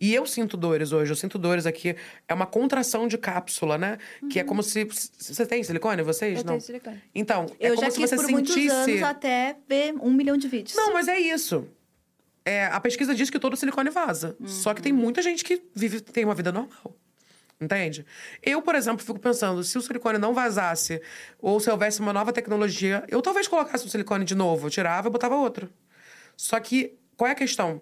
E eu sinto dores hoje, eu sinto dores aqui. É uma contração de cápsula, né? Que é como se. Você tem silicone, vocês? Eu Não. tenho silicone. Então, é Eu como já se quis você por sentisse. muitos anos até ver um milhão de vídeos. Não, mas é isso. É, a pesquisa diz que todo silicone vaza. Só que tem muita gente que vive, tem uma vida normal. Entende? Eu, por exemplo, fico pensando, se o silicone não vazasse, ou se houvesse uma nova tecnologia, eu talvez colocasse o silicone de novo, eu tirava e botava outro. Só que, qual é a questão?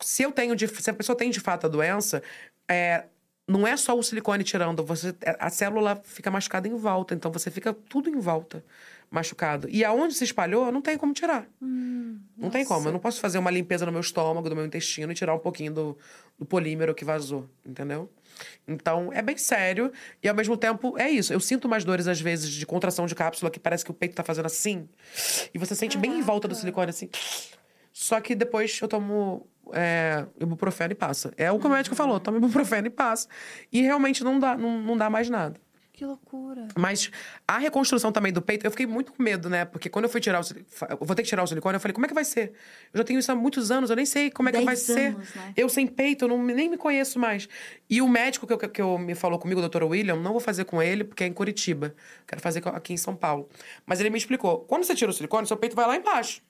Se eu tenho, de, se a pessoa tem de fato a doença, é, não é só o silicone tirando, você, a célula fica machucada em volta, então você fica tudo em volta machucado. E aonde se espalhou, não tem como tirar. Hum, não tem como. Eu não posso fazer uma limpeza no meu estômago, do meu intestino e tirar um pouquinho do, do polímero que vazou, entendeu? Então, é bem sério. E ao mesmo tempo, é isso. Eu sinto mais dores, às vezes, de contração de cápsula, que parece que o peito tá fazendo assim. E você sente bem em volta do silicone, assim. Só que depois eu tomo é, ibuprofeno e passa. É o que o médico falou, toma ibuprofeno e passa. E realmente não dá, não, não dá mais nada. Que loucura. Mas a reconstrução também do peito, eu fiquei muito com medo, né? Porque quando eu fui tirar o silicone, eu vou ter que tirar o silicone, eu falei, como é que vai ser? Eu já tenho isso há muitos anos, eu nem sei como é que vai Dez ser. anos, né? Eu sem peito, eu não, nem me conheço mais. E o médico que, eu, que eu, me falou comigo, o doutor William, não vou fazer com ele, porque é em Curitiba. Quero fazer aqui em São Paulo. Mas ele me explicou: quando você tira o silicone, seu peito vai lá embaixo.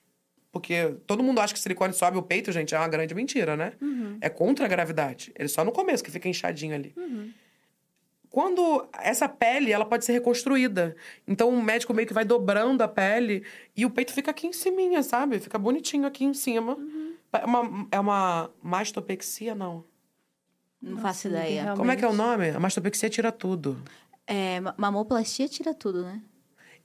Porque todo mundo acha que silicone sobe o peito, gente, é uma grande mentira, né? É contra a gravidade. Ele só no começo que fica inchadinho ali. Quando essa pele, ela pode ser reconstruída. Então o médico meio que vai dobrando a pele e o peito fica aqui em cima, sabe? Fica bonitinho aqui em cima. É uma, é uma mastopexia, não. Não faço ninguém ideia. realmente- Como é que é o nome? A mastopexia tira tudo. É, ma- mamoplastia tira tudo, né?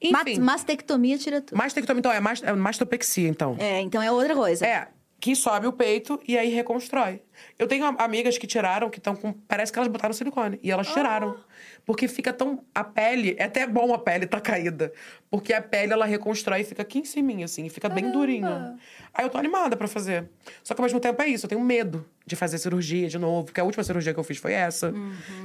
Enfim, Ma- Mastectomia tira tudo. mastectomia, então, é, mast é mastopexia, então. É, então é outra coisa. É, que sobe o peito e aí reconstrói. Eu tenho am- amigas que tiraram, que estão com. Parece que elas botaram silicone. E elas tiraram. Porque fica tão. A pele. É até bom a pele tá caída. Porque a pele ela reconstrói e fica aqui em cima, assim. E fica bem durinha. Aí eu tô animada pra fazer. Só que ao mesmo tempo é isso. Eu tenho medo de fazer cirurgia de novo. Porque a última cirurgia que eu fiz foi essa.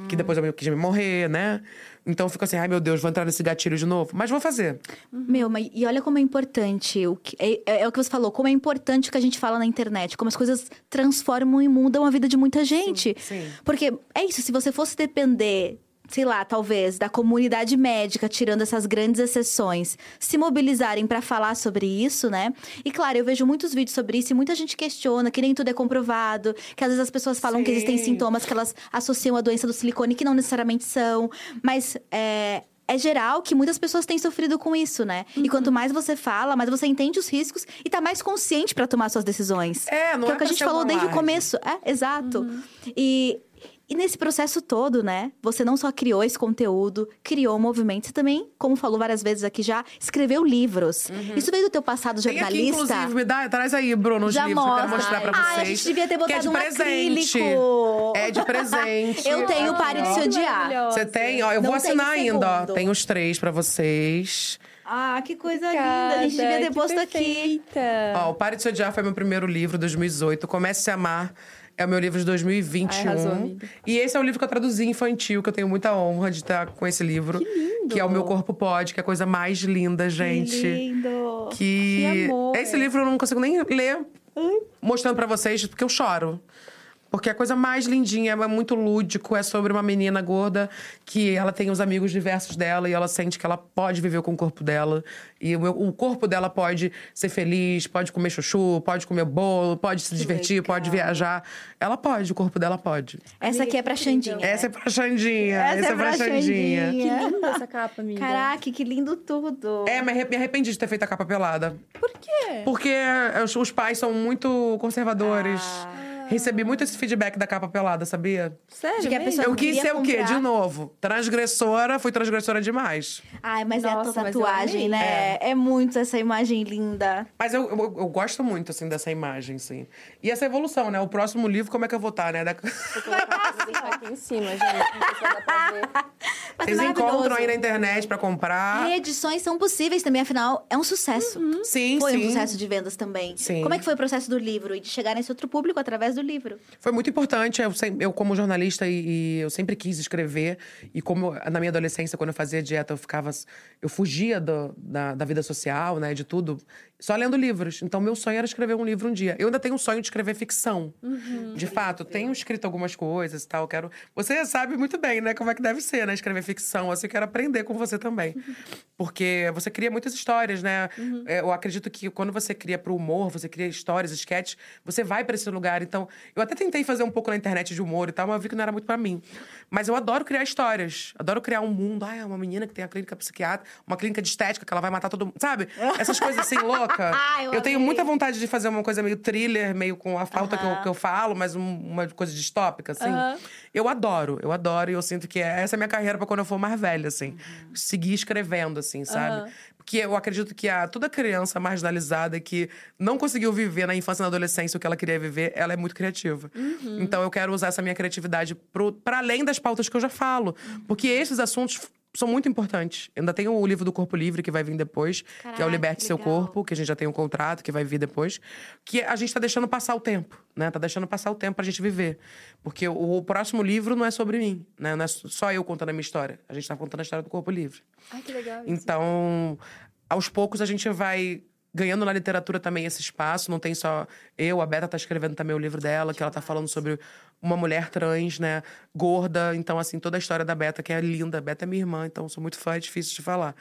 Que depois eu quis me morrer, né? Então eu fico assim, ai meu Deus, vou entrar nesse gatilho de novo. Mas vou fazer. Meu, mas e olha como é importante. O que, é, é- é o que você falou, como é importante o que a gente fala na internet, como as coisas transformam e mudam a vida de muita gente. sim. Porque é isso, se você fosse depender. Sei lá, talvez, da comunidade médica, tirando essas grandes exceções, se mobilizarem pra falar sobre isso, né? E claro, eu vejo muitos vídeos sobre isso e muita gente questiona que nem tudo é comprovado, que às vezes as pessoas falam que existem Sim. sintomas que elas associam à doença do silicone que não necessariamente são. Mas é, é geral que muitas pessoas têm sofrido com isso, né? E quanto mais você fala, mais você entende os riscos e tá mais consciente pra tomar suas decisões. É, não que é é o que a gente falou desde o começo. É, exato. E. E nesse processo todo, né? Você não só criou esse conteúdo, criou um movimento, você também, como falou várias vezes aqui já, escreveu livros. Isso veio do teu passado Tem aqui, jornalista? inclusive, me dá, traz aí, Bruno, os Já livros que eu quero mostra. mostrar pra Ai, vocês. a gente devia ter Que é botado de um presente. acrílico. É de presente. [laughs] Eu tenho Pare de Se Odiar. Você tem? Ó, eu Não vou assinar ainda, ó. Tem os três pra vocês. Ah, que coisa linda. Cada, A gente devia ter posto aqui. perfeita. Ó, o Pare de Se Odiar foi meu primeiro livro, 2018. Comece a Se Amar é o meu livro de 2021. Ai, arrasou, e esse é o livro que eu traduzi infantil, que eu tenho muita honra de estar com esse livro. Que lindo! é O Meu Corpo Pode, que é a coisa mais linda, gente. Que lindo. Que, Que amor. esse livro eu não consigo nem ler mostrando pra vocês porque eu choro. Porque a coisa mais lindinha, é muito lúdico, é sobre uma menina gorda que ela tem os amigos diversos dela e ela sente que ela pode viver com o corpo dela. E o, meu- o corpo dela pode ser feliz, pode comer chuchu, pode comer bolo, pode se divertir, pode viajar. Ela pode, o corpo dela pode. Essa aqui é pra Xandinha. Essa é pra Xandinha. Essa Essa, é pra Xandinha. Que linda [laughs] essa capa, amiga. Caraca, que lindo tudo. É, mas me arrependi de ter feito a capa pelada. Por quê? Porque os, os pais são muito conservadores. Ah. Recebi muito esse feedback da capa pelada, sabia? Sério De que a mesmo? pessoa Eu não quis ser o quê? comprar. De novo. Transgressora, fui transgressora demais. Ai, mas é a Nossa, tua mas eu tatuagem, amei. né? É. muito essa imagem linda. Mas eu, eu, eu gosto muito, assim, dessa imagem, sim. E essa evolução, né? O próximo livro, como é que eu vou estar, né? Da- Vou deixar aqui em cima, gente. Não sei se vai dar pra ver. Mas Vocês é encontram aí na internet pra comprar. Reedições são possíveis também, afinal, é um sucesso. Sim, Foi sim. um sucesso de vendas também. Sim. Como é que foi o processo do livro e de chegar nesse outro público através do livro? Foi muito importante. Eu, eu como jornalista, e, e eu sempre quis escrever. E como na minha adolescência, quando eu fazia dieta, eu ficava. Eu fugia do- da, da vida social, né? De tudo. Só lendo livros. Então, meu sonho era escrever um livro um dia. Eu ainda tenho um sonho de escrever ficção. De fato, tenho escrito algumas coisas e tal. Quero. Você sabe muito bem, né? Como é que deve ser, né? Escrever ficção. Assim, eu quero aprender com você também. [laughs] Porque você cria muitas histórias, né? É, eu acredito que quando você cria pro humor, você cria histórias, sketches, você vai pra esse lugar. Então, Eu até tentei fazer um pouco na internet de humor e tal, mas eu vi que não era muito pra mim. Mas eu adoro criar histórias. Adoro criar um mundo. Ah, é uma menina que tem a clínica psiquiatra, uma clínica de estética que ela vai matar todo mundo. Sabe? Essas coisas assim, louca. [laughs] [laughs] Eu eu tenho muita vontade de fazer uma coisa meio thriller, meio com a falta que, eu, que eu falo, mas um- uma coisa distópica, assim. Eu adoro, eu adoro. E eu sinto que essa é a minha carreira pra quando eu for mais velha, assim. Seguir escrevendo, assim, sabe? Porque eu acredito que a, toda criança marginalizada que não conseguiu viver na infância e na adolescência o que ela queria viver, ela é muito criativa. Então eu quero usar essa minha criatividade pra além das pautas que eu já falo. Porque esses assuntos são muito importantes. Ainda tem o livro do Corpo Livre que vai vir depois, que é o Caraca, Liberte Seu. Corpo, que a gente já tem um contrato que vai vir depois. Que a gente tá deixando passar o tempo, né? Tá deixando passar o tempo pra gente viver. Porque o, o próximo livro não é sobre mim, né? Não é só eu contando a minha história. A gente tá contando a história do Corpo Livre. Ai, que legal. isso. Então, aos poucos a gente vai ganhando na literatura também esse espaço. Não tem só eu, a Beta tá escrevendo também o livro dela, que ela tá falando sobre uma mulher trans, né, gorda. Então, assim, toda a história da Beta, que é linda. A Beta é minha irmã, então sou muito fã, é difícil de falar.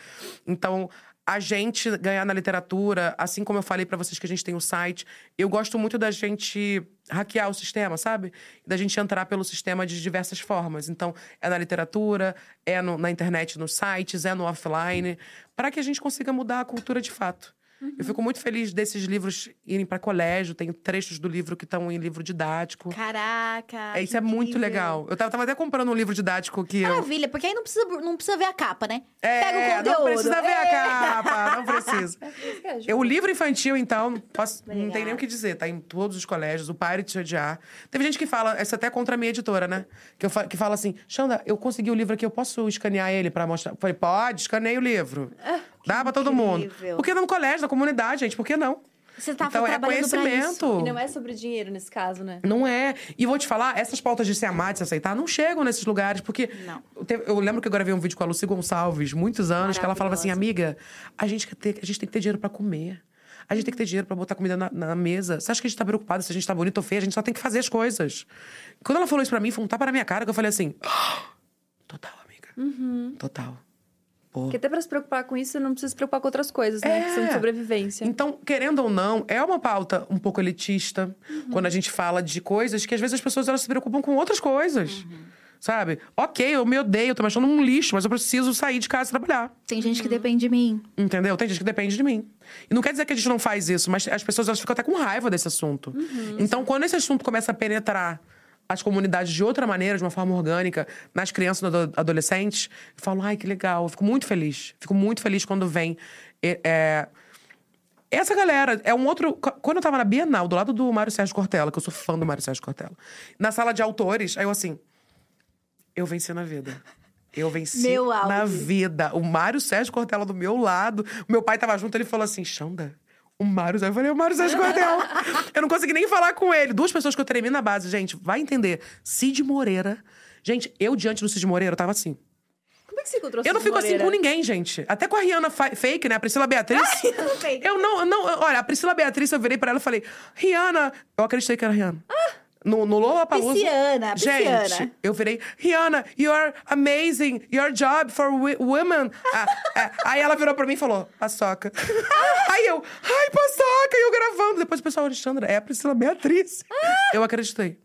Então, a gente ganhar na literatura, assim como eu falei pra vocês que a gente tem o site, eu gosto muito da gente hackear o sistema, sabe? Da gente entrar pelo sistema de diversas formas. Então, é na literatura, é no- na internet, nos sites, é no offline, para que a gente consiga mudar a cultura de fato. Eu fico muito feliz desses livros irem para colégio. Tem trechos do livro que estão em livro didático. Caraca. É, isso é muito legal. Eu tava, tava até comprando um livro didático que eu. Maravilha, porque aí não precisa, não precisa ver a capa, né? É, Pega o conteúdo. não precisa ver a É. capa, não precisa. [laughs] Ajuda. Eu, o livro infantil, então, não posso- não tem nem o que dizer. Tá em todos os colégios, o Pare de Se Odiar. Teve gente que fala, essa até é contra a minha editora, né? Que, eu, que fala assim, Xanda, eu consegui o livro aqui, eu posso escanear ele pra mostrar? Eu falei, pode, escaneie o livro. Dá pra todo mundo. incrível. Porque no colégio, na comunidade, gente, por que não? Você tá então, é trabalhando pra isso. conhecimento. E não é sobre dinheiro nesse caso, né? Não é. E vou te falar, essas pautas de se amar, de se aceitar, não chegam nesses lugares, porque. Não. Eu, lembro que eu gravei um vídeo com a Lucy Gonçalves, muitos anos, que ela falava assim, amiga, a gente, quer ter, a gente tem que ter dinheiro pra comer. A gente tem que ter dinheiro pra botar comida na, na mesa. Você acha que a gente tá preocupado se a gente tá bonito ou feio? A gente só tem que fazer as coisas. Quando ela falou isso pra mim, foi um tapa na minha cara, que eu falei assim. "Ah, Total, amiga. Uhum. Total. Pô. Porque até pra se preocupar com isso, você não precisa se preocupar com outras coisas, né? Que são de sobrevivência. Então, querendo ou não, é uma pauta um pouco elitista quando a gente fala de coisas que às vezes as pessoas elas se preocupam com outras coisas. Sabe? Ok, eu me odeio, eu tô me achando um lixo, mas eu preciso sair de casa e trabalhar. Tem gente que depende de mim. Entendeu? Tem gente que depende de mim. E não quer dizer que a gente não faz isso, mas as pessoas elas ficam até com raiva desse assunto. Então, quando esse assunto começa a penetrar as comunidades de outra maneira, de uma forma orgânica, nas crianças e nos ado- adolescentes, eu falo, ai, que legal. Eu fico muito feliz. Fico muito feliz quando vem. é, essa galera é um outro. Quando eu tava na Bienal, do lado do Mário Sérgio Cortella, que eu sou fã do Mário Sérgio Cortella, na sala de autores, aí eu assim. Eu venci na vida. Eu venci na vida. O Mário Sérgio Cortella do meu lado. O meu pai tava junto, ele falou assim: Xanda, o Mário Sérgio. Eu falei, o Mário Sérgio Cortella. [laughs] eu não consegui nem falar com ele. Duas pessoas que eu tremi na base, gente, vai entender. Cid Moreira. Gente, eu diante do Cid Moreira, eu tava assim. Como é que você encontrou Eu não fico assim Moreira? com ninguém, gente. Até com a Rihanna fa- fake, né? A Priscila Beatriz. fake. [laughs] eu não, não. Olha, a Priscila Beatriz, eu virei pra ela e falei: Rihanna. Eu acreditei que era Rihanna. No, no Lollapalooza. Pisciana, pisciana. Gente, eu virei, Rihanna, you are amazing. Your job for women. Ah, é. Aí ela virou pra mim e falou, paçoca. [laughs] Aí eu, ai, paçoca. E eu gravando. Depois o pessoal, Alexandra, é a Priscila Beatriz. Eu acreditei.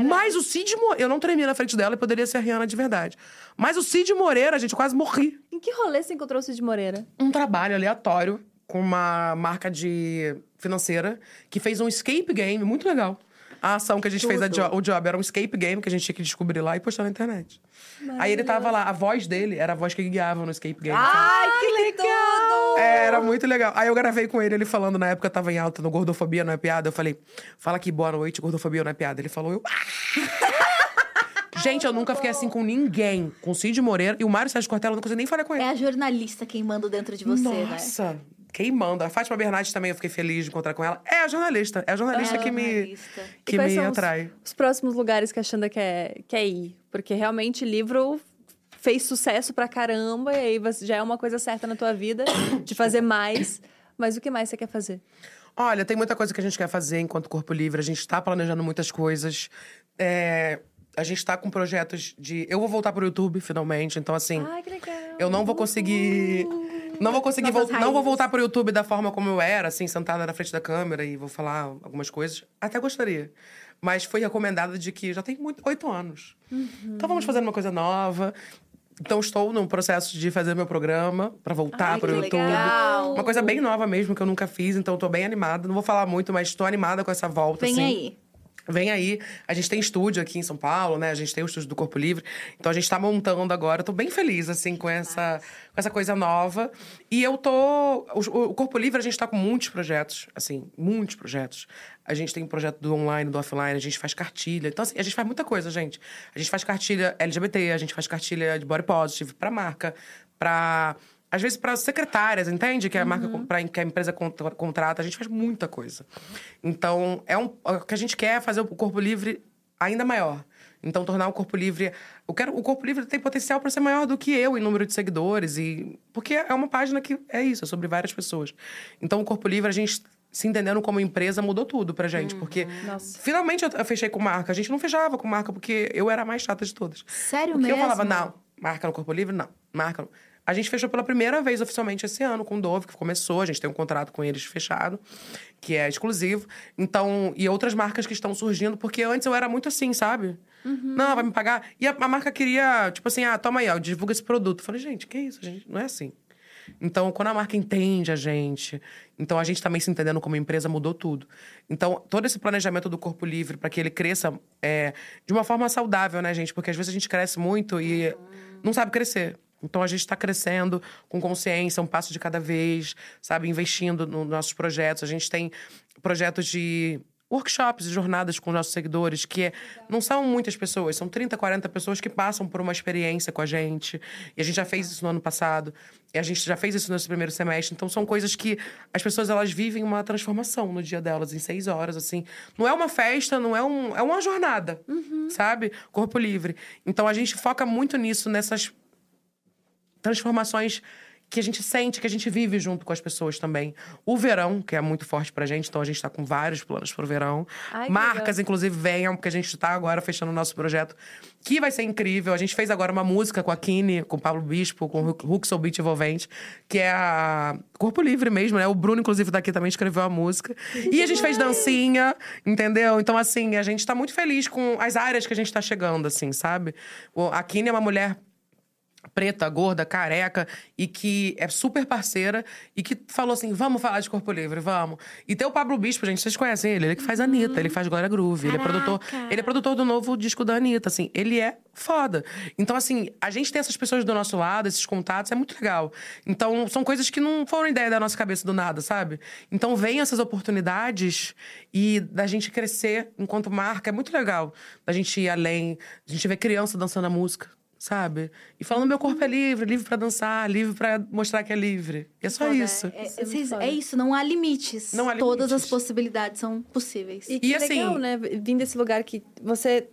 Mas o Cid Moreira, eu não tremi na frente dela e poderia ser a Rihanna de verdade. Mas o Cid Moreira, gente, eu quase morri Em que rolê você encontrou o Cid Moreira? um trabalho aleatório com uma marca de financeira que fez um escape game muito legal. A ação que a gente fez, a jo- o job, era um escape game que a gente tinha que descobrir lá e postar na internet. Aí ele tava lá, a voz dele era a voz que guiava no escape game. sabe? Ai, que legal! É, era muito legal. Aí eu gravei com ele, ele falando, na época tava em alta no Gordofobia Não É Piada. Eu falei, fala aqui, boa noite, Gordofobia Não É Piada. Ele falou, eu... [laughs] Gente, eu nunca fiquei assim com ninguém. Com o Cid Moreira e o Mário Sérgio Cortella, eu não consegui nem falar com ele. É a jornalista queimando dentro de você, né? Nossa, queimando. A Fátima Bernardes também, eu fiquei feliz de encontrar com ela. É a jornalista. É a jornalista É que me, jornalista. que E quais me são os- atrai. Os, próximos lugares que a Xanda quer, quer ir? Porque realmente livro fez sucesso pra caramba e aí você- já é uma coisa certa na tua vida de fazer mais. Mas o que mais você quer fazer? Olha, tem muita coisa que a gente quer fazer enquanto Corpo Livre. A gente está planejando muitas coisas. É, a gente está com projetos de. Eu vou voltar pro YouTube, finalmente. Então, assim. Ai, que legal. Eu não vou conseguir. Não vou conseguir Novas vol- Não vou voltar pro YouTube da forma como eu era, assim, sentada na frente da câmera e vou falar algumas coisas. Até gostaria. mas foi recomendada de que já tem muito, oito anos. Então vamos fazer uma coisa nova. Então estou no processo de fazer meu programa para voltar para o que YouTube. legal. Uma coisa bem nova mesmo que eu nunca fiz, então tô bem animada. Não vou falar muito, mas estou animada com essa volta. Vem assim. aí. Vem aí. A gente tem estúdio aqui em São Paulo, né? A gente tem o estúdio do Corpo Livre. Então a gente tá montando agora. Eu tô bem feliz, assim, com essa, com essa coisa nova. E eu tô. O, Corpo Livre, a gente tá com muitos projetos, assim, muitos projetos. A gente tem um projeto do online, do offline, a gente faz cartilha. Então, assim, a gente faz muita coisa, gente. A gente faz cartilha LGBT, a gente faz cartilha de body positive pra marca, pra às vezes para secretárias, entende? Que a marca pra, que a empresa contra- contrata, a gente faz muita coisa. Então, é um o que a gente quer é fazer o corpo livre ainda maior. Então, tornar o corpo livre, eu quero o corpo livre tem potencial para ser maior do que eu em número de seguidores e porque é uma página que é isso, é sobre várias pessoas. Então, o corpo livre a gente se entendendo como empresa mudou tudo pra gente, porque Nossa. finalmente eu, eu fechei com marca. A gente não fechava com marca porque eu era a mais chata de todas. Sério Porque mesmo? eu falava, não, marca no Corpo Livre, não. Marca no... A gente fechou pela primeira vez oficialmente esse ano com o Dove, que começou. A gente tem um contrato com eles fechado, que é exclusivo. Então, e outras marcas que estão surgindo, porque antes eu era muito assim, sabe? Não, vai me pagar. E a, a marca queria, tipo assim, ah, toma aí, ó, divulga esse produto. Eu falei, gente, que isso, gente? Não é assim. Então, quando a marca entende a gente, então a gente também se entendendo como empresa mudou tudo. Então, todo esse planejamento do corpo livre para que ele cresça é, de uma forma saudável, né, gente? Porque às vezes a gente cresce muito e não sabe crescer. Então a gente está crescendo com consciência, um passo de cada vez, sabe? Investindo nos nossos projetos. A gente tem projetos de workshops e jornadas com nossos seguidores, que é- não são muitas pessoas, são 30, 40 pessoas que passam por uma experiência com a gente. E a gente já fez isso no ano passado, e a gente já fez isso nesse primeiro semestre. Então são coisas que as pessoas elas vivem uma transformação no dia delas, em seis horas, assim. Não é uma festa, não é um. É uma jornada, sabe? Corpo livre. Então a gente foca muito nisso, nessas transformações que a gente sente, que a gente vive junto com as pessoas também. O verão, que é muito forte pra gente, então a gente tá com vários planos pro verão. Ai, Marcas, inclusive, venham, porque a gente tá agora fechando o nosso projeto, que vai ser incrível. A gente fez agora uma música com a Kine, com o Pablo Bispo, com o Ruxel Beat Envolvente, que é a Corpo Livre mesmo, né? O Bruno, inclusive, daqui também escreveu a música. E a gente fez dancinha, entendeu? Então, assim, a gente tá muito feliz com as áreas que a gente tá chegando, assim, sabe? A Kine é uma mulher preta, gorda, careca e que é super parceira e que falou assim: vamos falar de corpo livre, vamos. E tem o Pablo Bispo, gente, vocês conhecem ele, ele que faz a Anitta, ele faz Glória Groove, ele é produtor, ele é produtor do novo disco da Anitta, assim, ele é foda. Então, assim, a gente tem essas pessoas do nosso lado, esses contatos, é muito legal. Então, são coisas que não foram ideia da nossa cabeça do nada, sabe? Então, vem essas oportunidades e da gente crescer enquanto marca, é muito legal. Da gente ir além, a gente ver criança dançando a música sabe? E falando meu corpo é livre, livre pra dançar, livre pra mostrar que é livre. E é só isso. É, Isso é muito vocês- foda. é isso, não há limites. Não há Todas limites. as possibilidades são possíveis. E que assim- legal, né? Vindo desse lugar que você,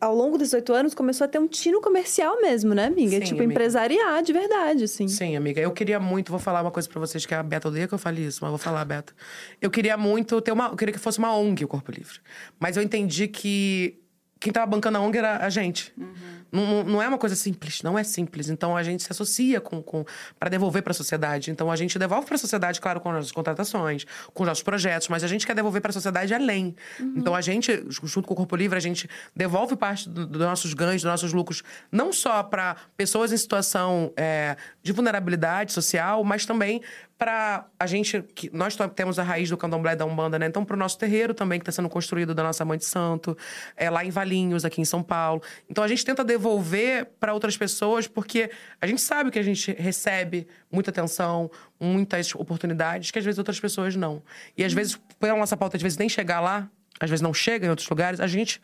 ao longo desses oito anos, começou a ter um tino comercial mesmo, né, amiga? Sim, tipo, amiga. empresariar de verdade, assim. Sim, amiga. Eu queria muito, vou falar uma coisa pra vocês que a Beta odeia que eu fale isso, mas vou falar, Beta. Eu queria muito ter uma. Eu queria que fosse uma ONG o Corpo Livre. Mas eu entendi que quem tava bancando a ONG era a gente. Não, não- não é uma coisa simples, não é simples. Então a gente se associa com, com para devolver para a sociedade. Então a gente devolve para a sociedade, claro, com as nossas contratações, com os nossos projetos, mas a gente quer devolver para a sociedade além. Então a gente, junto com o Corpo Livre, a gente devolve parte do- dos nossos ganhos, dos nossos lucros, não só para pessoas em situação é, de vulnerabilidade social, mas também para a gente que nós temos a raiz do candomblé da umbanda, né? Então para o nosso terreiro também que está sendo construído da nossa mãe de santo, é lá em Valinhos, aqui em São Paulo. Então a gente tenta devolver para outras pessoas porque a gente sabe que a gente recebe muita atenção, muitas oportunidades que às vezes outras pessoas não. E às vezes pela nossa pauta às vezes nem chegar lá, às vezes não chega em outros lugares, a gente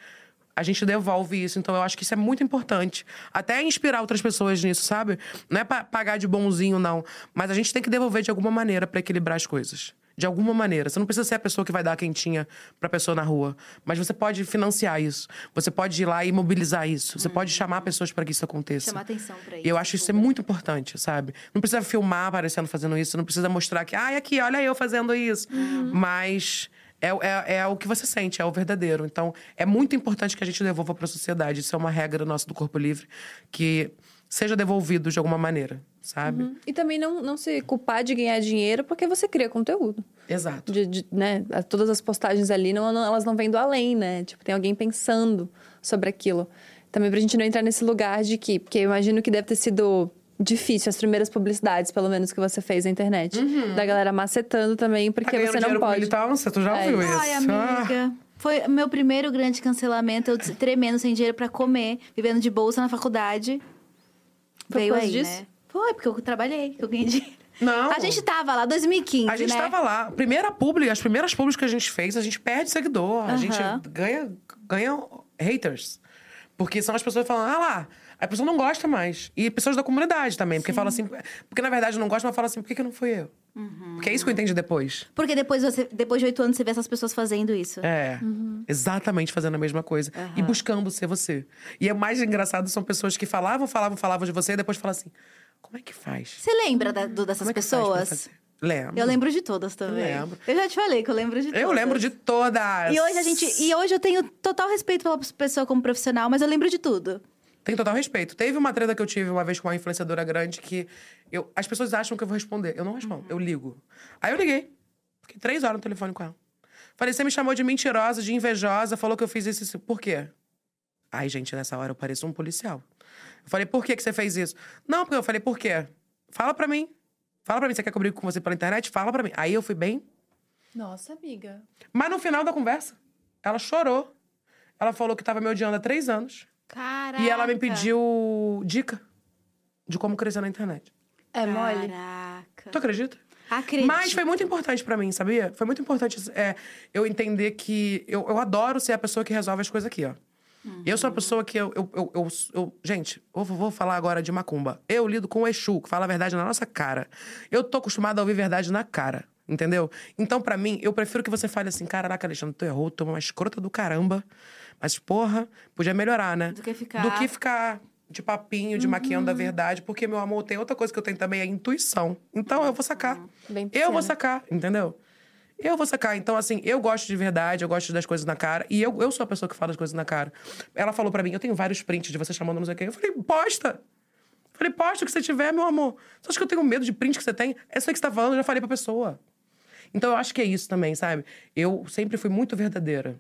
a gente devolve isso. Então, eu acho que isso é muito importante. Até inspirar outras pessoas nisso, sabe? Não é pra pagar de bonzinho, não. Mas a gente tem que devolver de alguma maneira pra equilibrar as coisas. De alguma maneira. Você não precisa ser a pessoa que vai dar a quentinha pra pessoa na rua. Mas você pode financiar isso. Você pode ir lá e mobilizar isso. Você pode chamar pessoas pra que isso aconteça. Chamar atenção pra E isso. eu acho isso é muito importante, sabe? Não precisa filmar aparecendo fazendo isso, não precisa mostrar que, ai, aqui, olha eu fazendo isso. Mas é, é, é o que você sente, é o verdadeiro. Então, é muito importante que a gente devolva para a sociedade. Isso é uma regra nossa do Corpo Livre, que seja devolvido de alguma maneira, sabe? E também não, não se culpar de ganhar dinheiro porque você cria conteúdo. Exato. De, de, né, todas as postagens ali, não, não- elas não vêm do além, né? Tipo, tem alguém pensando sobre aquilo. Também pra gente não entrar nesse lugar de que... Porque eu imagino que deve ter sido difícil as primeiras publicidades, pelo menos, que você fez na internet. Da galera macetando também, Tá porque ganhando você não pode. militância? Tu já É ouviu isso. Ai, Ah. amiga. Foi meu primeiro grande cancelamento, eu tremendo, sem dinheiro pra comer, vivendo de bolsa na faculdade. Foi Veio aí, disso? né? Foi, porque eu trabalhei, que eu ganhei dinheiro. Não. A gente tava lá, 2015, A gente né? tava lá. Primeira publi, as primeiras publis que a gente fez, a gente perde seguidor. A gente ganha, ganha haters. Porque são as pessoas falando, ah lá, a pessoa não gosta mais. E pessoas da comunidade também. Porque fala assim. Porque na verdade não gosta, mas fala assim, por que, que não fui eu? Uhum. Porque é isso que eu entendi depois. Porque depois, você, depois de oito anos você vê essas pessoas fazendo isso. É, Uhum. exatamente fazendo a mesma coisa. E buscando ser você. E é mais engraçado são pessoas que falavam, falavam, falavam de você e depois falam assim: como é que faz? Você lembra da- do- dessas é pessoas? Lembro. Eu lembro de todas também. Eu lembro. Eu já te falei que eu lembro de todas. Eu lembro de todas. E hoje a gente. E hoje eu tenho total respeito pela pessoa como profissional, mas eu lembro de tudo. Tem total respeito. Teve uma treta que eu tive uma vez com uma influenciadora grande que eu, as pessoas acham que eu vou responder. Eu não respondo, eu ligo. Aí eu liguei. Fiquei três horas no telefone com ela. Falei, você me chamou de mentirosa, de invejosa, falou que eu fiz isso e isso. Por quê? Ai, gente, nessa hora eu pareço um policial. Eu falei, por que, que você fez isso? Não, porque eu falei, por quê? Fala pra mim. Fala pra mim, você quer cobrir com você pela internet? Fala pra mim. Aí eu fui bem. Nossa, amiga. Mas no final da conversa, ela chorou. Ela falou que tava me odiando há três anos. Caraca. E ela me pediu dica de como crescer na internet. É mole? Caraca. Tu acredita? Acredito. Mas foi muito importante pra mim, sabia? Foi muito importante é, eu entender que eu, eu adoro ser a pessoa que resolve as coisas aqui, ó. Eu sou a pessoa que eu. eu, eu, eu- eu- gente, eu vou vou falar agora de macumba. Eu lido com o Exu, que fala a verdade na nossa cara. Eu tô acostumada a ouvir verdade na cara. Entendeu? Então, pra mim, eu prefiro que você fale assim: caraca, Alexandre, tu errou, tu é uma escrota do caramba. Mas, porra, podia melhorar, né? Do que ficar- Do que ficar de papinho, de maquiando a verdade. Porque, meu amor, tem outra coisa que eu tenho também, é intuição. Então, eu vou sacar. Bem eu vou sacar, entendeu? Eu vou sacar. Então, assim, eu gosto de verdade, eu gosto das coisas na cara. E eu, eu sou a pessoa que fala as coisas na cara. Ela falou pra mim, eu tenho vários prints de você chamando não sei quem. Eu falei, posta! Falei, posta o que você tiver, meu amor. Você acha que eu tenho medo de print que você tem? É isso aí que você tá falando, eu já falei pra pessoa. Então, eu acho que é isso também, sabe? Eu sempre fui muito verdadeira.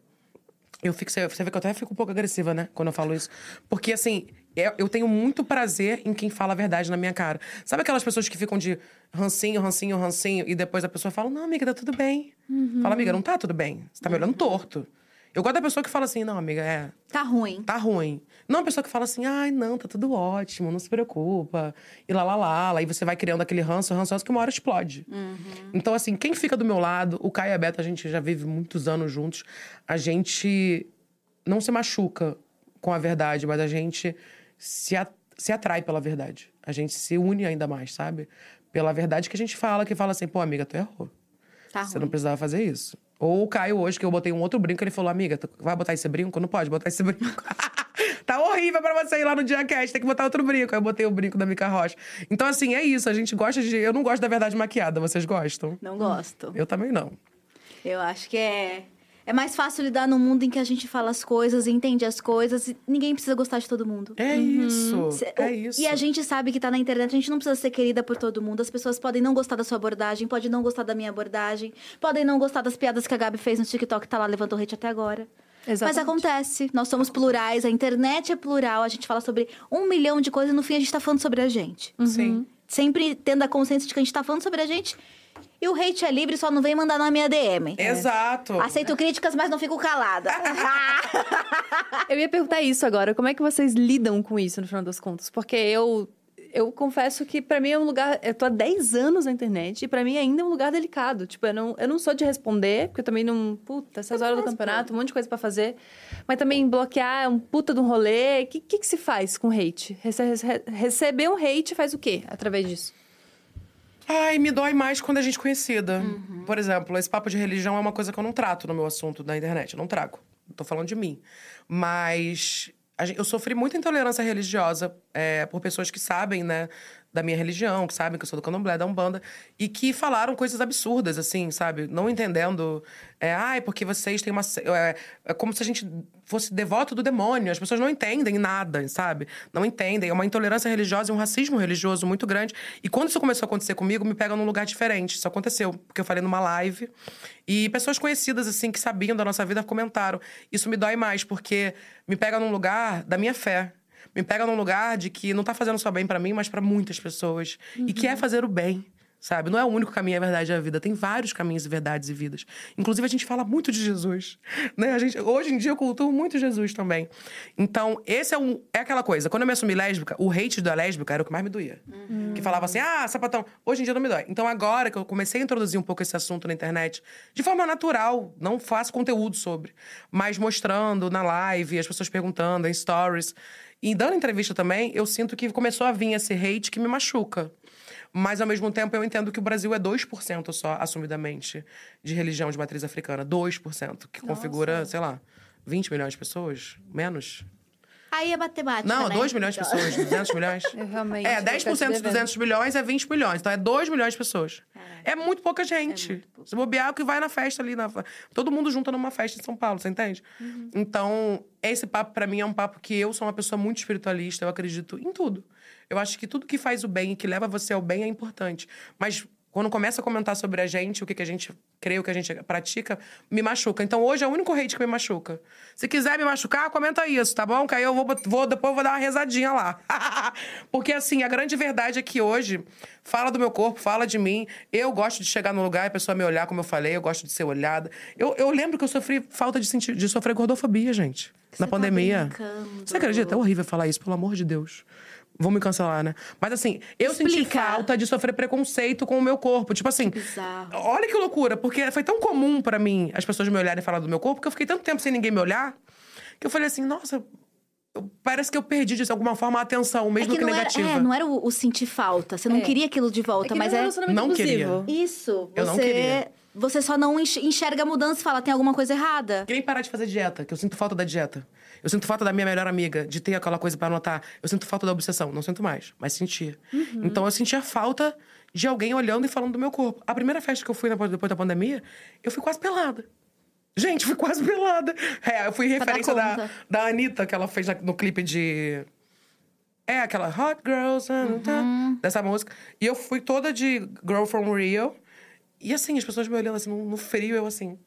Eu fico, você vê que eu até fico um pouco agressiva, né? Quando eu falo isso. Porque, assim, eu, eu tenho muito prazer em quem fala a verdade na minha cara. Sabe aquelas pessoas que ficam de rancinho, rancinho, rancinho, e depois a pessoa fala, não, amiga, tá tudo bem. Fala, amiga, não tá tudo bem. Você tá me olhando torto. Eu gosto da pessoa que fala assim, não, amiga, é, Tá ruim. tá ruim. Não a pessoa que fala assim, ai, não, tá tudo ótimo, não se preocupa. E lá, lá, lá, lá. E você vai criando aquele ranço, ranço, ranço que uma hora explode. Então, assim, quem fica do meu lado, o Caio e a Beto, a gente já vive muitos anos juntos. A gente não se machuca com a verdade, mas a gente se, a- se atrai pela verdade. A gente se une ainda mais, sabe? Pela verdade que a gente fala, que fala assim, pô, amiga, tu errou. Tá Você ruim. não precisava fazer isso. Ou o Caio hoje, que eu botei um outro brinco, ele falou, amiga, vai botar esse brinco? Não pode botar esse brinco. [laughs] tá horrível pra você ir lá no dia cast, tem que botar outro brinco. Aí eu botei o brinco da Mica Rocha. Então, assim, é isso. A gente gosta de. Eu não gosto da verdade maquiada, vocês gostam? Não gosto. Eu também não. Eu acho que é. É mais fácil lidar num mundo em que a gente fala as coisas, entende as coisas, e ninguém precisa gostar de todo mundo. É isso. Cê- É o- isso. E a gente sabe que tá na internet, a gente não precisa ser querida por todo mundo. As pessoas podem não gostar da sua abordagem, podem não gostar da minha abordagem, podem não gostar das piadas que a Gabi fez no TikTok, tá lá, levantou hate até agora. Mas Exatamente. acontece, nós somos plurais, a internet é plural, a gente fala sobre um milhão de coisas e no fim a gente tá falando sobre a gente. Sim. Sempre tendo a consciência de que a gente tá falando sobre a gente. E o hate é livre, só não vem mandar na minha DM. Exato. Aceito críticas, mas não fico calada. [laughs] [laughs] Eu ia perguntar isso agora. Como é que vocês lidam com isso, no final das contas? Porque eu... Eu confesso que pra mim é um lugar... Eu tô há 10 anos na internet e pra mim ainda é um lugar delicado. Tipo, eu não, eu não sou de responder, porque eu também não... Puta, essas horas do campeonato, um monte de coisa pra fazer. Mas também bloquear é um puta de um rolê. O que, que, que se faz com hate? Rece- rece- receber um hate faz o quê através disso? Ai, me dói mais quando a gente é conhecida. Uhum. Por exemplo, esse papo de religião é uma coisa que eu não trato no meu assunto da internet. Eu não trago. Tô falando de mim. Mas eu sofri muita intolerância religiosa é, por pessoas que sabem, né? Da minha religião, que sabem que eu sou do candomblé, da Umbanda, e que falaram coisas absurdas, assim, sabe? Não entendendo. É, ai, porque vocês têm uma. É, é como se a gente fosse devoto do demônio. As pessoas não entendem nada, sabe? Não entendem. É uma intolerância religiosa e um racismo religioso muito grande. E quando isso começou a acontecer comigo, me pega num lugar diferente. Isso aconteceu, porque eu falei numa live. E pessoas conhecidas, assim, que sabiam da nossa vida, comentaram. Isso me dói mais, porque me pega num lugar da minha fé me pega num lugar de que não tá fazendo só bem para mim, mas para muitas pessoas. Uhum. E quer é fazer o bem sabe? Não é o único caminho, é a verdade é a vida. Tem vários caminhos e verdades e vidas. Inclusive, a gente fala muito de Jesus, [laughs] né? A gente, hoje em dia, eu cultuo muito Jesus também. Então, esse é, um, é aquela coisa. Quando eu me assumi lésbica, o hate da lésbica era o que mais me doía. Uhum. Que falava assim, ah, sapatão. Hoje em dia não me dói. Então, agora que eu comecei a introduzir um pouco esse assunto na internet, de forma natural, não faço conteúdo sobre, mas mostrando na live, as pessoas perguntando, em stories... E dando entrevista também, eu sinto que começou a vir esse hate que me machuca. Mas, ao mesmo tempo, eu entendo que o Brasil é 2% só, assumidamente, de religião de matriz africana. 2%, que Nossa. configura, sei lá, 20 milhões de pessoas? Menos? Aí é matemática, Não, né? 2 milhões de pessoas, 200 [laughs] milhões. Eu realmente. É, 10% dos 200 milhões é 20 milhões. Então é 2 milhões de pessoas. É, é muito pouca gente. É muito pouco. Se bobear, é o que vai na festa ali. Na... Todo mundo junta numa festa em São Paulo, você entende? Uhum. Então, esse papo para mim é um papo que eu sou uma pessoa muito espiritualista. Eu acredito em tudo. Eu acho que tudo que faz o bem e que leva você ao bem é importante. Mas quando começa a comentar sobre a gente, o que, que a gente crê, o que a gente pratica, me machuca. Então hoje é o único hate que me machuca. Se quiser me machucar, comenta isso, tá bom? Que aí eu vou, vou depois eu vou dar uma rezadinha lá. [laughs] Porque assim, a grande verdade é que hoje fala do meu corpo, fala de mim. Eu gosto de chegar no lugar e a pessoa me olhar, como eu falei, eu gosto de ser olhada. Eu, eu lembro que eu sofri falta de, sentir, de sofrer gordofobia, gente. Você na tá pandemia. Você acredita? É horrível falar isso, pelo amor de Deus. Vão me cancelar, né? Mas assim, eu Explica. senti falta de sofrer preconceito com o meu corpo. Tipo assim, que olha que loucura, porque foi tão comum para mim as pessoas me olharem e falar do meu corpo, que eu fiquei tanto tempo sem ninguém me olhar, que eu falei assim, nossa, parece que eu perdi de alguma forma a atenção, mesmo é que, que negativa. Era, é, não era o, o, sentir falta. Você não é. queria aquilo de volta, é mas é. Não queria. Isso. Você... Eu não queria. Você só não enxerga a mudança e fala, tem alguma coisa errada. Quem parar de fazer dieta, que eu sinto falta da dieta. Eu sinto falta da minha melhor amiga, de ter aquela coisa para anotar. Eu sinto falta da obsessão. Não sinto mais, mas sentia. Uhum. Então eu sentia falta de alguém olhando e falando do meu corpo. A primeira festa que eu fui depois da pandemia, eu fui quase pelada. Gente, fui quase [laughs] pelada. É, eu fui referência da, da Anitta, que ela fez no clipe de. É, aquela Hot Girls, uhum. dessa música. E eu fui toda de Girl from Rio. E assim, as pessoas me olhando assim, no, no frio, eu assim.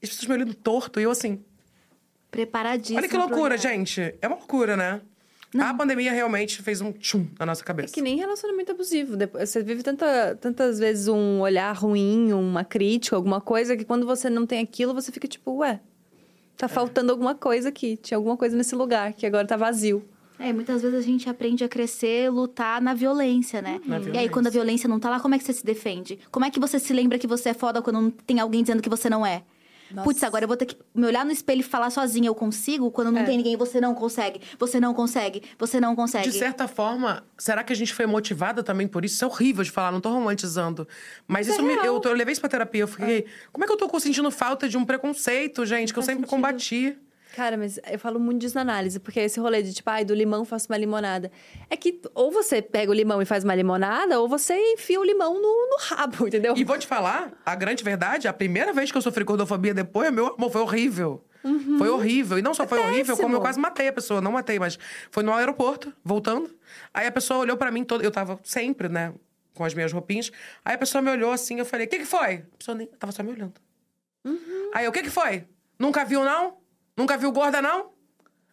As pessoas me olhando torto, e eu assim. Preparadíssimo. Olha que loucura, gente. É uma loucura, né? Não. A pandemia realmente fez um tchum na nossa cabeça. É que nem relacionamento abusivo. Você vive tanta, tantas vezes um olhar ruim, uma crítica, alguma coisa, que quando você não tem aquilo, você fica tipo, ué, tá é. faltando alguma coisa aqui. Tinha alguma coisa nesse lugar que agora tá vazio. É, muitas vezes a gente aprende a crescer, lutar na violência, né? Na violência. E aí, quando a violência não tá lá, como é que você se defende? Como é que você se lembra que você é foda quando tem alguém dizendo que você não é? Putz, agora eu vou ter que me olhar no espelho e falar sozinha, eu consigo? Quando não é. tem ninguém, você não consegue, você não consegue, você não consegue. De certa forma, será que a gente foi motivada também por isso? Isso é horrível de falar, não tô romantizando. Mas, Mas isso é me, eu, eu, levei isso pra terapia. Eu fiquei, é. como é que eu tô sentindo falta de um preconceito, gente, que eu sempre sentido. combati? Cara, mas eu falo muito disso na análise, porque esse rolê de tipo, ai, do limão faço uma limonada. É que ou você pega o limão e faz uma limonada, ou você enfia o limão no, no rabo, [laughs] entendeu? E vou te falar, a grande verdade, a primeira vez que eu sofri gordofobia depois, meu amor, foi horrível. Uhum. Foi horrível. E não só é foi horrível, como eu quase matei a pessoa. Não matei, mas foi no aeroporto, voltando. Aí a pessoa olhou para mim, todo... eu tava sempre, né, com as minhas roupinhas. Aí a pessoa me olhou assim, eu falei, o que que foi? A pessoa nem... tava só me olhando. Uhum. Aí, o que que foi? Nunca viu, não? Nunca viu gorda, não?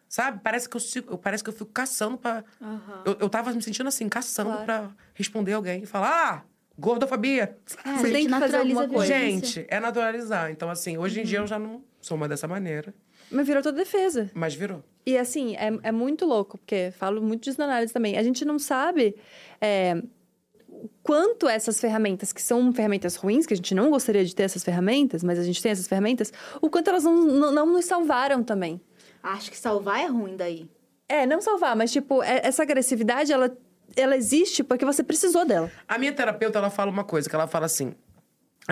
Sabe? Parece que eu, parece que eu fico caçando pra. Uhum. Eu, eu tava me sentindo assim, caçando claro. pra responder alguém e falar: ah, gordofobia. É, você tem que fazer alguma coisa. Gente, é naturalizar. Então, assim, hoje uhum. em dia eu já não sou uma dessa maneira. Mas virou toda defesa. Mas virou. E assim, é, é muito louco, porque falo muito disso na análise também. A gente não sabe. É, quanto essas ferramentas, que são ferramentas ruins, que a gente não gostaria de ter essas ferramentas, mas a gente tem essas ferramentas, o quanto elas não, não, não nos salvaram também. Acho que salvar é ruim daí. É, não salvar, mas tipo, é, essa agressividade, ela, ela existe porque você precisou dela. A minha terapeuta, ela fala uma coisa, que ela fala assim,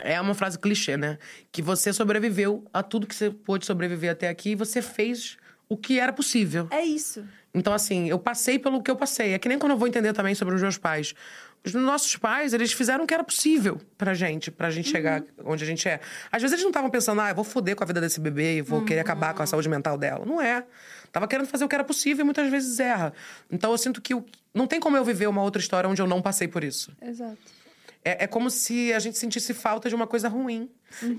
é uma frase clichê, né? Que você sobreviveu a tudo que você pôde sobreviver até aqui e você fez o que era possível. É isso. Então, assim, eu passei pelo que eu passei. É que nem quando eu vou entender também sobre os meus pais. Os nossos pais, eles fizeram o que era possível pra gente, pra gente chegar onde a gente é. Às vezes eles não estavam pensando, ah, eu vou foder com a vida desse bebê e vou querer acabar com a saúde mental dela. Não é. Tava querendo fazer o que era possível e muitas vezes erra. Então eu sinto que o- não tem como eu viver uma outra história onde eu não passei por isso. Exato. É, é como se a gente sentisse falta de uma coisa ruim.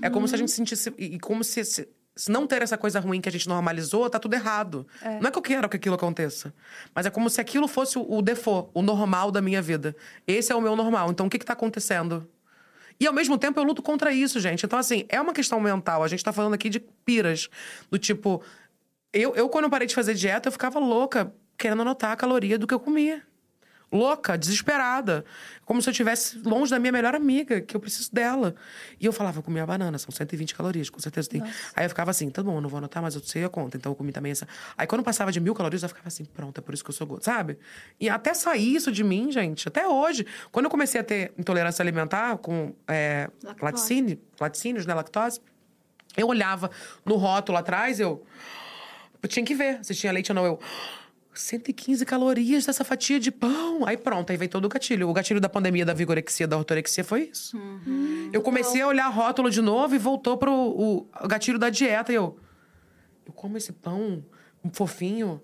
É como se a gente sentisse. E como se, se, não ter essa coisa ruim que a gente normalizou, tá tudo errado. Não é que eu quero que aquilo aconteça. Mas é como se aquilo fosse o, o default, o normal da minha vida. Esse é o meu normal. Então o que, que tá acontecendo? E ao mesmo tempo eu luto contra isso, gente. Então, assim, é uma questão mental. A gente tá falando aqui de piras. Do tipo. Eu, eu quando eu parei de fazer dieta, eu ficava louca, querendo anotar a caloria do que eu comia louca, desesperada. Como se eu estivesse longe da minha melhor amiga, que eu preciso dela. E eu falava, eu comi a banana, são 120 calorias, com certeza tem. Aí eu ficava assim, tá bom, eu não vou anotar, mas eu sei a conta, então eu comi também essa. Aí quando passava de mil calorias, eu ficava assim, pronto, é por isso que eu sou gorda, sabe? E até sair isso de mim, gente, até hoje. Quando eu comecei a ter intolerância alimentar com é, Lactose. laticínio, laticínios, né, lactose, eu olhava no rótulo atrás, eu. Eu tinha que ver se tinha leite ou não. Eu. 115 calorias dessa fatia de pão. Aí pronto, aí vem todo o gatilho. O gatilho da pandemia, da vigorexia, da ortorexia foi isso. eu comecei a olhar rótulo de novo e voltou pro o, o gatilho da dieta. E eu. Eu como esse pão fofinho,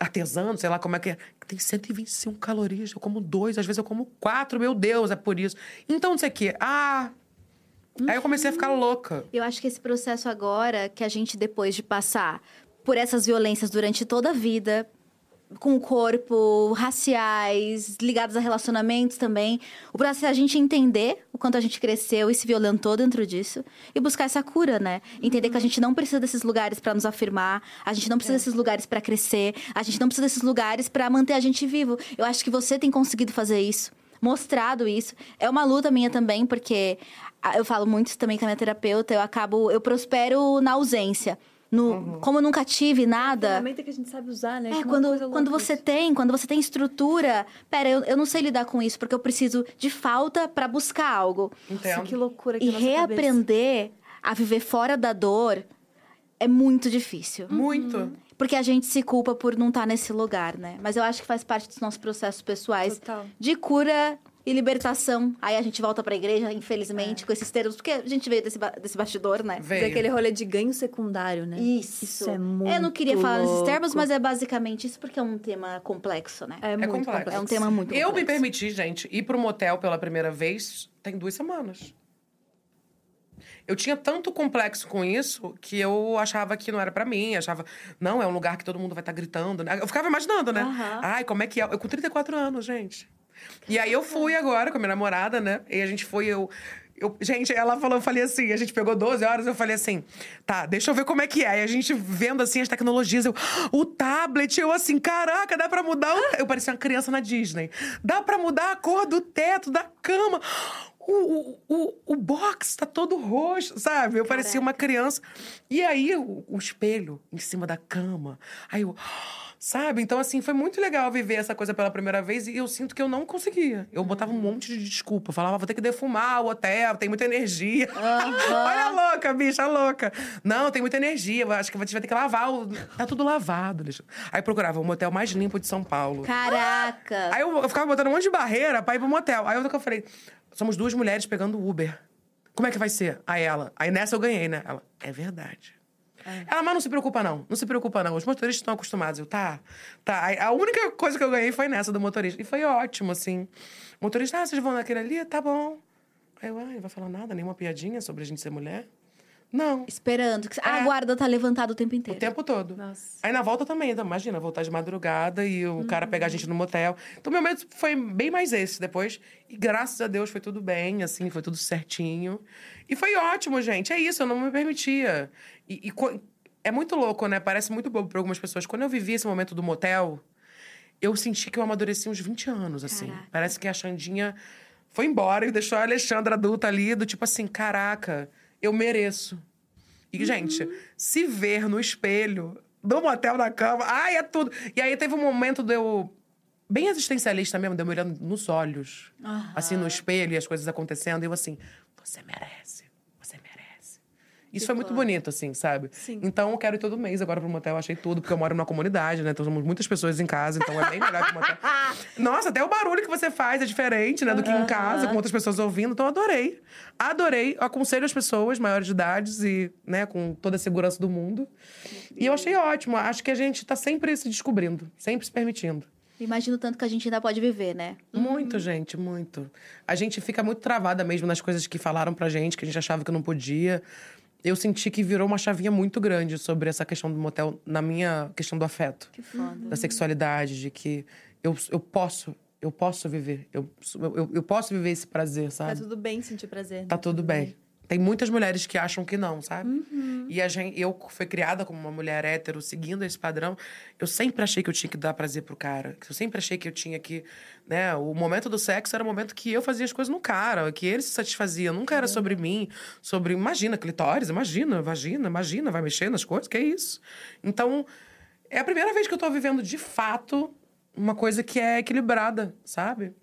artesano, sei lá como é que é. Tem 125 calorias. Eu como dois, às vezes eu como quatro. Meu Deus, é por isso. Então, não sei o quê. Ah. Aí eu comecei a ficar louca. Eu acho que esse processo agora, que a gente, depois de passar por essas violências durante toda a vida, com o corpo, raciais, ligados a relacionamentos também, o processo é a gente entender o quanto a gente cresceu e se violentou dentro disso e buscar essa cura, né? Entender que a gente não precisa desses lugares pra nos afirmar, a gente não precisa desses lugares pra crescer, a gente não precisa desses lugares pra manter a gente vivo. Eu acho que você tem conseguido fazer isso mostrado isso. É uma luta minha também, porque ah, eu falo muito também com a minha terapeuta, eu acabo, eu prospero na ausência. No, Como eu nunca tive nada. ferramenta que a gente sabe usar, né? É, quando, quando você isso. tem, quando você tem estrutura. Pera, eu, eu não sei lidar com isso, porque eu preciso de falta pra buscar algo. Entendo. Nossa, que loucura que E é nossa cabeça. reaprender a viver fora da dor é muito difícil. Muito. Porque a gente se culpa por não estar nesse lugar, né? Mas eu acho que faz parte dos nossos processos pessoais Total. de cura e libertação. Aí a gente volta pra igreja, infelizmente, com esses termos, porque a gente veio desse, ba- desse bastidor, né? Veio. Daquele rolê de ganho secundário, né? Isso. Isso é muito Eu não queria falar nesses termos, louco. mas é basicamente isso, porque é um tema complexo, né? É, É muito complexo. complexo. É um tema muito Eu me permiti, gente, ir pro motel pela primeira vez tem duas semanas. Eu tinha tanto complexo com isso que eu achava que não era pra mim, achava, não, é um lugar que todo mundo vai estar gritando, né? Eu ficava imaginando, né? Aham. Ai, como é que é? Eu com 34 anos, gente. E aí eu fui agora com a minha namorada, né? E a gente foi, eu. Eu, gente, ela falou, eu falei assim, a gente pegou 12 horas, eu falei assim, tá, deixa eu ver como é que é. E a gente vendo assim as tecnologias, eu, o tablet, eu assim, caraca, dá pra mudar o. Eu parecia uma criança na Disney. Dá pra mudar a cor do teto, da cama. O, o, o, o box tá todo roxo, sabe? Eu parecia uma criança. E aí, o, o espelho em cima da cama. Aí eu. Sabe? Então, assim, foi muito legal viver essa coisa pela primeira vez e eu sinto que eu não conseguia. Eu botava um monte de desculpa. Falava, vou ter que defumar o hotel, tem muita energia. [laughs] Olha a louca, bicha, a louca. Não, tem muita energia. Acho que a gente vai ter que lavar. O... [laughs] Tá tudo lavado. Aí procurava o motel mais limpo de São Paulo. Caraca! Aí eu, eu ficava botando um monte de barreira pra ir pro motel. Aí eu, eu falei, somos duas mulheres pegando Uber. Como é que vai ser? Aí ela. Aí nessa eu ganhei, né? Ela, é verdade. Ela, mas não se preocupa, não. Não se preocupa, não. Os motoristas estão acostumados. Eu, tá, tá. A única coisa que eu ganhei foi nessa do motorista. E foi ótimo, assim. O motorista, ah, vocês vão naquele ali? Tá bom. Aí eu, ah, não vai falar nada, nenhuma piadinha sobre a gente ser mulher? Não. Esperando. Que... A guarda tá levantada o tempo O inteiro. tempo todo. Nossa. Aí na volta também, então, imagina, voltar de madrugada e o cara pegar a gente no motel. Então meu medo foi bem mais esse depois. E graças a Deus foi tudo bem, assim, foi tudo certinho. E foi ótimo, gente. É isso, eu não me permitia. E, e é muito louco, né? Parece muito bobo pra algumas pessoas. Quando eu vivi esse momento do motel, eu senti que eu amadureci uns 20 anos, assim. Caraca. Parece que a Xandinha foi embora e deixou a Alexandra adulta ali, do tipo assim, caraca, eu mereço. E, gente, se ver no espelho, do motel na cama, ai, é tudo. E aí teve um momento de eu. Bem existencialista mesmo, de eu me olhando nos olhos, assim, no espelho e as coisas acontecendo. E eu assim, você merece, você merece. Isso foi muito bonito, assim, sabe? Sim. Então eu quero ir todo mês agora pro motel. Achei tudo, porque eu moro numa comunidade, né? Então somos muitas pessoas em casa, então é bem melhor que o motel. [laughs] Nossa, até o barulho que você faz é diferente, né? Do que em casa, com outras pessoas ouvindo. Então eu adorei. Adorei. Eu aconselho as pessoas maiores de idades e, né, com toda a segurança do mundo. E eu achei ótimo. Acho que a gente tá sempre se descobrindo, sempre se permitindo. Imagino tanto que a gente ainda pode viver, né? Muito, gente, muito. A gente fica muito travada mesmo nas coisas que falaram pra gente, que a gente achava que não podia. Eu senti que virou uma chavinha muito grande sobre essa questão do motel, na minha questão do afeto. Que foda. Da sexualidade, de que eu, eu posso, eu posso viver. Eu, eu, eu posso viver esse prazer, Tá sabe? tudo bem sentir prazer. Tá tudo bem. Tem muitas mulheres que acham que não, sabe? Uhum. E a gente, eu fui criada como uma mulher hétero, seguindo esse padrão. Eu sempre achei que eu tinha que dar prazer pro cara. Eu sempre achei que eu tinha que. Né, o momento do sexo era o momento que eu fazia as coisas no cara, que ele se satisfazia. Nunca era sobre mim, sobre. Imagina, clitóris, imagina, vagina, imagina, vai mexer nas coisas, que é isso. Então, é a primeira vez que eu tô vivendo de fato uma coisa que é equilibrada, sabe?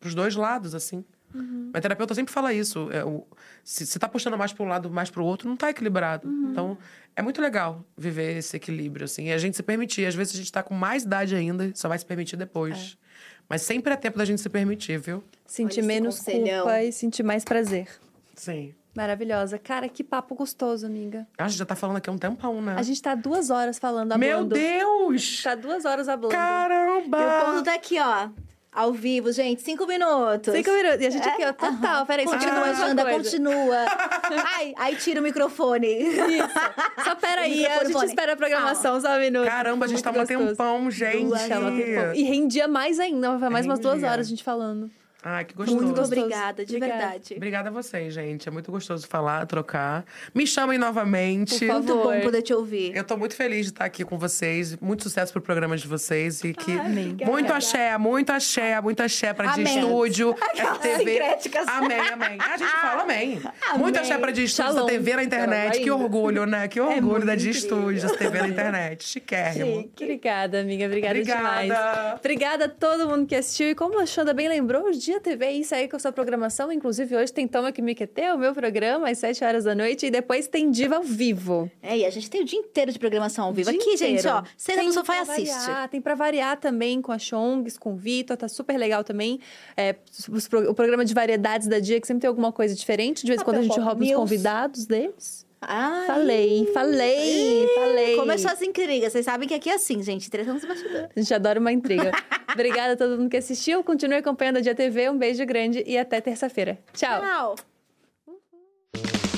Pros dois lados, assim. Minha terapeuta sempre fala isso. É, o, se você tá puxando mais para um lado, mais para o outro, não tá equilibrado. Então, é muito legal viver esse equilíbrio, assim. E a gente se permitir. Às vezes a gente tá com mais idade ainda, só vai se permitir depois. Mas sempre é tempo da gente se permitir, viu? Sentir Olha menos culpa e sentir mais prazer. Sim. Maravilhosa. Cara, que papo gostoso, amiga. A gente já tá falando aqui há um tempão, né? A gente tá duas horas falando, Meu hablando. Deus! Tá duas horas hablando. Caramba! E o ponto tá aqui, ó. Ao vivo, gente. Cinco minutos. Cinco minutos. E a gente aqui, ó, total. Peraí, só Continua, mais uma Janda, coisa. continua. [laughs] Ai, aí tira o microfone. Isso. Só peraí, a gente Microfone. espera a programação, só um minuto. Caramba, a gente Muito tá um gostoso. tempão, gente. Duas tempão. E rendia mais ainda, foi mais umas duas Rendia. horas a gente falando. Ai, que gostoso. Muito gostoso. obrigada, de Obrigada. verdade. Obrigada a vocês, gente. É muito gostoso falar, trocar. Me chamem novamente. Por Muito favor. bom poder te ouvir. Eu tô muito feliz de estar aqui com vocês. Muito sucesso pro programa de vocês. E que. Amém. Muito axé, muito axé, muito axé pra de Amém. estúdio, Aquelas TV. Amém, amém. A gente fala amém. Muito axé pra de estúdio, essa TV na internet. Que orgulho, né? Que orgulho muito da de estúdio, essa TV na internet. Chiquérrimo. Obrigada, amiga. Obrigada, Obrigada. demais. Obrigada a todo mundo que assistiu. E como a Xanda bem lembrou, o Dia TV aí saiu com a sua programação. Inclusive, hoje tem Toma Que Me Quetê, o meu programa, às 7 horas da noite. E depois tem Diva ao vivo. É, e a gente tem o dia inteiro de programação ao vivo. Dia Aqui, gente, inteiro. ó. Senta no sofá e assiste. variar, tem pra variar também com a Chongs, com o Vitor, tá super legal também. É, o programa de variedades da dia, que sempre tem alguma coisa diferente. De vez em Ah, quando a gente rouba os convidados deles. Ai. Falei, falei, falei. Começou as intrigas. Vocês sabem que aqui é assim, gente. Treta nos bastidores. A gente adora uma intriga. [laughs] Obrigada a todo mundo que assistiu. Continue acompanhando a Dia TV. Um beijo grande e até terça-feira. Tchau. Tchau. Uhum.